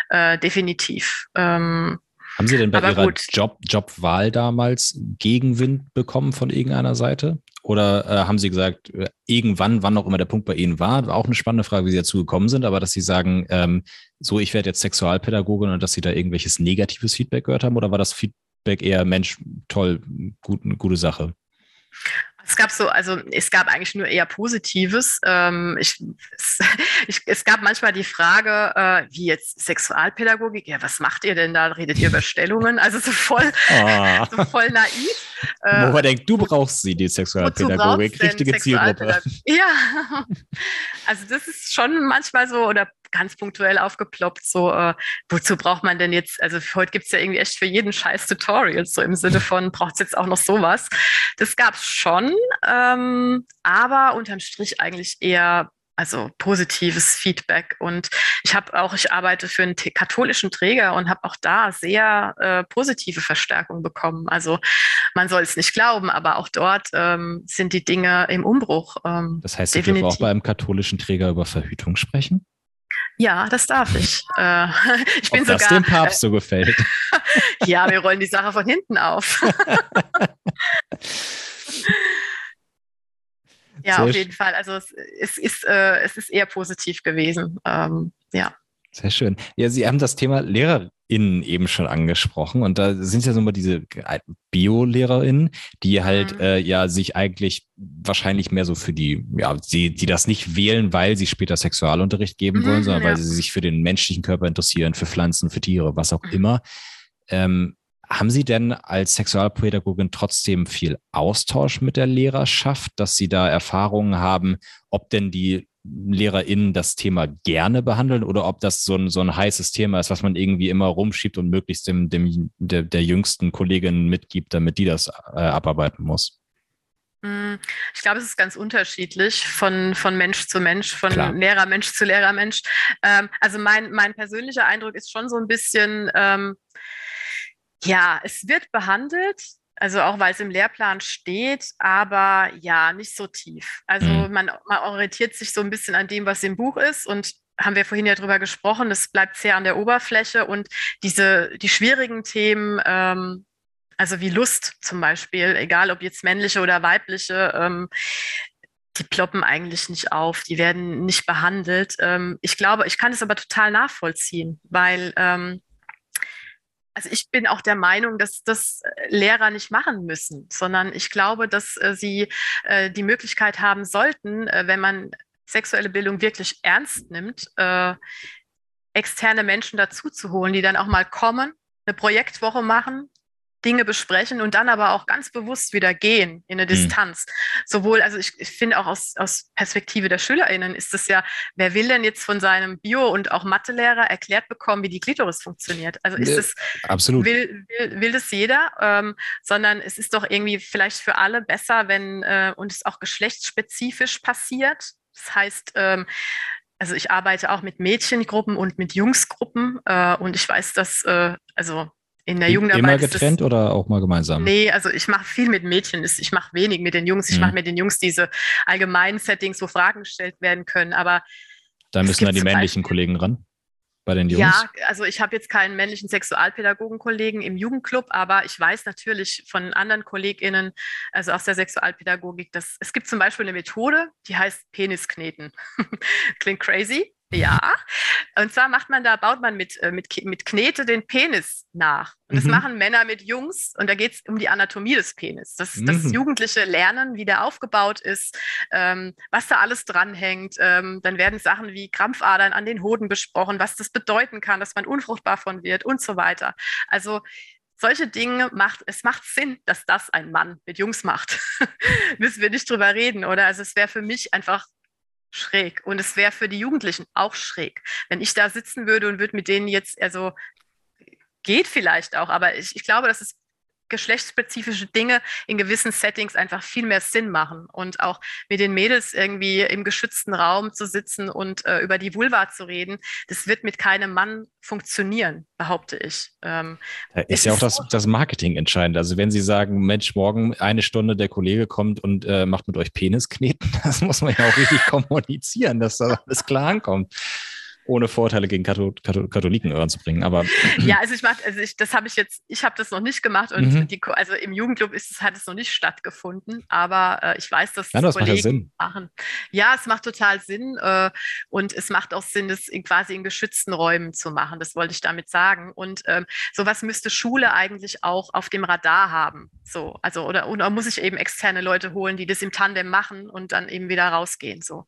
Äh, definitiv. Ähm, haben Sie denn bei Aber Ihrer Job, Jobwahl damals Gegenwind bekommen von irgendeiner Seite? Oder äh, haben Sie gesagt, äh, irgendwann, wann auch immer der Punkt bei Ihnen war, auch eine spannende Frage, wie Sie dazu gekommen sind, aber dass Sie sagen, ähm, so, ich werde jetzt Sexualpädagogin und dass Sie da irgendwelches negatives Feedback gehört haben? Oder war das Feedback eher, Mensch, toll, gut, eine gute Sache? Es gab so, also es gab eigentlich nur eher Positives. Ähm, ich, es, <laughs> ich, es, gab manchmal die Frage, äh, wie jetzt Sexualpädagogik, ja, was macht ihr denn da? Redet ihr über Stellungen? Also so voll, oh. <laughs> so voll naiv. Äh, <laughs> Wo man denkt, du brauchst sie, die Sexualpädagogik, richtige Zielgruppe. Ja, also das ist schon manchmal so, oder ganz punktuell aufgeploppt, so, äh, wozu braucht man denn jetzt, also heute gibt es ja irgendwie echt für jeden Scheiß Tutorials, so im Sinne von, braucht es jetzt auch noch sowas. Das gab es schon, ähm, aber unterm Strich eigentlich eher also positives Feedback. Und ich habe auch, ich arbeite für einen katholischen Träger und habe auch da sehr äh, positive Verstärkung bekommen. Also man soll es nicht glauben, aber auch dort ähm, sind die Dinge im Umbruch. Ähm, das heißt, Sie dürfen auch bei einem katholischen Träger über Verhütung sprechen? Ja, das darf ich. <laughs> Äh, <laughs> ich bin Ob sogar, das dem Papst so gefällt. <laughs> ja, wir rollen die Sache von hinten auf. ja, Sehr auf jeden Fall. Also es, es ist, äh, es ist eher positiv gewesen. Ähm, ja. Sehr schön. Ja, Sie haben das Thema LehrerInnen eben schon angesprochen und da sind ja so mal diese Bio-LehrerInnen, die halt mhm. äh, ja sich eigentlich wahrscheinlich mehr so für die, ja, sie, die das nicht wählen, weil sie später Sexualunterricht geben wollen, mhm, sondern ja. weil sie sich für den menschlichen Körper interessieren, für Pflanzen, für Tiere, was auch mhm. immer. Ähm, haben Sie denn als Sexualpädagogin trotzdem viel Austausch mit der Lehrerschaft, dass Sie da Erfahrungen haben, ob denn die LehrerInnen das Thema gerne behandeln oder ob das so ein, so ein heißes Thema ist, was man irgendwie immer rumschiebt und möglichst dem, dem der, der jüngsten Kollegin mitgibt, damit die das äh, abarbeiten muss? Hm, ich glaube, es ist ganz unterschiedlich von, von Mensch zu Mensch, von Klar. Lehrermensch zu Lehrermensch. Ähm, also mein, mein persönlicher Eindruck ist schon so ein bisschen, ähm, ja, es wird behandelt, Also auch weil es im Lehrplan steht, aber ja, nicht so tief. Also mhm. man, man orientiert sich so ein bisschen an dem, was im Buch ist und haben wir vorhin ja drüber gesprochen, es bleibt sehr an der Oberfläche und diese, die schwierigen Themen, ähm, also wie Lust zum Beispiel, egal ob jetzt männliche oder weibliche, ähm, die ploppen eigentlich nicht auf, die werden nicht behandelt. Ähm, ich glaube, ich kann es aber total nachvollziehen, weil ähm, also ich bin auch der Meinung, dass das äh, Lehrer nicht machen müssen, sondern ich glaube, dass äh, sie äh, die Möglichkeit haben sollten, wenn man sexuelle Bildung wirklich ernst nimmt, externe Menschen dazu zu holen, die dann auch mal kommen, eine Projektwoche machen, Dinge besprechen und dann aber auch ganz bewusst wieder gehen in eine mhm. Distanz. Sowohl, also ich, ich finde auch aus, aus Perspektive der SchülerInnen ist es ja, wer will denn jetzt von seinem Bio- und auch Mathelehrer erklärt bekommen, wie die Klitoris funktioniert? Also ist es, absolut. Will, will, will das jeder, ähm, sondern es ist doch irgendwie vielleicht für alle besser, wenn äh, und es auch geschlechtsspezifisch passiert. Das heißt, ähm, also ich arbeite auch mit Mädchengruppen und mit Jungsgruppen äh, und ich weiß, dass, äh, also in der Jugendarbeit. Immer getrennt das, oder auch mal gemeinsam? Nee, also ich mache viel mit Mädchen. Ich mache wenig mit den Jungs. Ich mhm. mache mit den Jungs diese allgemeinen Settings, wo Fragen gestellt werden können. Aber da müssen dann die männlichen Beispiel, Kollegen ran bei den Jungs? Ja, also ich habe jetzt keinen männlichen Sexualpädagogenkollegen im Jugendclub, aber ich weiß natürlich von anderen KollegInnen, also aus der Sexualpädagogik, dass es gibt zum Beispiel eine Methode, die heißt Peniskneten. <laughs> Klingt crazy, ja, und zwar macht man da, baut man mit, äh, mit, mit Knete den Penis nach. Und das mhm. machen Männer mit Jungs. Und da geht es um die Anatomie des Penis. Das, mhm. das jugendliche Lernen, wie der aufgebaut ist, ähm, was da alles dranhängt. Ähm, dann werden Sachen wie Krampfadern an den Hoden besprochen, was das bedeuten kann, dass man unfruchtbar von wird und so weiter. Also solche Dinge macht, es macht Sinn, dass das ein Mann mit Jungs macht. <laughs> Müssen wir nicht drüber reden, oder? Also es wäre für mich einfach schräg. Und es wäre für die Jugendlichen auch schräg. Wenn ich da sitzen würde und würde mit denen jetzt, also geht vielleicht auch, aber ich, ich glaube, dass es geschlechtsspezifische Dinge in gewissen Settings einfach viel mehr Sinn machen und auch mit den Mädels irgendwie im geschützten Raum zu sitzen und äh, über die Vulva zu reden, das wird mit keinem Mann funktionieren, behaupte ich. Ähm, da ist ja auch das, das Marketing entscheidend. Also wenn Sie sagen, Mensch, morgen eine Stunde der Kollege kommt und äh, macht mit euch Peniskneten, <laughs> das muss man ja auch richtig kommunizieren, dass da alles klar ankommt ohne Vorteile gegen Katholiken ranzubringen. Aber <laughs> ja, also ich mach, also ich, das habe ich jetzt, ich habe das noch nicht gemacht und mhm. die, also im Jugendclub ist es, hat es noch nicht stattgefunden, aber äh, ich weiß, dass ja, das Kollegen macht ja Sinn. machen. Ja, es macht total Sinn äh, und es macht auch Sinn, das in, quasi in geschützten Räumen zu machen. Das wollte ich damit sagen. Und ähm, sowas müsste Schule eigentlich auch auf dem Radar haben. So, also oder, oder muss ich eben externe Leute holen, die das im Tandem machen und dann eben wieder rausgehen. So.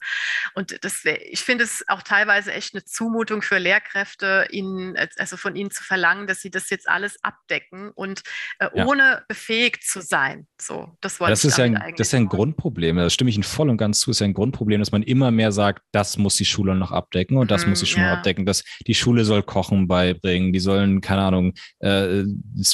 Und das, ich finde es auch teilweise echt eine Zumutung für Lehrkräfte, ihnen, also von ihnen zu verlangen, dass sie das jetzt alles abdecken und äh, ja. ohne befähigt zu sein. So, das wollte das ist ja ein, Das ist ja ein Grundproblem. Da stimme ich Ihnen voll und ganz zu. Das ist ja ein Grundproblem, dass man immer mehr sagt, das muss die Schule noch abdecken und das mhm, muss die Schule ja. abdecken. Dass die Schule soll Kochen beibringen, die sollen, keine Ahnung, äh,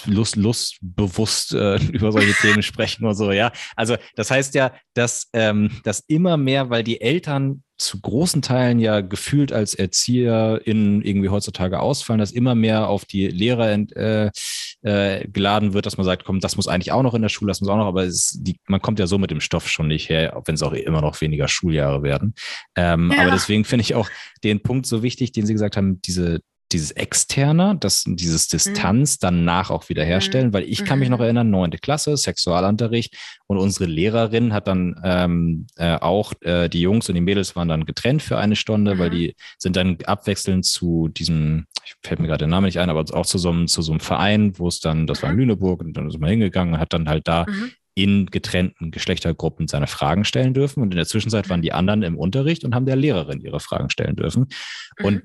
Lust, lustbewusst äh, <laughs> über solche Themen sprechen und so. Ja, also das heißt ja, dass, ähm, dass immer mehr, weil die Eltern zu großen Teilen ja gefühlt als ErzieherInnen irgendwie heutzutage ausfallen, dass immer mehr auf die Lehrer äh, äh, geladen wird, dass man sagt, komm, das muss eigentlich auch noch in der Schule, das muss auch noch, aber es, die, man kommt ja so mit dem Stoff schon nicht her, wenn es auch immer noch weniger Schuljahre werden. Ähm, ja. Aber deswegen finde ich auch den Punkt so wichtig, den Sie gesagt haben, diese dieses Externe, das, dieses Distanz mhm. danach auch wieder herstellen, mhm. weil ich kann mich noch mhm. erinnern, neunte Klasse, Sexualunterricht und unsere Lehrerin hat dann ähm, äh, auch, äh, die Jungs und die Mädels waren dann getrennt für eine Stunde, mhm. weil die sind dann abwechselnd zu diesem, ich fällt mir gerade der Name nicht ein, aber auch zu so einem, zu so einem Verein, wo es dann, das war in mhm. Lüneburg und dann ist man hingegangen und hat dann halt da mhm in getrennten Geschlechtergruppen seine Fragen stellen dürfen. Und in der Zwischenzeit waren die anderen im Unterricht und haben der Lehrerin ihre Fragen stellen dürfen. Und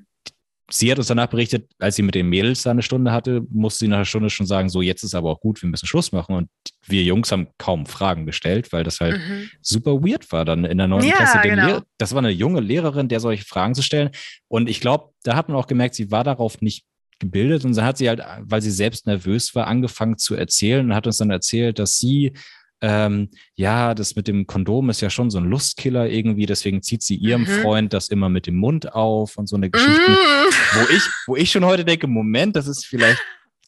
sie hat uns danach berichtet, als sie mit den Mädels da eine Stunde hatte, musste sie nach einer Stunde schon sagen, so jetzt ist aber auch gut, wir müssen Schluss machen. Und wir Jungs haben kaum Fragen gestellt, weil das halt mhm. super weird war dann in der neunten ja, Klasse. Genau. das war eine junge Lehrerin, der solche Fragen zu stellen. Und ich glaube, da hat man auch gemerkt, sie war darauf nicht gebildet und dann hat sie halt, weil sie selbst nervös war, angefangen zu erzählen und hat uns dann erzählt, dass sie ähm, ja, das mit dem Kondom ist ja schon so ein Lustkiller irgendwie, deswegen zieht sie ihrem mhm. Freund das immer mit dem Mund auf und so eine Geschichte, mhm. wo ich, wo ich schon heute denke, Moment, das ist vielleicht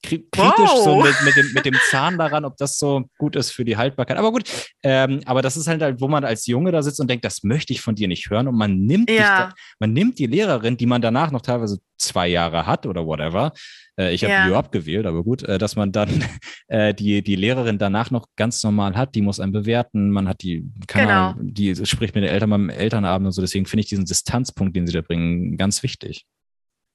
kritisch wow. so mit, mit, dem, mit dem Zahn daran, ob das so gut ist für die Haltbarkeit. Aber gut, ähm, aber das ist halt, halt, wo man als Junge da sitzt und denkt, das möchte ich von dir nicht hören. Und man nimmt, ja. da, man nimmt die Lehrerin, die man danach noch teilweise zwei Jahre hat oder whatever. Äh, ich habe ja. Bio abgewählt, aber gut, äh, dass man dann <laughs> äh, die, die Lehrerin danach noch ganz normal hat, die muss einen bewerten, man hat die, keine genau. Ahnung, die spricht mit den Eltern beim Elternabend und so. Deswegen finde ich diesen Distanzpunkt, den sie da bringen, ganz wichtig.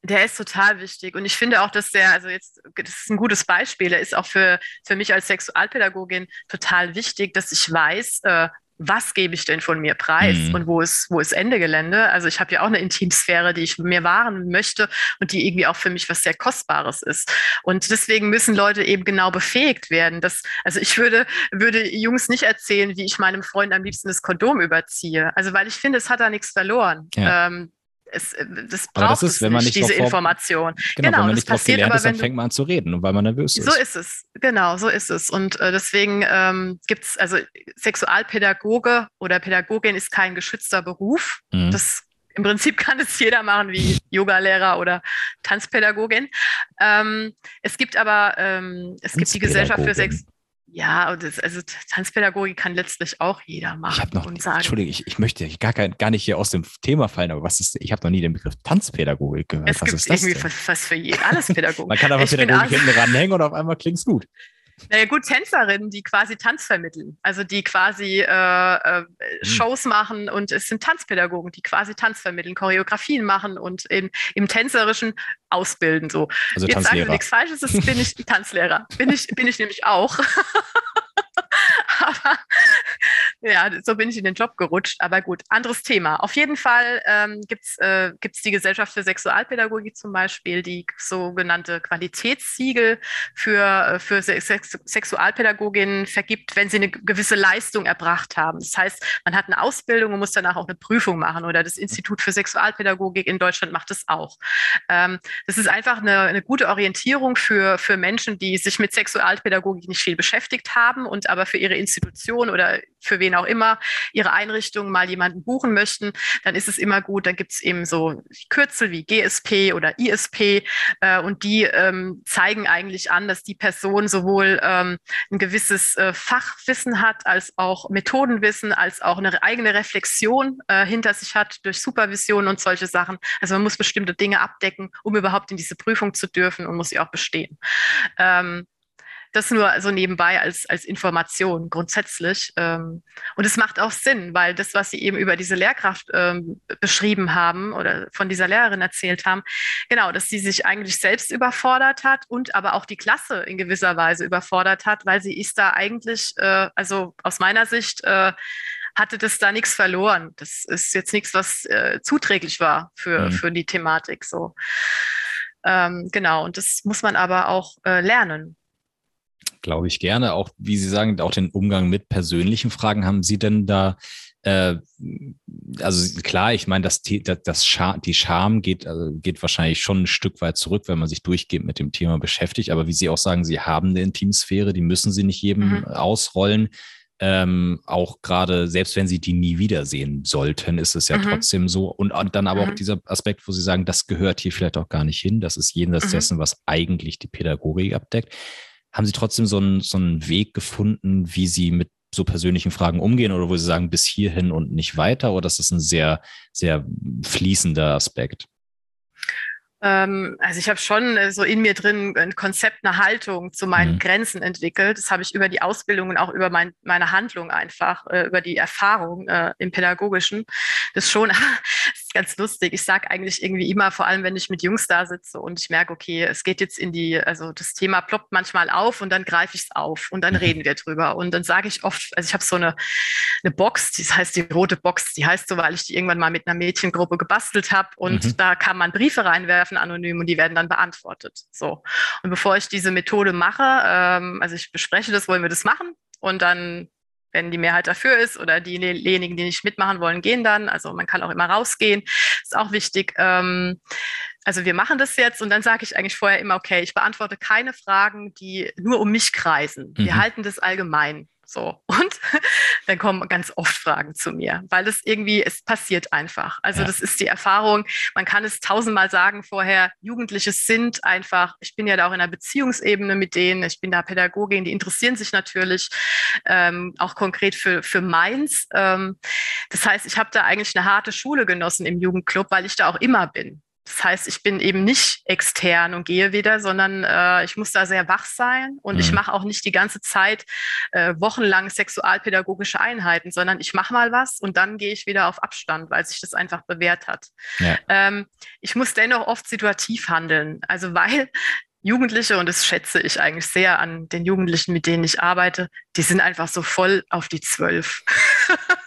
Der ist total wichtig. Und ich finde auch, dass der, also jetzt, das ist ein gutes Beispiel, der ist auch für, für mich als Sexualpädagogin total wichtig, dass ich weiß, äh, was gebe ich denn von mir preis mhm. und wo ist, wo ist Ende Gelände? Also ich habe ja auch eine Intimsphäre, die ich mir wahren möchte und die irgendwie auch für mich was sehr Kostbares ist. Und deswegen müssen Leute eben genau befähigt werden. Dass, also ich würde, würde Jungs nicht erzählen, wie ich meinem Freund am liebsten das Kondom überziehe. Also weil ich finde, es hat da nichts verloren. Ja. Ähm, es, äh, das braucht das ist, wenn man nicht, diese vor, Information. Genau, genau wenn man nicht darauf gelernt ist, dann fängt man an zu reden, weil man nervös ist. So ist es, genau, so ist es. Und äh, deswegen ähm, gibt es, also Sexualpädagoge oder Pädagogin ist kein geschützter Beruf. Mhm. Das im Prinzip <laughs> kann es jeder machen, wie Yogalehrer oder Tanzpädagogin. Ähm, es gibt aber, ähm, es gibt die Gesellschaft für Sex. Ja, das, also Tanzpädagogik kann letztlich auch jeder machen. Ich habe noch, und sagen, Entschuldige, ich, ich möchte gar, gar nicht hier aus dem Thema fallen, aber was ist, ich habe noch nie den Begriff Tanzpädagogik gehört. Es was gibt ist das irgendwie was, was für je, alles Pädagogik. <laughs> Man kann aber Pädagogik hinten ranhängen und auf einmal klingt es gut. Naja, gut, Tänzerinnen, die quasi Tanz vermitteln, also die quasi äh, äh, hm. Shows machen und es sind Tanzpädagogen, die quasi Tanz vermitteln, Choreografien machen und in, im Tänzerischen ausbilden. So. Also Jetzt sagen wir nichts Falsches, das bin ich Tanzlehrer. Bin ich, bin ich nämlich auch. <laughs> Aber <laughs> ja, so bin ich in den Job gerutscht. Aber gut, anderes Thema. Auf jeden Fall ähm, gibt es äh, die Gesellschaft für Sexualpädagogik zum Beispiel, die sogenannte Qualitätssiegel für, äh, für Sex Sexualpädagoginnen vergibt, wenn sie eine gewisse Leistung erbracht haben. Das heißt, man hat eine Ausbildung und muss danach auch eine Prüfung machen oder das Institut für Sexualpädagogik in Deutschland macht das auch. Ähm, das ist einfach eine, eine gute Orientierung für, für Menschen, die sich mit Sexualpädagogik nicht viel beschäftigt haben und aber für ihre Institution oder für wen auch immer ihre Einrichtung mal jemanden buchen möchten, dann ist es immer gut. Dann gibt es eben so Kürzel wie GSP oder ISP äh, und die ähm, zeigen eigentlich an, dass die Person sowohl ähm, ein gewisses äh, Fachwissen hat, als auch Methodenwissen, als auch eine eigene Reflexion äh, hinter sich hat durch Supervision und solche Sachen. Also man muss bestimmte Dinge abdecken, um überhaupt in diese Prüfung zu dürfen und muss sie auch bestehen. Ähm, das nur so nebenbei als, als Information grundsätzlich. Ähm, und es macht auch Sinn, weil das, was Sie eben über diese Lehrkraft ähm, beschrieben haben oder von dieser Lehrerin erzählt haben, genau, dass sie sich eigentlich selbst überfordert hat und aber auch die Klasse in gewisser Weise überfordert hat, weil sie ist da eigentlich, äh, also aus meiner Sicht, äh, hatte das da nichts verloren. Das ist jetzt nichts, was äh, zuträglich war für, mhm. für die Thematik. So. Ähm, genau, und das muss man aber auch äh, lernen glaube ich gerne. Auch, wie Sie sagen, auch den Umgang mit persönlichen Fragen. Haben Sie denn da, äh, also klar, ich meine, das, das, das Scham, die Scham geht, also geht wahrscheinlich schon ein Stück weit zurück, wenn man sich durchgehend mit dem Thema beschäftigt. Aber wie Sie auch sagen, Sie haben eine Intimsphäre, die müssen Sie nicht jedem mhm. ausrollen. Ähm, auch gerade, selbst wenn sie die nie wiedersehen sollten, ist es ja mhm. trotzdem so. Und, und dann aber mhm. auch dieser Aspekt, wo sie sagen, das gehört hier vielleicht auch gar nicht hin. Das ist jenseits mhm. dessen, was eigentlich die Pädagogik abdeckt haben Sie trotzdem so einen, so einen Weg gefunden, wie Sie mit so persönlichen Fragen umgehen oder wo Sie sagen, bis hierhin und nicht weiter? Oder ist das ein sehr, sehr fließender Aspekt? Ähm, also ich habe schon äh, so in mir drin ein Konzept, eine Haltung zu meinen mhm. Grenzen entwickelt. Das habe ich über die Ausbildung und auch über mein, meine Handlung einfach, äh, über die Erfahrung äh, im Pädagogischen. Das schon, <laughs> ganz lustig. Ich sage eigentlich irgendwie immer, vor allem wenn ich mit Jungs da sitze und ich merke, okay, es geht jetzt in die, also das Thema ploppt manchmal auf und dann greife ich es auf und dann reden wir drüber. Und dann sage ich oft, also ich habe so eine, eine Box, die heißt die rote Box, die heißt so, weil ich die irgendwann mal mit einer Mädchengruppe gebastelt habe und mhm. da kann man Briefe reinwerfen anonym und die werden dann beantwortet. So. Und bevor ich diese Methode mache, ähm, also ich bespreche das, wollen wir das machen und dann wenn die Mehrheit dafür ist oder diejenigen, die nicht mitmachen wollen, gehen dann. Also man kann auch immer rausgehen. Ist auch wichtig. Ähm, also wir machen das jetzt und dann sage ich eigentlich vorher immer, okay, ich beantworte keine Fragen, die nur um mich kreisen. Wir mhm. halten das allgemein. So. Und <laughs> dann kommen ganz oft Fragen zu mir, weil es irgendwie, es passiert einfach. Also ja. das ist die Erfahrung. Man kann es tausendmal sagen vorher. Jugendliche sind einfach, ich bin ja da auch in einer Beziehungsebene mit denen. Ich bin da Pädagogin, die interessieren sich natürlich ähm, auch konkret für, für Mainz. Ähm, das heißt, ich habe da eigentlich eine harte Schule genossen im Jugendclub, weil ich da auch immer bin. Das heißt, ich bin eben nicht extern und gehe wieder, sondern äh, ich muss da sehr wach sein und mhm. ich mache auch nicht die ganze Zeit äh, wochenlang sexualpädagogische Einheiten, sondern ich mache mal was und dann gehe ich wieder auf Abstand, weil sich das einfach bewährt hat. Ja. Ähm, ich muss dennoch oft situativ handeln, also weil Jugendliche, und das schätze ich eigentlich sehr an den Jugendlichen, mit denen ich arbeite, die sind einfach so voll auf die Zwölf. <laughs>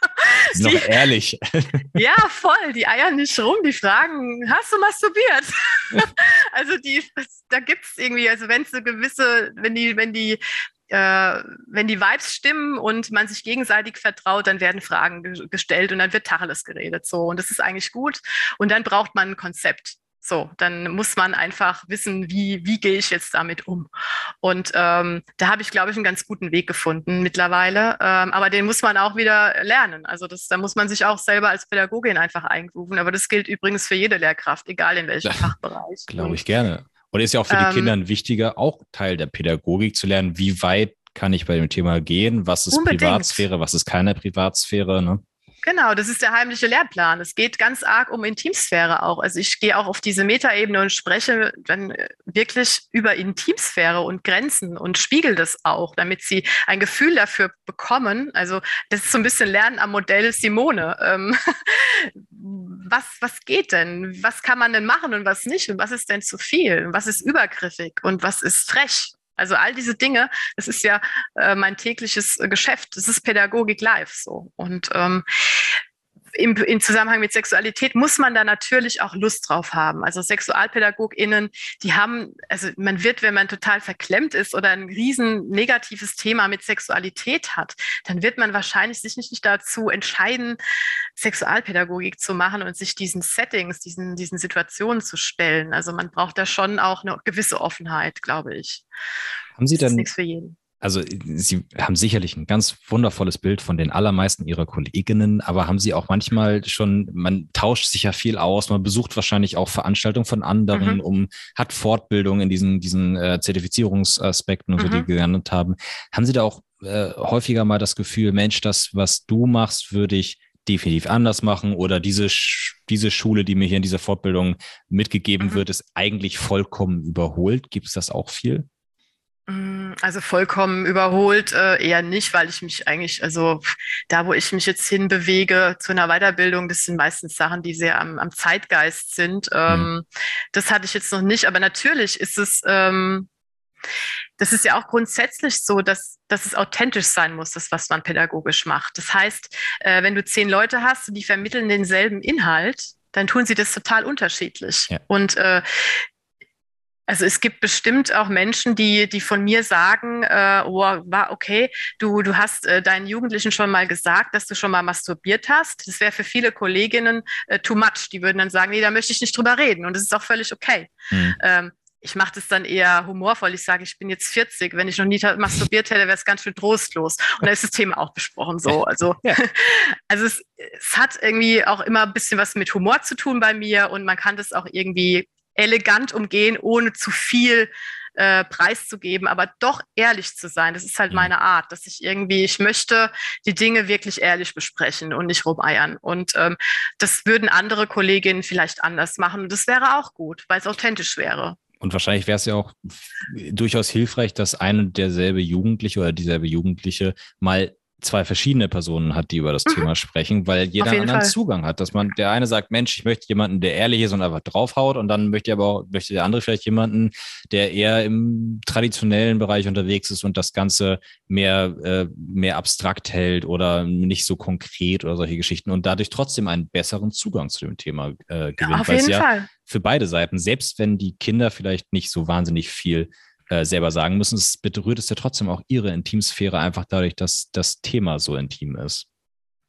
<laughs> Noch die, ehrlich. <laughs> Ja, voll. Die eiern nicht rum, die fragen, hast du masturbiert? <laughs> also die, da gibt es irgendwie, also wenn es eine gewisse, wenn die, wenn die äh, wenn die Vibes stimmen und man sich gegenseitig vertraut, dann werden Fragen ge gestellt und dann wird Tacheles geredet. So. Und das ist eigentlich gut. Und dann braucht man ein Konzept. So, dann muss man einfach wissen, wie, wie gehe ich jetzt damit um. Und ähm, da habe ich, glaube ich, einen ganz guten Weg gefunden mittlerweile. Ähm, aber den muss man auch wieder lernen. Also das, da muss man sich auch selber als Pädagogin einfach eingrooven. Aber das gilt übrigens für jede Lehrkraft, egal in welchem ja, Fachbereich. Glaube ich gerne. Und ist ja auch für die ähm, Kinder ein wichtiger, auch Teil der Pädagogik zu lernen, wie weit kann ich bei dem Thema gehen, was ist unbedingt. Privatsphäre, was ist keine Privatsphäre. Ne? Genau, das ist der heimliche Lehrplan. Es geht ganz arg um Intimsphäre auch. Also ich gehe auch auf diese Metaebene und spreche dann äh, wirklich über Intimsphäre und Grenzen und spiegel das auch, damit sie ein Gefühl dafür bekommen. Also das ist so ein bisschen Lernen am Modell Simone. Ähm, <laughs> was, was geht denn? Was kann man denn machen und was nicht? Und was ist denn zu viel? Was ist übergriffig und was ist frech? Also all diese Dinge, das ist ja äh, mein tägliches äh, Geschäft. Das ist Pädagogik live so. Und ähm, im, im, Zusammenhang mit Sexualität muss man da natürlich auch Lust drauf haben. Also SexualpädagogInnen, die haben, also man wird, wenn man total verklemmt ist oder ein riesen negatives Thema mit Sexualität hat, dann wird man wahrscheinlich sich nicht, dazu entscheiden, Sexualpädagogik zu machen und sich diesen Settings, diesen, diesen Situationen zu stellen. Also man braucht da schon auch eine gewisse Offenheit, glaube ich. Haben Sie dann, nichts für jeden also Sie haben sicherlich ein ganz wundervolles Bild von den allermeisten Ihrer Kolleginnen, aber haben Sie auch manchmal schon, man tauscht sich ja viel aus, man besucht wahrscheinlich auch Veranstaltungen von anderen, mhm. um, hat Fortbildung in diesen, diesen äh, Zertifizierungsaspekten und mhm. so, die genannt haben. Haben Sie da auch äh, häufiger mal das Gefühl, Mensch, das, was du machst, würde ich definitiv anders machen oder diese, diese Schule, die mir hier in dieser Fortbildung mitgegeben mhm. wird, ist eigentlich vollkommen überholt. Gibt es das auch viel? Mm, also vollkommen überholt äh, eher nicht, weil ich mich eigentlich, also da, wo ich mich jetzt hinbewege zu einer Weiterbildung, das sind meistens Sachen, die sehr am, am Zeitgeist sind. Ähm, mhm. Das hatte ich jetzt noch nicht, aber natürlich ist es, ähm, das ist ja auch grundsätzlich so, dass, dass es authentisch sein muss, das, was man pädagogisch macht. Das heißt, äh, wenn du zehn Leute hast und die vermitteln denselben Inhalt, dann tun sie das total unterschiedlich. Ja. Und äh, also es gibt bestimmt auch Menschen, die, die von mir sagen, äh, oh, war okay, du, du hast äh, deinen Jugendlichen schon mal gesagt, dass du schon mal masturbiert hast. Das wäre für viele Kolleginnen äh, too much. Die würden dann sagen, nee, da möchte ich nicht drüber reden. Und das ist auch völlig okay. Mhm. Ähm, ich mache das dann eher humorvoll. Ich sage, ich bin jetzt 40. Wenn ich noch nie masturbiert hätte, wäre es ganz schön trostlos. Und da ist das Thema auch besprochen so. Also, ja. <laughs> also es, es hat irgendwie auch immer ein bisschen was mit Humor zu tun bei mir und man kann das auch irgendwie elegant umgehen, ohne zu viel äh, preiszugeben, aber doch ehrlich zu sein. Das ist halt mhm. meine Art, dass ich irgendwie, ich möchte die Dinge wirklich ehrlich besprechen und nicht rumeiern. Und ähm, das würden andere Kolleginnen vielleicht anders machen. Und das wäre auch gut, weil es authentisch wäre. Und wahrscheinlich wäre es ja auch durchaus hilfreich, dass eine derselbe Jugendliche oder dieselbe Jugendliche mal zwei verschiedene Personen hat, die über das mhm. Thema sprechen, weil jeder einen anderen Fall. Zugang hat. Dass man, der eine sagt, Mensch, ich möchte jemanden, der ehrlich ist und einfach draufhaut, und dann möchte aber auch, möchte der andere vielleicht jemanden, der eher im traditionellen Bereich unterwegs ist und das Ganze mehr, äh, mehr abstrakt hält oder nicht so konkret oder solche Geschichten und dadurch trotzdem einen besseren Zugang zu dem Thema äh, gewinnt. Ja, auf jeden ja Fall. Für beide Seiten, selbst wenn die Kinder vielleicht nicht so wahnsinnig viel äh, selber sagen müssen. Es berührt es ja trotzdem auch ihre Intimsphäre einfach dadurch, dass das Thema so intim ist.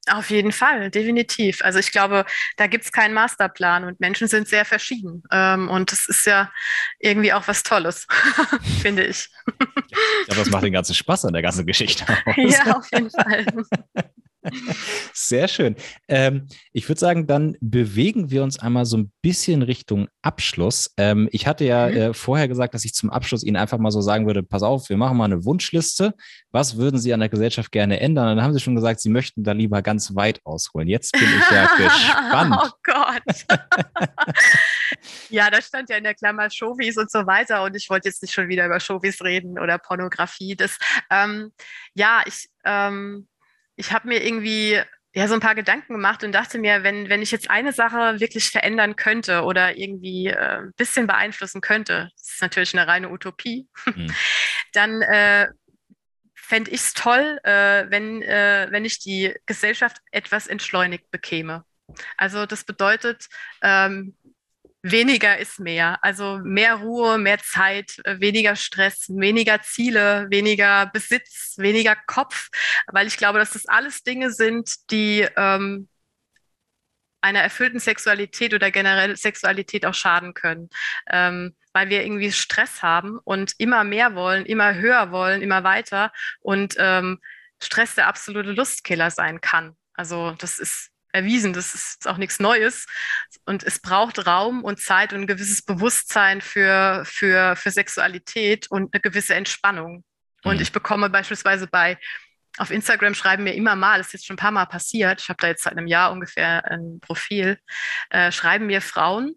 Auf jeden Fall, definitiv. Also ich glaube, da gibt es keinen Masterplan und Menschen sind sehr verschieden. Ähm, und das ist ja irgendwie auch was Tolles, <laughs> finde ich. Ich glaube, das macht den ganzen Spaß an der ganzen Geschichte <laughs> aus. Ja, auf jeden Fall. Sehr schön. Ähm, ich würde sagen, dann bewegen wir uns einmal so ein bisschen Richtung Abschluss. Ähm, ich hatte ja mhm. äh, vorher gesagt, dass ich zum Abschluss Ihnen einfach mal so sagen würde, pass auf, wir machen mal eine Wunschliste. Was würden Sie an der Gesellschaft gerne ändern? Und dann haben Sie schon gesagt, Sie möchten da lieber ganz weit ausholen. Jetzt bin ich ja <laughs> gespannt. Oh Gott. ja, da stand ja in der Klammer Showies und so weiter. Und ich wollte jetzt nicht schon wieder über Showies reden oder Pornografie. Das, ähm, ja, ich, ähm, ich habe mir irgendwie ja so ein paar Gedanken gemacht und dachte mir, wenn, wenn ich jetzt eine Sache wirklich verändern könnte oder irgendwie äh, ein bisschen beeinflussen könnte, das ist natürlich eine reine Utopie, mhm. <laughs> dann äh, fände ich es toll, äh, wenn, äh, wenn ich die Gesellschaft etwas entschleunigt bekäme. Also das bedeutet, ähm, weniger ist mehr. Also mehr Ruhe, mehr Zeit, äh, weniger Stress, weniger Ziele, weniger Besitz, weniger Kopf, weil ich glaube, dass das alles Dinge sind, die ähm, einer erfüllten Sexualität oder generell Sexualität auch schaden können, ähm, weil wir irgendwie Stress haben und immer mehr wollen, immer höher wollen, immer weiter und ähm, Stress der absolute Lustkiller sein kann. Also das ist erwiesen, das ist auch nichts Neues. Und es braucht Raum und Zeit und ein gewisses Bewusstsein für, für, für Sexualität und eine gewisse Entspannung. Und mhm. ich bekomme beispielsweise bei, auf Instagram schreiben mir immer mal, das ist jetzt schon ein paar Mal passiert, ich habe da jetzt seit einem Jahr ungefähr ein Profil, äh, schreiben mir Frauen,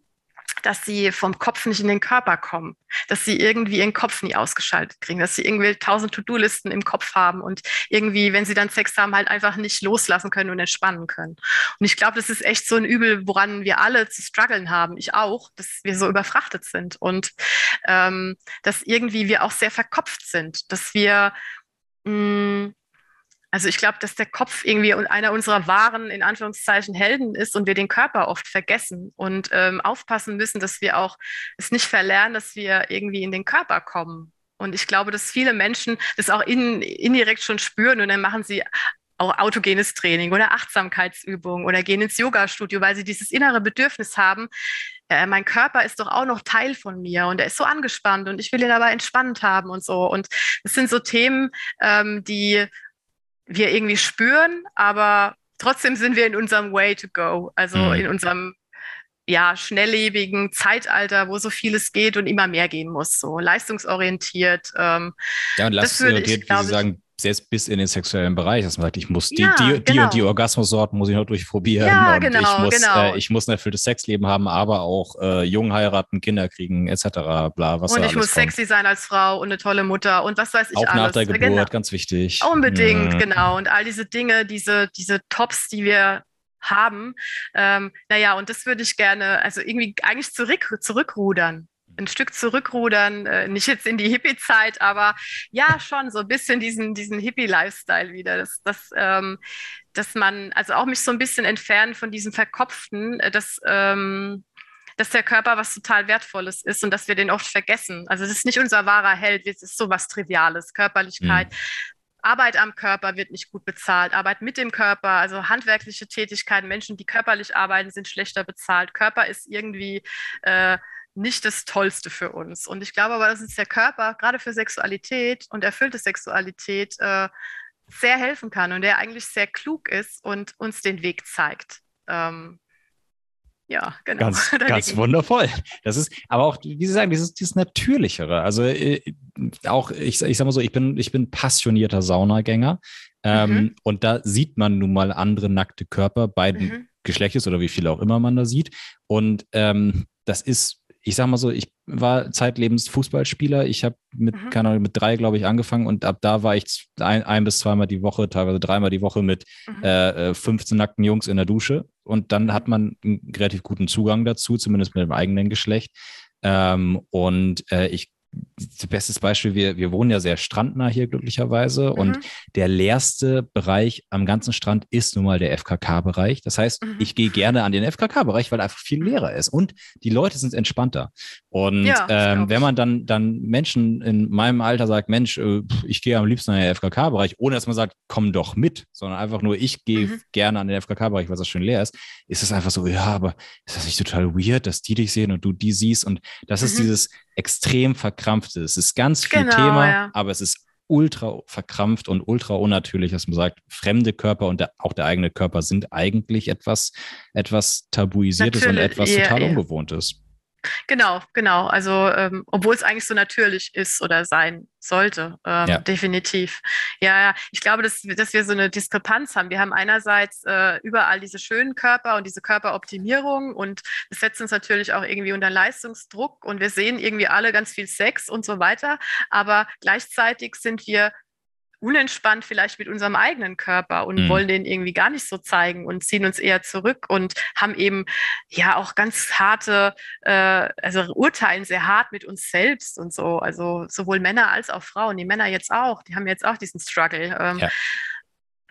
dass sie vom Kopf nicht in den Körper kommen, dass sie irgendwie ihren Kopf nie ausgeschaltet kriegen, dass sie irgendwie tausend To-Do-Listen im Kopf haben und irgendwie, wenn sie dann Sex haben, halt einfach nicht loslassen können und entspannen können. Und ich glaube, das ist echt so ein Übel, woran wir alle zu strugglen haben, ich auch, dass wir so überfrachtet sind und ähm, dass irgendwie wir auch sehr verkopft sind, dass wir mh, mm, also ich glaube, dass der Kopf irgendwie einer unserer wahren, in Anführungszeichen, Helden ist und wir den Körper oft vergessen und ähm, aufpassen müssen, dass wir auch es nicht verlernen, dass wir irgendwie in den Körper kommen. Und ich glaube, dass viele Menschen das auch in, indirekt schon spüren und dann machen sie auch autogenes Training oder Achtsamkeitsübungen oder gehen ins Yoga-Studio, weil sie dieses innere Bedürfnis haben, äh, mein Körper ist doch auch noch Teil von mir und er ist so angespannt und ich will ihn aber entspannt haben und so. Und das sind so Themen, ähm, die wir irgendwie spüren, aber trotzdem sind wir in unserem Way to go, also mhm. in unserem ja, schnelllebigen Zeitalter, wo so vieles geht und immer mehr gehen muss, so leistungsorientiert. Ähm, ja, und leistungsorientiert, wie Sie sagen, selbst bis in den sexuellen Bereich, dass man sagt, ich muss die, ja, die, die genau. und die Orgasmussorten muss ich noch durchprobieren ja, genau, ich, muss, genau. äh, ich muss ein erfülltes Sexleben haben, aber auch äh, jung heiraten, Kinder kriegen, etc. Bla, was und ich muss kommt. sexy sein als Frau und eine tolle Mutter und was weiß ich auch alles. nach der Geburt, genau. ganz wichtig. Unbedingt, ja. genau. Und all diese Dinge, diese, diese Tops, die wir haben. Ähm, naja, und das würde ich gerne, also irgendwie eigentlich zurück, zurückrudern ein Stück zurückrudern, äh, nicht jetzt in die Hippie-Zeit, aber ja, schon so ein bisschen diesen, diesen Hippie-Lifestyle wieder. Das, das, ähm, dass man, also auch mich so ein bisschen entfernen von diesem Verkopften, äh, dass, ähm, dass der Körper was total Wertvolles ist und dass wir den oft vergessen. Also es ist nicht unser wahrer Held, es ist so was Triviales, Körperlichkeit. Mhm. Arbeit am Körper wird nicht gut bezahlt, Arbeit mit dem Körper, also handwerkliche Tätigkeiten, Menschen, die körperlich arbeiten, sind schlechter bezahlt. Körper ist irgendwie äh, nicht das Tollste für uns. Und ich glaube aber, dass uns der Körper gerade für Sexualität und erfüllte Sexualität äh, sehr helfen kann und der eigentlich sehr klug ist und uns den Weg zeigt. Ähm, ja, genau. Ganz, <laughs> ganz wundervoll. Das ist, aber auch, wie Sie sagen, dieses, dieses Natürlichere. Also äh, auch, ich, ich sag mal so, ich bin, ich bin passionierter Saunagänger. Ähm, mhm. Und da sieht man nun mal andere nackte Körper beiden mhm. Geschlechtes oder wie viele auch immer man da sieht. Und ähm, das ist ich sag mal so, ich war zeitlebens Fußballspieler. Ich habe mit, mhm. keine Ahnung, mit drei, glaube ich, angefangen und ab da war ich ein, ein bis zweimal die Woche, teilweise dreimal die Woche mit mhm. äh, 15 äh, nackten Jungs in der Dusche. Und dann hat man einen relativ guten Zugang dazu, zumindest mit dem eigenen Geschlecht. Ähm, und äh, ich bestes Beispiel, wir, wir wohnen ja sehr strandnah hier glücklicherweise mhm. und der leerste Bereich am ganzen Strand ist nun mal der FKK-Bereich. Das heißt, mhm. ich gehe gerne an den FKK-Bereich, weil einfach viel leerer ist und die Leute sind entspannter. Und ja, ähm, wenn man dann, dann Menschen in meinem Alter sagt, Mensch, äh, ich gehe am liebsten an den FKK-Bereich, ohne dass man sagt, komm doch mit, sondern einfach nur, ich gehe mhm. gerne an den FKK-Bereich, weil es schön leer ist, ist es einfach so, ja, aber ist das nicht total weird, dass die dich sehen und du die siehst? Und das ist mhm. dieses, extrem verkrampft ist. Es ist ganz viel genau, Thema, ja. aber es ist ultra verkrampft und ultra unnatürlich, dass man sagt, fremde Körper und der, auch der eigene Körper sind eigentlich etwas, etwas Tabuisiertes Natürlich, und etwas total ja. Ungewohntes. Genau, genau. Also ähm, obwohl es eigentlich so natürlich ist oder sein sollte, ähm, ja. definitiv. Ja, ja, ich glaube, dass, dass wir so eine Diskrepanz haben. Wir haben einerseits äh, überall diese schönen Körper und diese Körperoptimierung und das setzt uns natürlich auch irgendwie unter Leistungsdruck und wir sehen irgendwie alle ganz viel Sex und so weiter. Aber gleichzeitig sind wir unentspannt vielleicht mit unserem eigenen Körper und mhm. wollen den irgendwie gar nicht so zeigen und ziehen uns eher zurück und haben eben ja auch ganz harte, äh, also urteilen sehr hart mit uns selbst und so. Also sowohl Männer als auch Frauen. Die Männer jetzt auch, die haben jetzt auch diesen Struggle. Ähm, ja.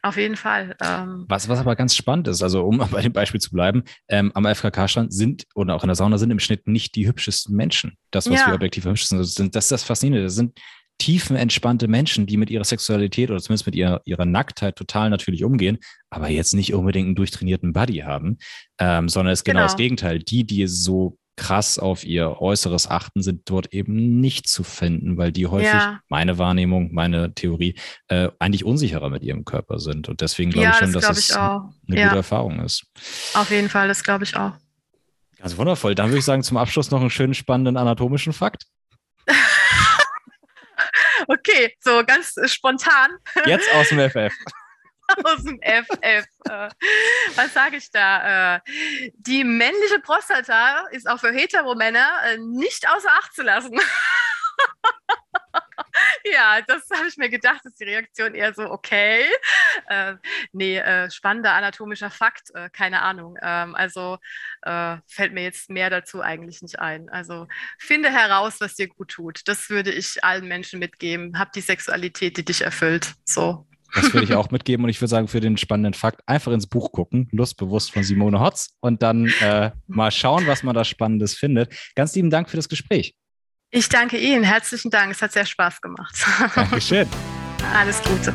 Auf jeden Fall. Ähm. Was, was aber ganz spannend ist, also um <laughs> bei dem Beispiel zu bleiben, ähm, am FKK-Strand sind oder auch in der Sauna sind im Schnitt nicht die hübschesten Menschen. Das, was ja. wir objektiv hübsch sind, das ist das Faszinierende. Das sind tiefenentspannte Menschen, die mit ihrer Sexualität oder zumindest mit ihrer, ihrer Nacktheit total natürlich umgehen, aber jetzt nicht unbedingt einen durchtrainierten Buddy haben, ähm, sondern es ist genau. genau das Gegenteil. Die, die so krass auf ihr Äußeres achten, sind dort eben nicht zu finden, weil die häufig, ja. meine Wahrnehmung, meine Theorie, äh, eigentlich unsicherer mit ihrem Körper sind. Und deswegen glaube ja, ich schon, das dass es eine ja. gute Erfahrung ist. Auf jeden Fall, das glaube ich auch. Ganz wundervoll. Dann würde ich sagen, zum Abschluss noch einen schönen, spannenden anatomischen Fakt. Okay, so ganz spontan. Jetzt aus dem FF. <laughs> aus dem FF. Äh, was sage ich da? Äh, die männliche Prostata ist auch für Heteromänner äh, nicht außer Acht zu lassen. <laughs> ja, das habe ich mir gedacht, ist die Reaktion eher so, okay. Äh, nee, äh, spannender anatomischer Fakt, äh, keine Ahnung. Ähm, also äh, fällt mir jetzt mehr dazu eigentlich nicht ein. Also finde heraus, was dir gut tut. Das würde ich allen Menschen mitgeben. Hab die Sexualität, die dich erfüllt. So. Das würde ich <laughs> auch mitgeben und ich würde sagen, für den spannenden Fakt einfach ins Buch gucken, Lustbewusst von Simone Hotz und dann äh, mal schauen, was man da Spannendes findet. Ganz lieben Dank für das Gespräch. Ich danke Ihnen. Herzlichen Dank. Es hat sehr Spaß gemacht. Dankeschön. <laughs> Alles Gute.